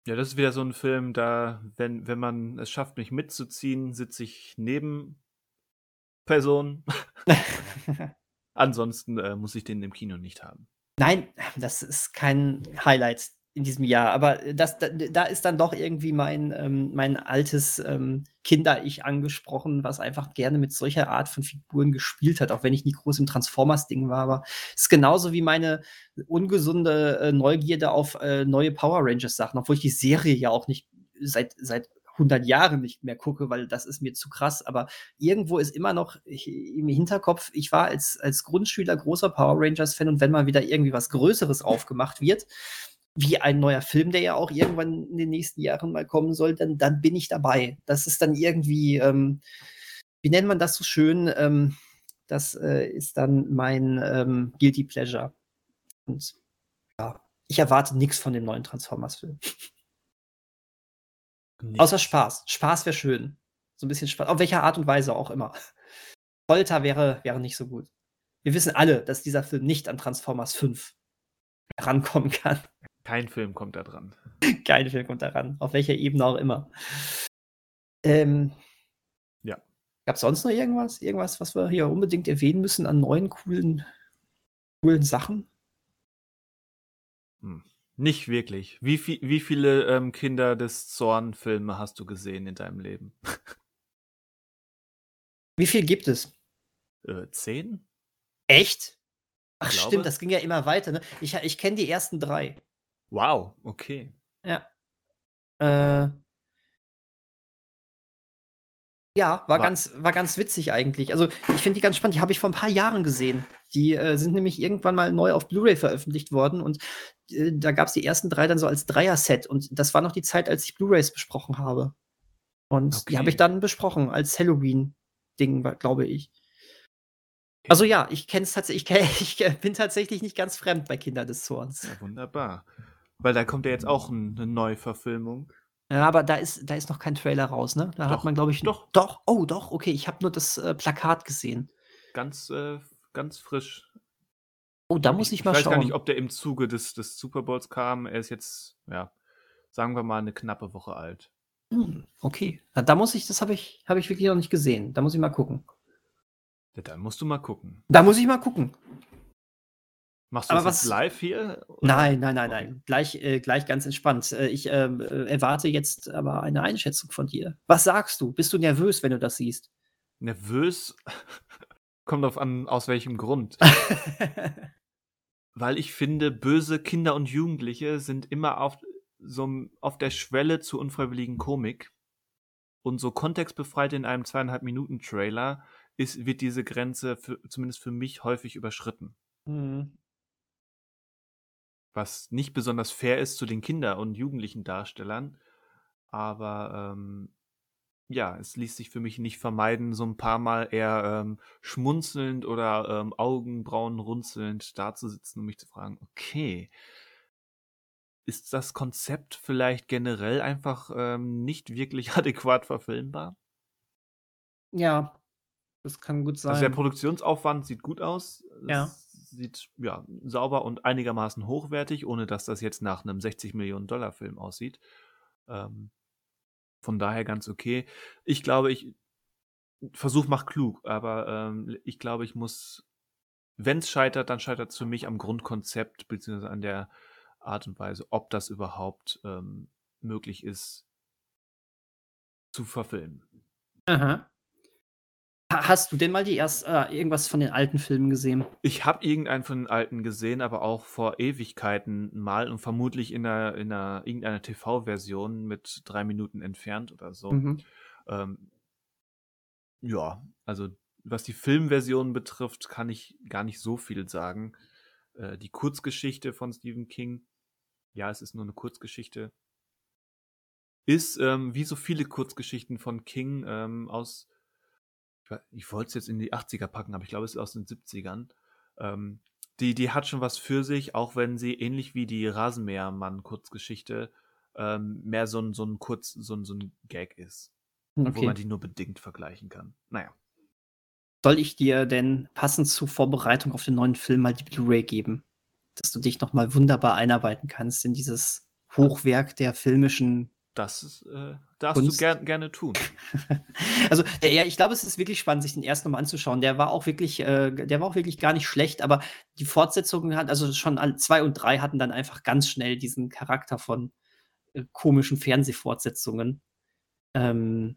Ja, das ist wieder so 'n Film, da wenn wenn man es schafft, mich mitzuziehen, sitze ich neben Personen. Ansonsten, äh, muss ich den im Kino nicht haben. Nein, das ist kein Highlight in diesem Jahr, aber das da da ist dann doch irgendwie mein ähm, mein altes, ähm, Kinder-Ich angesprochen, was einfach gerne mit solcher Art von Figuren gespielt hat, auch wenn ich nie groß im Transformers-Ding war. Aber ist genauso wie meine ungesunde, äh, Neugierde auf, äh, neue Power Rangers-Sachen, obwohl ich die Serie ja auch nicht seit seit 100 Jahren nicht mehr gucke, weil das ist mir zu krass. Aber irgendwo ist immer noch im Hinterkopf ich war als als Grundschüler großer Power Rangers-Fan und wenn mal wieder irgendwie was Größeres aufgemacht wird, wie ein neuer Film, der ja auch irgendwann in den nächsten Jahren mal kommen soll, dann dann bin ich dabei. Das ist dann irgendwie, ähm wie nennt man das so schön? Ähm, das, äh, ist dann mein, ähm, Guilty Pleasure. Und ja, ich erwarte nix von dem neuen Transformers-Film. Außer Nichts. Spaß. Spaß wäre schön. So 'n bisschen Spa auf welcher Art und Weise auch immer. Folter wäre wäre nicht so gut. Wir wissen alle, dass dieser Film nicht an Transformers 5 rankommen kann. Kein Film kommt da dran. Kein Film kommt da ran, auf welcher Ebene auch immer. Ähm Ja. Gab's sonst noch irgendwas? Irgendwas, was wir hier unbedingt erwähnen müssen an neuen coolen coolen Sachen? Hm, nicht wirklich. Wie vie wie viele, ähm, Kinder des Zorn-Filme hast du gesehen in deinem Leben? Wie viel gibt es? Äh, 10? Echt? Ach stimmt, das ging ja immer weiter, ne? Ich ich kenne die ersten 3. Wow, okay. Ja. Äh Ja, war Wa ganz war ganz witzig eigentlich. Also, ich finde die ganz spannend. Die habe ich vor 'n paar Jahren gesehen. Die, äh, sind nämlich irgendwann mal neu auf Blu-ray veröffentlicht worden und, äh, da gab's die ersten 3 dann so als Dreier-Set und das war noch die Zeit, als ich Blu-rays besprochen habe. Und die habe ich Okay. dann besprochen als Halloween-Ding, glaube ich. Also ja, ich kenne es tats ich ich, äh, bin tatsächlich nicht ganz fremd bei Kinder des Zorns. Ja, wunderbar. Weil da kommt ja jetzt auch 'n 'ne Neuverfilmung. Ja, aber da ist da ist noch kein Trailer raus, ne? Da hat Doch, man, glaube ich doch. doch? Oh, doch, okay, ich habe nur das, äh, Plakat gesehen. Ganz, äh ganz frisch. Oh, da muss Ich ich mal ich weiß gar nicht, schauen. ob der im Zuge des des Super Bowls kam. Er ist jetzt, ja, sagen wir mal, 'ne knappe Woche alt. Hm, okay. Na, da muss ich das habe ich habe ich wirklich noch nicht gesehen. Da muss ich mal gucken. Ja, dann musst du mal gucken. Da muss ich mal gucken. Machst du Aber das was live hier, oder? Nein, nein, nein, Okay. nein. Gleich äh, gleich ganz entspannt. Äh, ich, ähm, äh, erwarte jetzt aber eine Einschätzung von dir. Was sagst du? Bist du nervös, wenn du das siehst? Nervös? Kommt drauf an, aus welchem Grund. Weil ich finde, böse Kinder und Jugendliche sind immer auf so auf der Schwelle zur unfreiwilligen Komik. Und so kontextbefreit in einem zweieinhalb Minuten Trailer ist, wird diese Grenze für, zumindest für mich häufig überschritten. Mhm. Was nicht besonders fair ist zu den Kinder- und jugendlichen Darstellern. Aber ähm, ja, es ließ sich für mich nicht vermeiden, so ein paar Mal eher ähm, schmunzelnd oder ähm, Augenbrauen runzelnd dazusitzen und mich zu fragen, okay, ist das Konzept vielleicht generell einfach ähm, nicht wirklich adäquat verfilmbar? Ja, das kann gut sein. Also der Produktionsaufwand sieht gut aus. Ja. Sieht ja sauber und einigermaßen hochwertig, ohne dass das jetzt nach einem 60 Millionen Dollar Film aussieht. Ähm, von daher ganz okay. Ich glaube, ich Versuch macht klug, aber ähm, ich glaube, ich muss, wenn es scheitert, dann scheitert es für mich am Grundkonzept beziehungsweise an der Art und Weise, ob das überhaupt ähm, möglich ist zu verfilmen. Aha. Hast du denn mal die erst äh, irgendwas von den alten Filmen gesehen? Ich habe irgendeinen von den alten gesehen, aber auch vor Ewigkeiten mal und vermutlich in einer, in einer irgendeiner TV-Version mit drei Minuten entfernt oder so. Mhm. Ähm, ja, also was die Filmversion betrifft, kann ich gar nicht so viel sagen. Äh, die Kurzgeschichte von Stephen King, ja, es ist nur eine Kurzgeschichte, ist ähm, wie so viele Kurzgeschichten von King ähm, aus ich wollte es jetzt in die 80er packen, aber ich glaube, es ist aus den 70ern. Ähm, die, die hat schon was für sich, auch wenn sie ähnlich wie die Rasenmähermann-Kurzgeschichte ähm, mehr so ein, so ein Kurz, so ein, so ein Gag ist. Okay. Wo man die nur bedingt vergleichen kann. Naja. Soll ich dir denn passend zur Vorbereitung auf den neuen Film mal die Blu-ray geben? Dass du dich nochmal wunderbar einarbeiten kannst in dieses Hochwerk der filmischen das äh, darfst Kunst. du ger gerne tun. also, ja, ich glaube, es ist wirklich spannend, sich den ersten mal anzuschauen. Der war auch wirklich, äh, der war auch wirklich gar nicht schlecht, aber die Fortsetzungen hat, also schon zwei und drei hatten dann einfach ganz schnell diesen Charakter von äh, komischen Fernsehfortsetzungen. Ähm,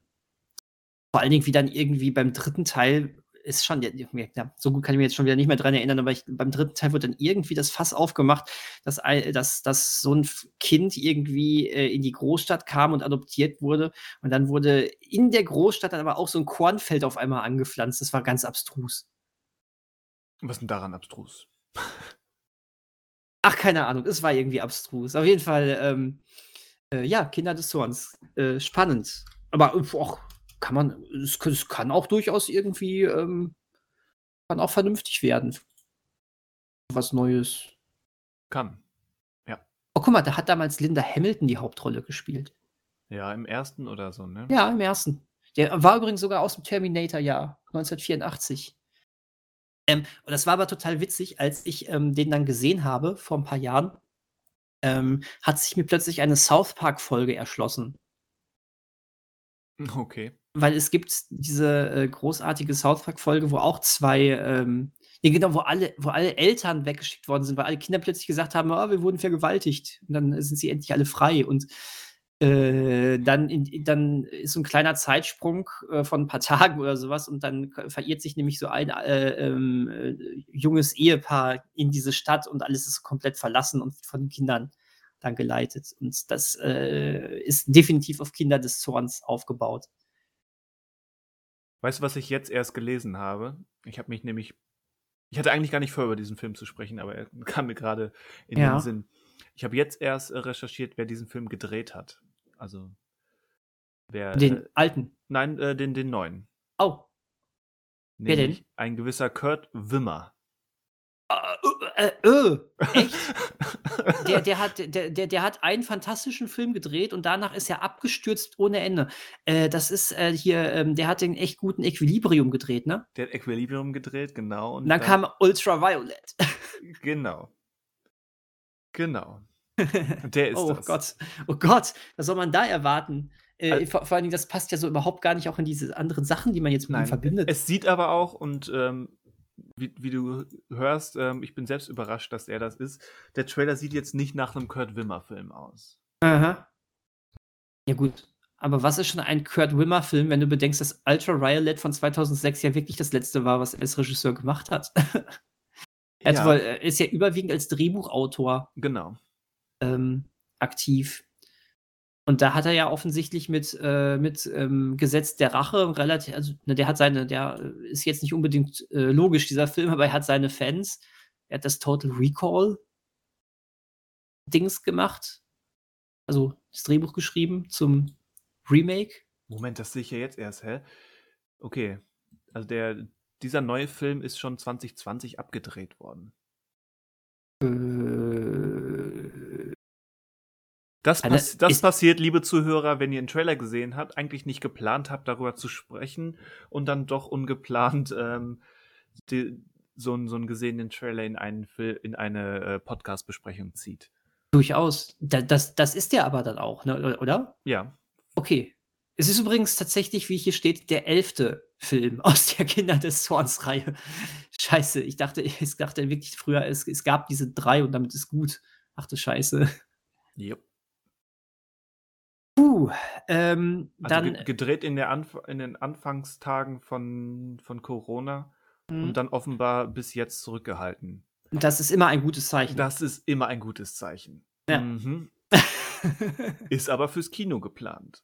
vor allen Dingen, wie dann irgendwie beim dritten Teil ist schon, ja, so gut kann ich mich jetzt schon wieder nicht mehr dran erinnern, aber ich, beim dritten Teil wird dann irgendwie das Fass aufgemacht, dass, dass, dass so ein Kind irgendwie äh, in die Großstadt kam und adoptiert wurde. Und dann wurde in der Großstadt dann aber auch so ein Kornfeld auf einmal angepflanzt. Das war ganz abstrus. Was ist denn daran abstrus? Ach, keine Ahnung, es war irgendwie abstrus. Auf jeden Fall, ähm, äh, ja, Kinder des Zorns. Äh, spannend. Aber auch kann man, es, es kann auch durchaus irgendwie, ähm, kann auch vernünftig werden. Was Neues. Kann. Ja. Oh, guck mal, da hat damals Linda Hamilton die Hauptrolle gespielt. Ja, im ersten oder so, ne? Ja, im ersten. Der war übrigens sogar aus dem Terminator-Jahr, 1984. Ähm, und das war aber total witzig, als ich ähm, den dann gesehen habe vor ein paar Jahren, ähm, hat sich mir plötzlich eine South Park-Folge erschlossen. Okay weil es gibt diese äh, großartige South Park-Folge, wo auch zwei, ähm, ja, genau, wo alle, wo alle Eltern weggeschickt worden sind, weil alle Kinder plötzlich gesagt haben, oh, wir wurden vergewaltigt. Und dann sind sie endlich alle frei. Und äh, dann, in, dann ist so ein kleiner Zeitsprung äh, von ein paar Tagen oder sowas und dann verirrt sich nämlich so ein äh, ähm, äh, junges Ehepaar in diese Stadt und alles ist komplett verlassen und von den Kindern dann geleitet. Und das äh, ist definitiv auf Kinder des Zorns aufgebaut. Weißt du, was ich jetzt erst gelesen habe? Ich habe mich nämlich. Ich hatte eigentlich gar nicht vor, über diesen Film zu sprechen, aber er kam mir gerade in ja. den Sinn. Ich habe jetzt erst äh, recherchiert, wer diesen Film gedreht hat. Also. Wer, den äh, alten? Nein, äh, den, den neuen. Oh. Wer denn? Ein gewisser Kurt Wimmer. Äh, äh, äh, echt? der, der, hat, der, der, der hat einen fantastischen Film gedreht und danach ist er abgestürzt ohne Ende. Äh, das ist äh, hier, ähm, der hat den echt guten Equilibrium gedreht, ne? Der hat Equilibrium gedreht, genau. Und dann, dann kam Ultraviolet. genau. Genau. Der ist oh das. Gott, oh Gott, was soll man da erwarten? Äh, vor, vor allen Dingen, das passt ja so überhaupt gar nicht auch in diese anderen Sachen, die man jetzt mit Nein, ihm verbindet. Es sieht aber auch, und ähm, wie, wie du hörst, ähm, ich bin selbst überrascht, dass er das ist. Der Trailer sieht jetzt nicht nach einem Kurt Wimmer-Film aus. Aha. Ja, gut. Aber was ist schon ein Kurt Wimmer-Film, wenn du bedenkst, dass Ultra Violet von 2006 ja wirklich das letzte war, was er als Regisseur gemacht hat? er ja. wohl, ist ja überwiegend als Drehbuchautor genau. Ähm, aktiv. Und da hat er ja offensichtlich mit, äh, mit ähm, Gesetz der Rache relativ, also ne, der hat seine, der äh, ist jetzt nicht unbedingt äh, logisch, dieser Film, aber er hat seine Fans. Er hat das Total Recall Dings gemacht. Also das Drehbuch geschrieben zum Remake. Moment, das sehe ich ja jetzt erst, hä? Okay. Also der, dieser neue Film ist schon 2020 abgedreht worden. Äh, Das, pass das ist- passiert, liebe Zuhörer, wenn ihr einen Trailer gesehen habt, eigentlich nicht geplant habt, darüber zu sprechen und dann doch ungeplant ähm, die, so, einen, so einen gesehenen Trailer in, einen, in eine äh, Podcast-Besprechung zieht. durchaus. Da, das, das ist der aber dann auch, ne, oder? Ja, Okay. Es ist übrigens tatsächlich, wie hier steht, der elfte Film aus der Kinder des Zorns-Reihe. Scheiße, ich dachte, ich dachte wirklich früher, es, es gab diese drei und damit ist gut. Ach du Scheiße. Yep. Puh, ähm, Also dann. ge gedreht in, der Anf in den Anfangstagen von, von Corona hm, und dann offenbar bis jetzt zurückgehalten. das ist immer ein gutes Zeichen. Das ist immer ein gutes Zeichen. Ja. Mhm. Ist aber fürs Kino geplant.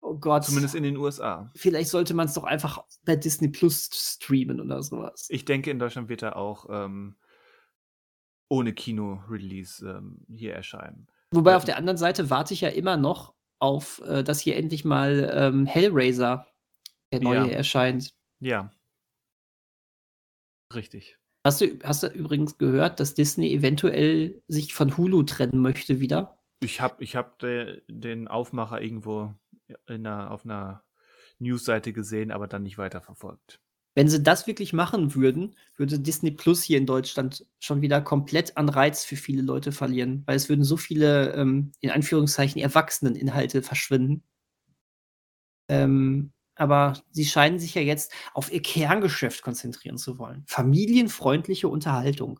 oh Gott. Zumindest in den USA. Vielleicht sollte man es doch einfach bei Disney Plus streamen oder sowas. Ich denke, in Deutschland wird er auch ähm, ohne Kino-Release ähm, hier erscheinen. Wobei auf der anderen Seite warte ich ja immer noch auf, äh, dass hier endlich mal ähm, Hellraiser, der neue, Ja. erscheint. Ja. Richtig. Hast du, hast du übrigens gehört, dass Disney eventuell sich von Hulu trennen möchte wieder? Ich habe ich hab de, den Aufmacher irgendwo in einer, auf einer Newsseite gesehen, aber dann nicht weiterverfolgt. Wenn sie das wirklich machen würden, würde Disney Plus hier in Deutschland schon wieder komplett an Reiz für viele Leute verlieren, weil es würden so viele, ähm, in Anführungszeichen, Erwachseneninhalte verschwinden. Ähm, aber sie scheinen sich ja jetzt auf ihr Kerngeschäft konzentrieren zu wollen. Familienfreundliche Unterhaltung.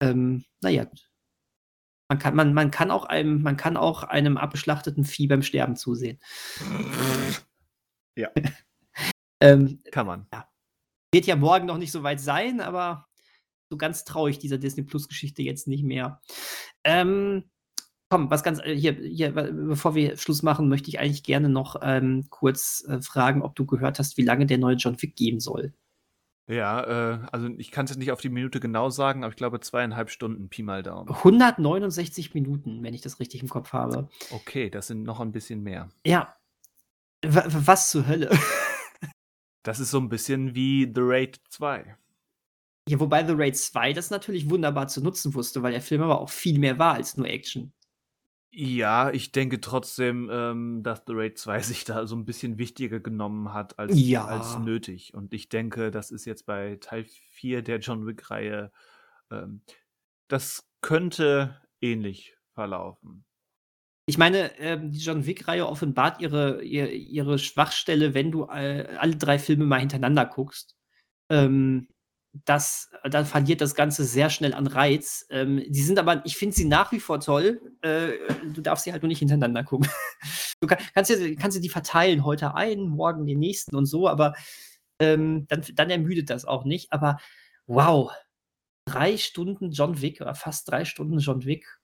Ähm, naja, gut. Man kann, man, man, kann auch einem, man kann auch einem abgeschlachteten Vieh beim Sterben zusehen. Ja. ähm, Kann man. wird ja morgen noch nicht so weit sein, aber so ganz traue ich dieser Disney Plus Geschichte jetzt nicht mehr. Ähm, komm, was ganz äh, hier, hier, bevor wir Schluss machen, möchte ich eigentlich gerne noch ähm, kurz äh, fragen, ob du gehört hast, wie lange der neue John Wick gehen soll. Ja, äh, also ich kann es jetzt nicht auf die Minute genau sagen, aber ich glaube zweieinhalb Stunden Pi mal Daumen. 169 Minuten, wenn ich das richtig im Kopf habe. Okay, das sind noch ein bisschen mehr. Ja. Wa- was zur Hölle? Das ist so ein bisschen wie The Raid 2. ja, wobei The Raid 2 das natürlich wunderbar zu nutzen wusste, weil der Film aber auch viel mehr war als nur Action. Ja, ich denke trotzdem, ähm, dass The Raid 2 sich da so ein bisschen wichtiger genommen hat als, Ja. als nötig. Und ich denke, das ist jetzt bei Teil 4 der John Wick-Reihe, ähm, das könnte ähnlich verlaufen. Ich meine, ähm, die John Wick-Reihe offenbart ihre, ihr, ihre Schwachstelle, wenn du äh, alle drei Filme mal hintereinander guckst. Ähm, das, dann verliert das Ganze sehr schnell an Reiz. Ähm, die sind aber, ich finde sie nach wie vor toll. Äh, du darfst sie halt nur nicht hintereinander gucken. Du kann, kannst, dir, kannst dir die verteilen, heute einen, morgen den nächsten und so, aber ähm, dann, dann ermüdet das auch nicht. Aber wow, drei Stunden John Wick oder fast drei Stunden John Wick.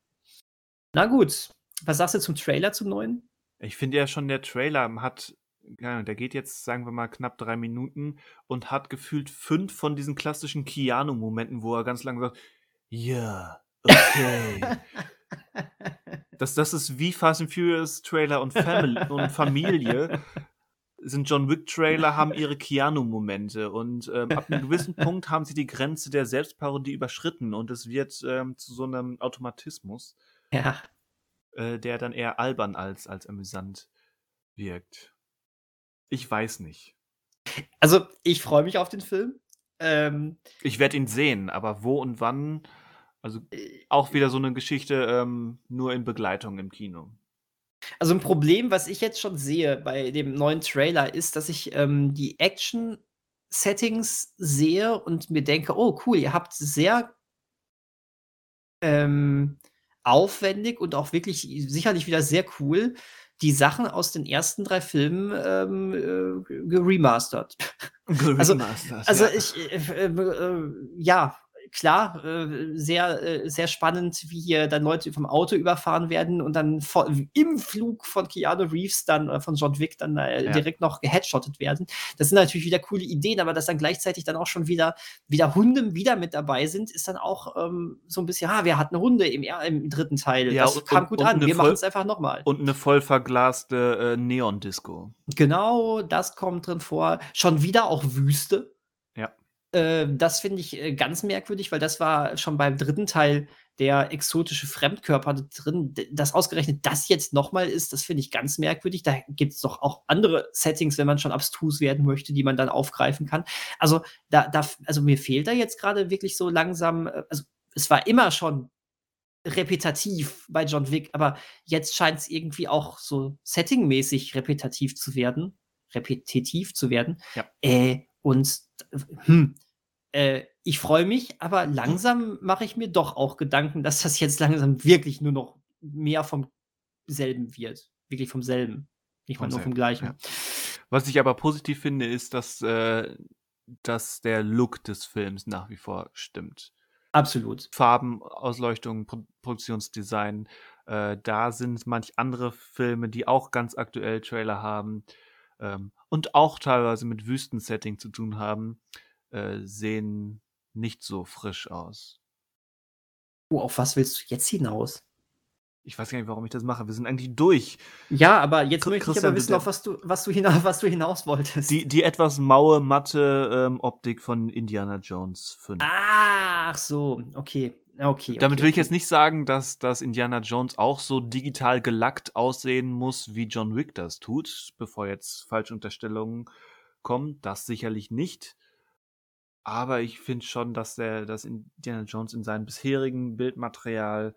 Na gut, was sagst du zum Trailer zum neuen? Ich finde ja schon, der Trailer hat, ja, der geht jetzt, sagen wir mal, knapp drei Minuten und hat gefühlt fünf von diesen klassischen Keanu-Momenten, wo er ganz lang sagt, ja, okay. das, das ist wie Fast and Furious Trailer und, Family, und Familie. Sind John Wick Trailer, haben ihre Keanu-Momente und ähm, ab einem gewissen Punkt haben sie die Grenze der Selbstparodie überschritten und es wird ähm, zu so einem Automatismus, Ja. Äh, der dann eher albern als, als amüsant wirkt. Ich weiß nicht. Also, ich freue mich auf den Film. Ähm, Ich werde ihn sehen, aber wo und wann, also äh, auch wieder so eine Geschichte ähm, nur in Begleitung im Kino. also ein Problem, was ich jetzt schon sehe bei dem neuen Trailer, ist, dass ich ähm, die Action-Settings sehe und mir denke, oh cool, ihr habt sehr ähm, aufwendig und auch wirklich sicherlich wieder sehr cool die Sachen aus den ersten drei Filmen ähm, äh, geremastert. Also- Also ja. ich, äh, äh, äh, ja, klar, äh, sehr, äh, sehr spannend, wie hier dann Leute vom Auto überfahren werden und dann vor, im Flug von Keanu Reeves dann, äh, von John Wick dann äh, Ja. direkt noch geheadshottet werden. Das sind natürlich wieder coole Ideen, aber dass dann gleichzeitig dann auch schon wieder, wieder Hunde wieder mit dabei sind, ist dann auch ähm, so ein bisschen, ha, wir hatten Hunde im, im dritten Teil. Ja, das und- kam gut und an. Wir machen es einfach nochmal. Und eine voll verglaste äh, Neon-Disco. Genau, das kommt drin vor. Schon wieder auch Wüste. Äh, das finde ich äh, ganz merkwürdig, weil das war schon beim dritten Teil der exotische Fremdkörper drin. Dass ausgerechnet das jetzt nochmal ist, das finde ich ganz merkwürdig. Da gibt es doch auch andere Settings, wenn man schon abstrus werden möchte, die man dann aufgreifen kann. Also, da, da, also mir fehlt da jetzt gerade wirklich so langsam, äh, also es war immer schon repetitiv bei John Wick, aber jetzt scheint es irgendwie auch so settingmäßig repetitiv zu werden, repetitiv zu werden. Ja. Äh, und hm, äh, ich freue mich, aber langsam mache ich mir doch auch Gedanken, dass das jetzt langsam wirklich nur noch mehr vom selben wird. Wirklich vom selben. Nicht mal Vom nur vom selben, gleichen. ja. Was ich aber positiv finde, ist, dass, äh, dass der Look des Films nach wie vor stimmt. Absolut. Farben, Ausleuchtung, Pro Produktionsdesign. Äh, da sind manch andere Filme, die auch ganz aktuell Trailer haben ähm, und auch teilweise mit Wüstensetting zu tun haben, äh, sehen nicht so frisch aus. Oh, auf was willst du jetzt hinaus? Ich weiß gar nicht, warum ich das mache. Wir sind eigentlich durch. Ja, aber jetzt Chris- möchte ich Christian, aber wissen, bitte. auf was du, was du, hinaus, was du hinaus wolltest. Die, die etwas maue, matte ähm, Optik von Indiana Jones 5. Ach so, okay. Okay. Damit okay, will ich okay. jetzt nicht sagen, dass, dass Indiana Jones auch so digital gelackt aussehen muss, wie John Wick das tut, bevor jetzt Falschunterstellungen kommen. Das sicherlich nicht. Aber ich finde schon, dass der, dass Indiana Jones in seinem bisherigen Bildmaterial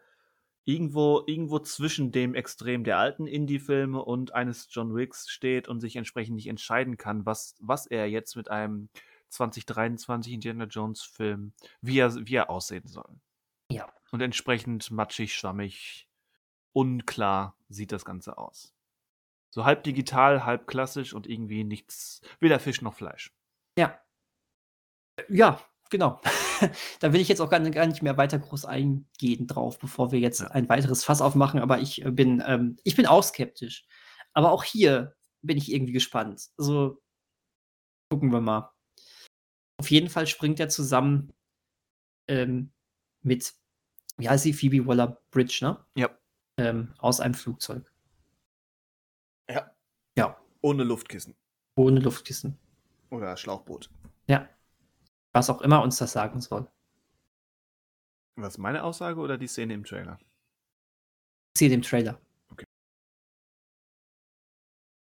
irgendwo, irgendwo zwischen dem Extrem der alten Indie-Filme und eines John Wicks steht und sich entsprechend nicht entscheiden kann, was, was er jetzt mit einem 2023 Indiana Jones Film, wie er, wie er aussehen soll. Ja. Und entsprechend matschig, schwammig, unklar sieht das Ganze aus. So halb digital, halb klassisch und irgendwie nichts, weder Fisch noch Fleisch. Ja. Ja, genau. da will ich jetzt auch gar, gar nicht mehr weiter groß eingehen drauf, bevor wir jetzt ein weiteres Fass aufmachen. Aber ich äh, bin, ähm, ich bin auch skeptisch. Aber auch hier bin ich irgendwie gespannt. Also gucken wir mal. Auf jeden Fall springt er zusammen ähm, mit, wie heißt sie, Phoebe Waller-Bridge, ne? Ja. Ähm, aus einem Flugzeug. Ja. Ja. Ohne Luftkissen. Ohne Luftkissen. Oder Schlauchboot. Ja. Was auch immer uns das sagen soll. Was meine Aussage oder die Szene im Trailer? Ich sehe den Trailer.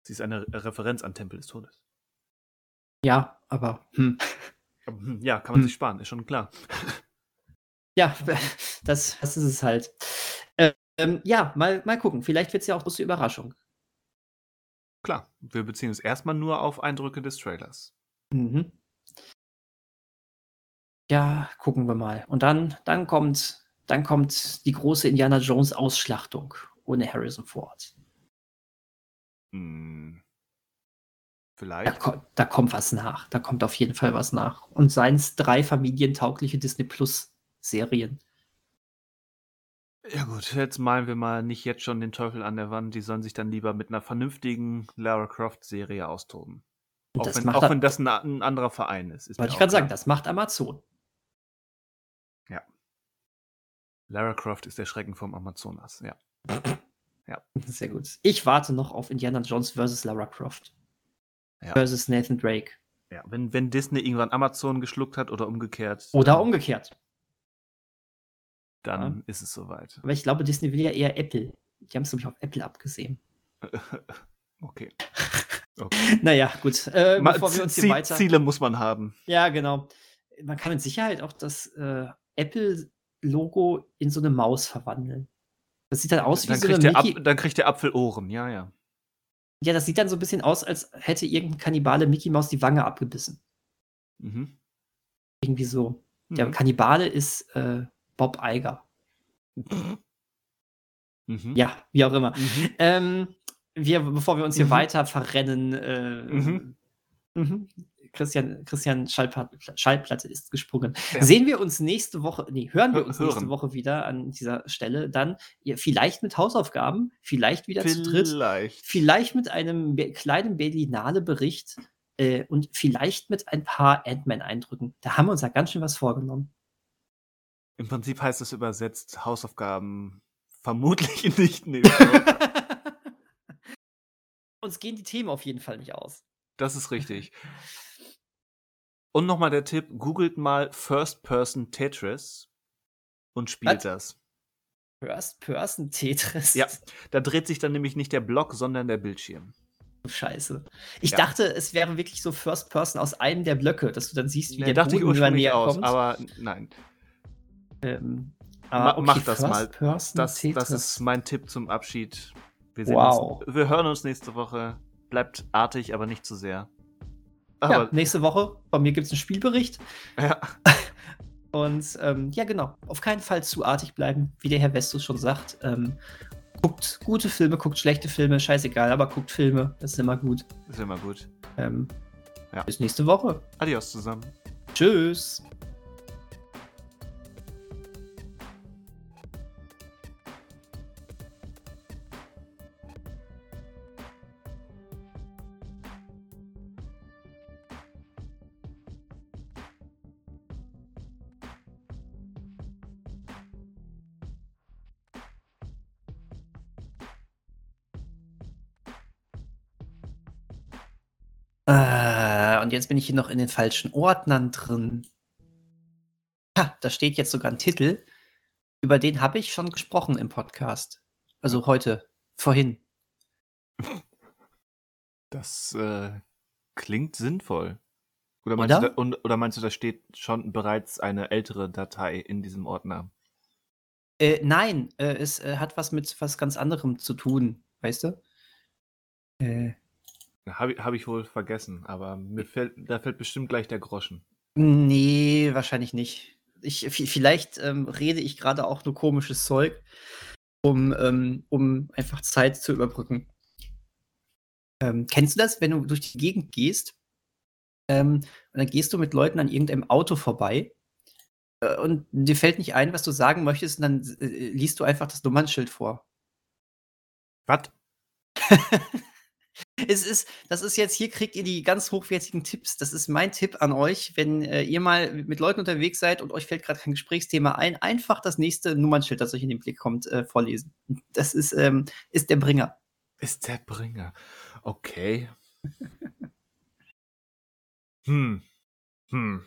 Sie ist eine Re- Referenz an Tempel des Todes. Ja, aber hm. Aber, hm, Ja, kann man Hm. sich sparen, ist schon klar. Ja, das, das ist es halt. Ähm, ja, mal, mal gucken. Vielleicht wird es ja auch große Überraschung. Klar, wir beziehen uns erstmal nur auf Eindrücke des Trailers. Mhm. Ja, gucken wir mal. Und dann, dann kommt, dann kommt die große Indiana Jones Ausschlachtung ohne Harrison Ford. Hm. Da, Vielleicht. ko da kommt was nach. Da kommt auf jeden Fall was nach. Und seien es drei familientaugliche Disney Plus Serien. Ja gut, jetzt malen wir mal nicht jetzt schon den Teufel an der Wand. Die sollen sich dann lieber mit einer vernünftigen Lara Croft-Serie austoben. Und Auch, das wenn, auch wenn das ein, ein anderer Verein ist. ist Wollte ich gerade sagen, das macht Amazon. Lara Croft ist der Schrecken vom Amazonas, ja. Sehr gut. Ich warte noch auf Indiana Jones versus Lara Croft. Ja. Versus Nathan Drake. ja wenn, wenn Disney irgendwann Amazon geschluckt hat oder umgekehrt, Oder umgekehrt. dann ist es soweit. Aber ich glaube, Disney will ja eher Apple. Die haben es, glaube ich, auf Apple abgesehen. okay. Naja, gut. Äh, Ma- bevor wir uns hier weiter. Ziele muss man haben. Ja, genau. Man kann mit Sicherheit auch das äh, Apple-Logo in so eine Maus verwandeln. Das sieht dann aus wie Dann so eine der Mickey. Dann kriegt der Apfel Ohren, ja, ja. Ja, das sieht dann so ein bisschen aus, als hätte irgendein Kannibale Mickey Maus die Wange abgebissen. Mhm. Irgendwie so. Der Mhm. Kannibale ist äh, Bob Iger. Mhm. Ja, wie auch immer. Mhm. Ähm, wir, bevor wir uns hier Mhm. weiter verrennen, äh, Mhm. mhm. Christian, Christian Schallplatte, Schallplatte ist gesprungen. Ja. Sehen wir uns nächste Woche, nee, hören wir uns nächste hören. Woche wieder an dieser Stelle. Dann ja, vielleicht mit Hausaufgaben, vielleicht wieder zu dritt, Vielleicht. vielleicht mit einem kleinen Berlinale-Bericht äh, und vielleicht mit ein paar Ant-Man-Eindrücken. Da haben wir uns ja ganz schön was vorgenommen. Im Prinzip heißt es übersetzt Hausaufgaben vermutlich nicht nächste Woche. uns gehen die Themen auf jeden Fall nicht aus. Das ist richtig. Und nochmal der Tipp, googelt mal First Person Tetris und spielt Was? das. First Person Tetris. Ja. Da dreht sich dann nämlich nicht der Block, sondern der Bildschirm. Scheiße. Ich Ja. dachte, es wäre wirklich so First Person aus einem der Blöcke, dass du dann siehst, wie Nee, der dachte ich Boden immer ursprünglich näher aus, kommt. aber nein. ähm, aber mach das First mal. Person Das, das Tetris. ist mein Tipp zum Abschied. Wir, sehen Wow. uns, wir hören uns nächste Woche. Bleibt artig, aber nicht zu sehr. Ja, nächste Woche. Bei mir gibt es einen Spielbericht. ja, Und ähm, ja, genau. Auf keinen Fall zu artig bleiben, wie der Herr Vestus schon sagt. Ähm, guckt gute Filme, guckt schlechte Filme, scheißegal, aber guckt Filme. Das ist immer gut. ist immer gut. Ähm, Ja. Bis nächste Woche. Adios zusammen. Tschüss. Und jetzt bin ich hier noch in den falschen Ordnern drin. Ha, da steht jetzt sogar ein Titel. Über den habe ich schon gesprochen im Podcast. Also heute, vorhin. Das äh, klingt sinnvoll. Oder meinst, Oder? Du da, oder meinst du, da steht schon bereits eine ältere Datei in diesem Ordner? Äh, nein, äh, es äh, hat was mit was ganz anderem zu tun, weißt du? Habe ich- hab ich wohl vergessen, aber mir fällt, da fällt bestimmt gleich der Groschen. nee, wahrscheinlich nicht. Ich, vi- vielleicht ähm, rede ich gerade auch nur komisches Zeug, um, ähm, um einfach Zeit zu überbrücken. Ähm, kennst du das, wenn du durch die Gegend gehst ähm, und dann gehst du mit Leuten an irgendeinem Auto vorbei äh, und dir fällt nicht ein, was du sagen möchtest und dann äh, liest du einfach das Nummernschild vor. Was? Es ist, das ist jetzt, hier kriegt ihr die ganz hochwertigen Tipps. Das ist mein Tipp an euch, wenn äh, ihr mal mit Leuten unterwegs seid und euch fällt gerade kein Gesprächsthema ein, einfach das nächste Nummernschild, das euch in den Blick kommt, äh, vorlesen. Das ist, ähm, ist der Bringer. Ist der Bringer. Okay. hm. Hm.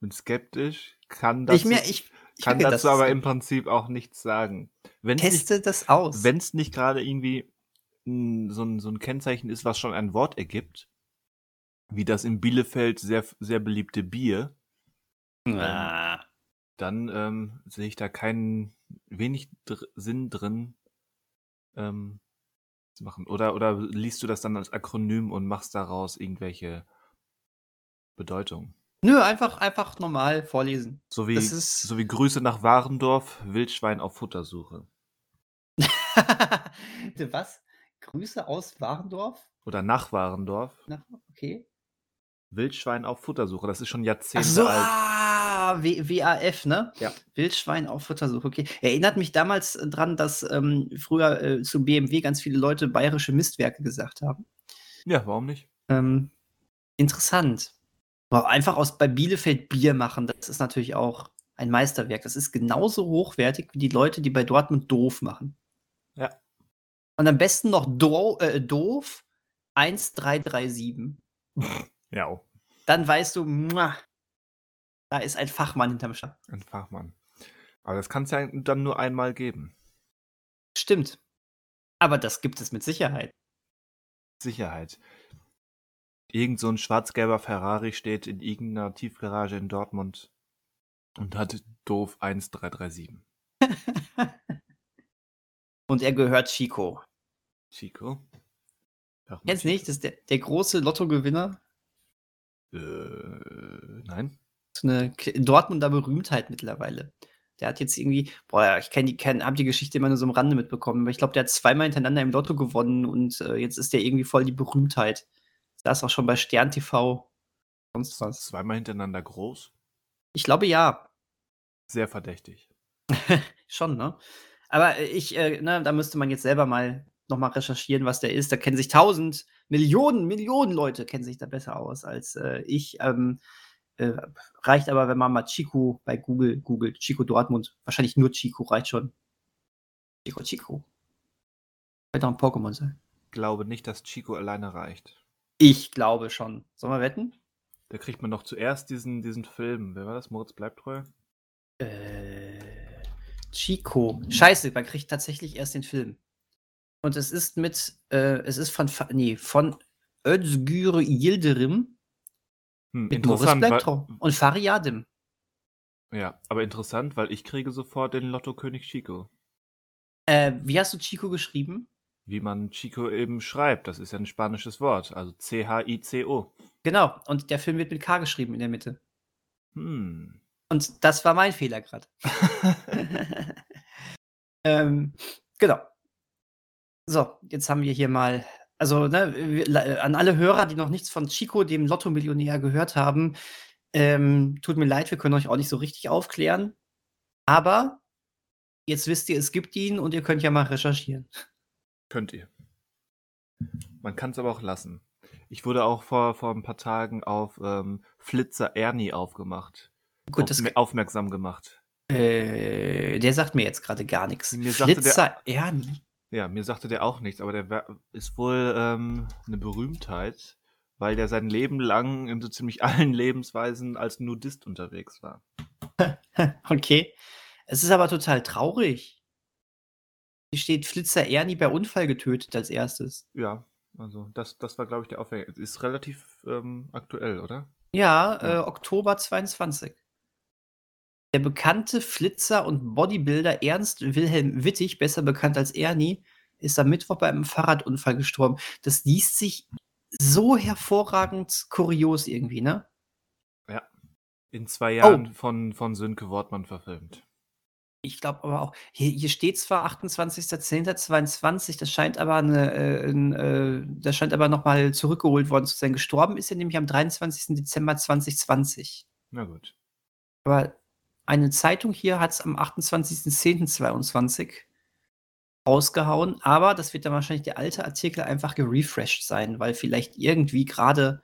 Bin skeptisch. Kann dazu, ich mir, ich, ich kann dazu das- aber im Prinzip auch nichts sagen. Wenn es nicht, teste das aus. wenn's nicht gerade irgendwie mm, so ein, so ein Kennzeichen ist, was schon ein Wort ergibt, wie das in Bielefeld sehr, sehr beliebte Bier, Ah. dann ähm, sehe ich da keinen wenig dr Sinn drin ähm, zu machen. Oder, oder liest du das dann als Akronym und machst daraus irgendwelche Bedeutungen? Nö, einfach, einfach normal vorlesen. So wie, ist- so wie Grüße nach Warendorf, Wildschwein auf Futtersuche. Was? Grüße aus Warendorf? Oder nach Warendorf, Na, okay. Wildschwein auf Futtersuche. Das ist schon Ach Jahrzehnte so, alt. ah, W WAF, ne? Ja. Wildschwein auf Futtersuche, okay. Erinnert mich damals dran, dass ähm, früher äh, zu BMW ganz viele Leute bayerische Mistwerke gesagt haben. Ja, warum nicht? Ähm, interessant. Aber einfach aus bei Bielefeld Bier machen, das ist natürlich auch ein Meisterwerk. Das ist genauso hochwertig wie die Leute, die bei Dortmund doof machen. Ja. Und am besten noch do, äh, doof 1337. Ja, Dann weißt du, muah, da ist ein Fachmann hinterm Schatten. ein Fachmann. Aber das kann es ja dann nur einmal geben. Stimmt. Aber das gibt es mit Sicherheit. Sicherheit. Irgend so ein schwarz-gelber Ferrari steht in irgendeiner Tiefgarage in Dortmund und hat doof 1337. Und er gehört Chico. Chico? Mal, Kennst du nicht? Das ist der, der große Lottogewinner. Äh, nein. So eine Dortmunder Berühmtheit mittlerweile. Der hat jetzt irgendwie, boah, ich kenn die, kenn, hab die Geschichte immer nur so am Rande mitbekommen, aber ich glaube, der hat zweimal hintereinander im Lotto gewonnen und äh, jetzt ist der irgendwie voll die Berühmtheit. Da ist auch schon bei Stern TV sonst was. Zweimal hintereinander groß? Ich glaube ja. Sehr verdächtig. Schon, ne? Aber ich, äh, ne, da müsste man jetzt selber mal nochmal recherchieren, was der ist. Da kennen sich tausend, Millionen, Millionen Leute kennen sich da besser aus als äh, ich. Ähm, äh, reicht aber, wenn man mal Chico bei Google googelt. Chico Dortmund. Wahrscheinlich nur Chico reicht schon. Chico, Chico. Wird doch ein Pokémon sein. Ich glaube nicht, dass Chico alleine reicht. Ich glaube schon. Sollen wir wetten? Da kriegt man noch zuerst diesen, diesen Film. Wer war das? Moritz bleibt treu? Äh, Chico. Scheiße, man kriegt tatsächlich erst den Film. Und es ist mit, äh, es ist von, nee, von Özgür Yildirim Hm, mit weil, Bleibtreu und Fariadim. ja, aber interessant, weil ich kriege sofort den Lotto-König Chico. Äh, wie hast du Chico geschrieben? Wie man Chico eben schreibt. Das ist ja ein spanisches Wort. Also C-H-I-C-O. Genau, und der Film wird mit K geschrieben in der Mitte. Hm. Und das war mein Fehler gerade. ähm, genau. So, jetzt haben wir hier mal, also ne, la- an alle Hörer, die noch nichts von Chico, dem Lotto-Millionär, gehört haben, ähm, tut mir leid, wir können euch auch nicht so richtig aufklären. Aber jetzt wisst ihr, es gibt ihn und ihr könnt ja mal recherchieren. Könnt ihr. Man kann es aber auch lassen. Ich wurde auch vor, vor ein paar Tagen auf ähm, Flitzer Ernie aufgemacht. Gut, das, Aufmer aufmerksam gemacht. äh, der sagt mir jetzt gerade gar nichts. Mir sagte der- Flitzer Ernie. Ja, mir sagte der auch nichts, aber der ist wohl ähm, eine Berühmtheit, weil der sein Leben lang in so ziemlich allen Lebensweisen als Nudist unterwegs war. Okay. Es ist aber total traurig. Hier steht Flitzer Ernie bei Unfall getötet als erstes. Ja, also das, das war, glaube ich, der Aufhänger. Ist relativ ähm, aktuell, oder? Ja, Ja. Äh, Oktober 22. Der bekannte Flitzer und Bodybuilder Ernst Wilhelm Wittig, besser bekannt als Ernie, ist am Mittwoch bei einem Fahrradunfall gestorben. Das liest sich so hervorragend kurios irgendwie, ne? In zwei Oh. Jahren von, von Sönke Wortmann verfilmt. Ich glaube aber auch, hier, hier steht zwar 28.10.22, das scheint aber eine, äh, ein, äh, das scheint aber nochmal zurückgeholt worden zu sein. Gestorben ist er nämlich am 23. Dezember 2020. Na gut. Aber eine Zeitung hier hat es am 28.10.22 rausgehauen, aber das wird dann wahrscheinlich der alte Artikel einfach gerefreshed sein, weil vielleicht irgendwie gerade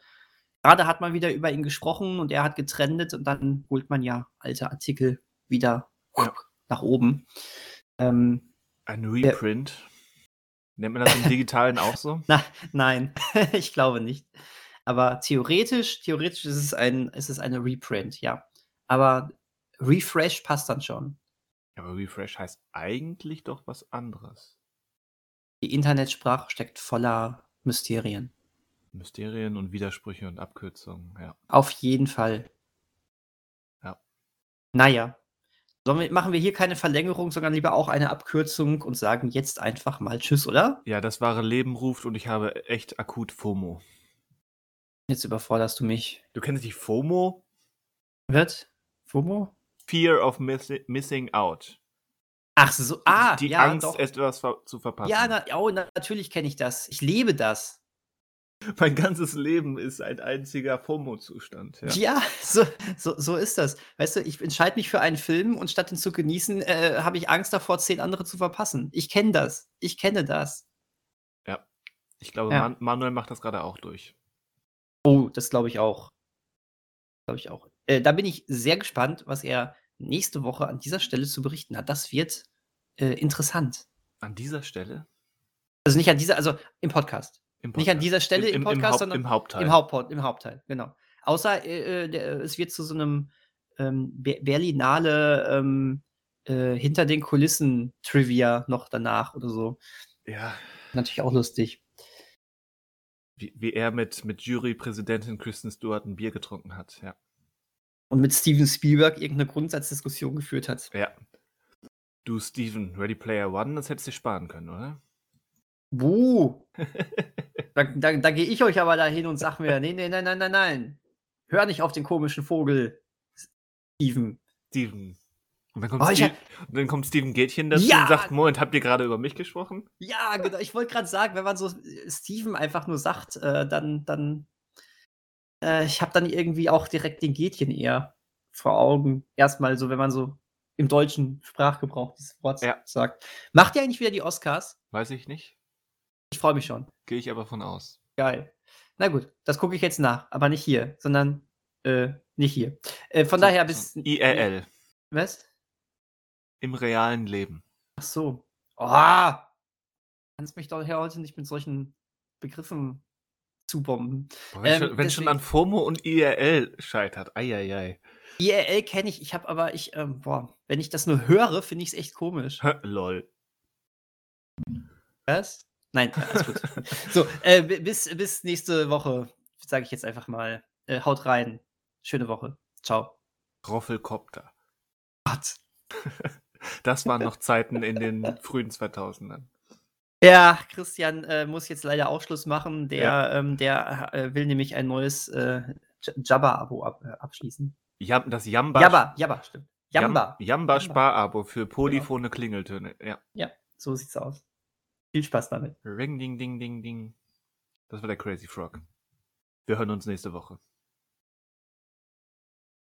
gerade hat man wieder über ihn gesprochen und er hat getrendet und dann holt man ja alte Artikel wieder Ja. nach oben. Ähm, Ein Reprint. Nennt man das im Digitalen auch so? na, nein, ich glaube nicht. Aber theoretisch, theoretisch ist es ein, ist es eine Reprint, ja. Aber Refresh passt dann schon. Aber Refresh heißt eigentlich doch was anderes. Die Internetsprache steckt voller Mysterien. Mysterien und Widersprüche und Abkürzungen, ja. Auf jeden Fall. Ja. Naja. Wir, machen wir hier keine Verlängerung, sondern lieber auch eine Abkürzung und sagen jetzt einfach mal Tschüss, oder? Ja, das wahre Leben ruft und ich habe echt akut FOMO. Jetzt überforderst du mich. Du kennst die FOMO? Wird? FOMO? Fear of missi Missing Out. Ach so, ah, die ja, Angst, doch. etwas zu verpassen. Ja, na, oh, na, natürlich kenne ich das. Ich lebe das. mein ganzes Leben ist ein einziger FOMO-Zustand. Ja. Ja, so, so, so ist das. Weißt du, ich entscheide mich für einen Film und statt ihn zu genießen, äh, habe ich Angst davor, zehn andere zu verpassen. Ich kenne das. Ich kenne das. Ich glaube, Ja. Man Manuel macht das gerade auch durch. Oh, das glaube ich auch. Glaube ich auch. Äh, da bin ich sehr gespannt, was er nächste Woche an dieser Stelle zu berichten hat. Das wird äh, interessant. An dieser Stelle? Also nicht an dieser, also im Podcast. Im Nicht an Podcast. dieser Stelle im, im, Podcast, Haupt, sondern im Hauptteil. im, Hauptpod, im Hauptteil, genau. Außer äh, äh, der, es wird zu so einem ähm, Ber- Berlinale ähm, äh, hinter den Kulissen Trivia noch danach oder so. Ja, Natürlich auch lustig. wie, wie er mit, mit Jurypräsidentin Kristen Stewart ein Bier getrunken hat. Ja. Und mit Steven Spielberg irgendeine Grundsatzdiskussion geführt hat. ja. Du, Steven, Ready Player One, das hättest du sparen können, oder? Buh. Da, da, da gehe ich euch aber dahin und sag mir, nee, nee, nein, nein, nein, nein. Hör nicht auf den komischen Vogel, Steven. Steven. Und dann kommt, Oh, Steve, und dann kommt Steven Gätchen dazu Ja! und sagt, Moment, habt ihr gerade über mich gesprochen? Ja, genau. Ich wollte gerade sagen, wenn man so Steven einfach nur sagt, äh, dann, dann, äh, ich habe dann irgendwie auch direkt den Gätchen eher vor Augen. Erstmal so, wenn man so im deutschen Sprachgebrauch dieses Wort Ja. sagt. Macht ihr eigentlich wieder die Oscars? Weiß ich nicht. Ich freue mich schon. Gehe ich aber von aus. Geil. Na gut, das gucke ich jetzt nach, aber nicht hier, sondern äh, nicht hier. Äh, von So- daher bis. IRL. Was? Im realen Leben. Ach so. Oh! Kannst mich doch heute nicht mit solchen Begriffen zubomben. Boah, Wenn, Ähm, schon, wenn schon an FOMO und IRL scheitert. Eieiei. IRL kenne ich, ich habe aber, ich, ähm, boah, wenn ich das nur höre, finde ich es echt komisch. Lol. Was? Nein, ja, alles gut. so, äh, bi- bis, bis nächste Woche, sage ich jetzt einfach mal. Äh, haut rein. Schöne Woche. Ciao. Roffelkopter. Gott. Das waren noch Zeiten in den frühen 2000ern. Ja, Christian äh, muss jetzt leider Aufschluss machen. Der, Ja. ähm, der äh, will nämlich ein neues äh, Jabba-Abo ab, äh, abschließen. Jam, das Jamba, Jabba, Jabba, stimmt. Jam- Jamba. Jamba Jamba. Sparabo für polyphone Klingeltöne. Ja. Ja, so sieht's aus. Viel Spaß damit. Ring, ding, ding, ding, ding. Das war der Crazy Frog. Wir hören uns nächste Woche.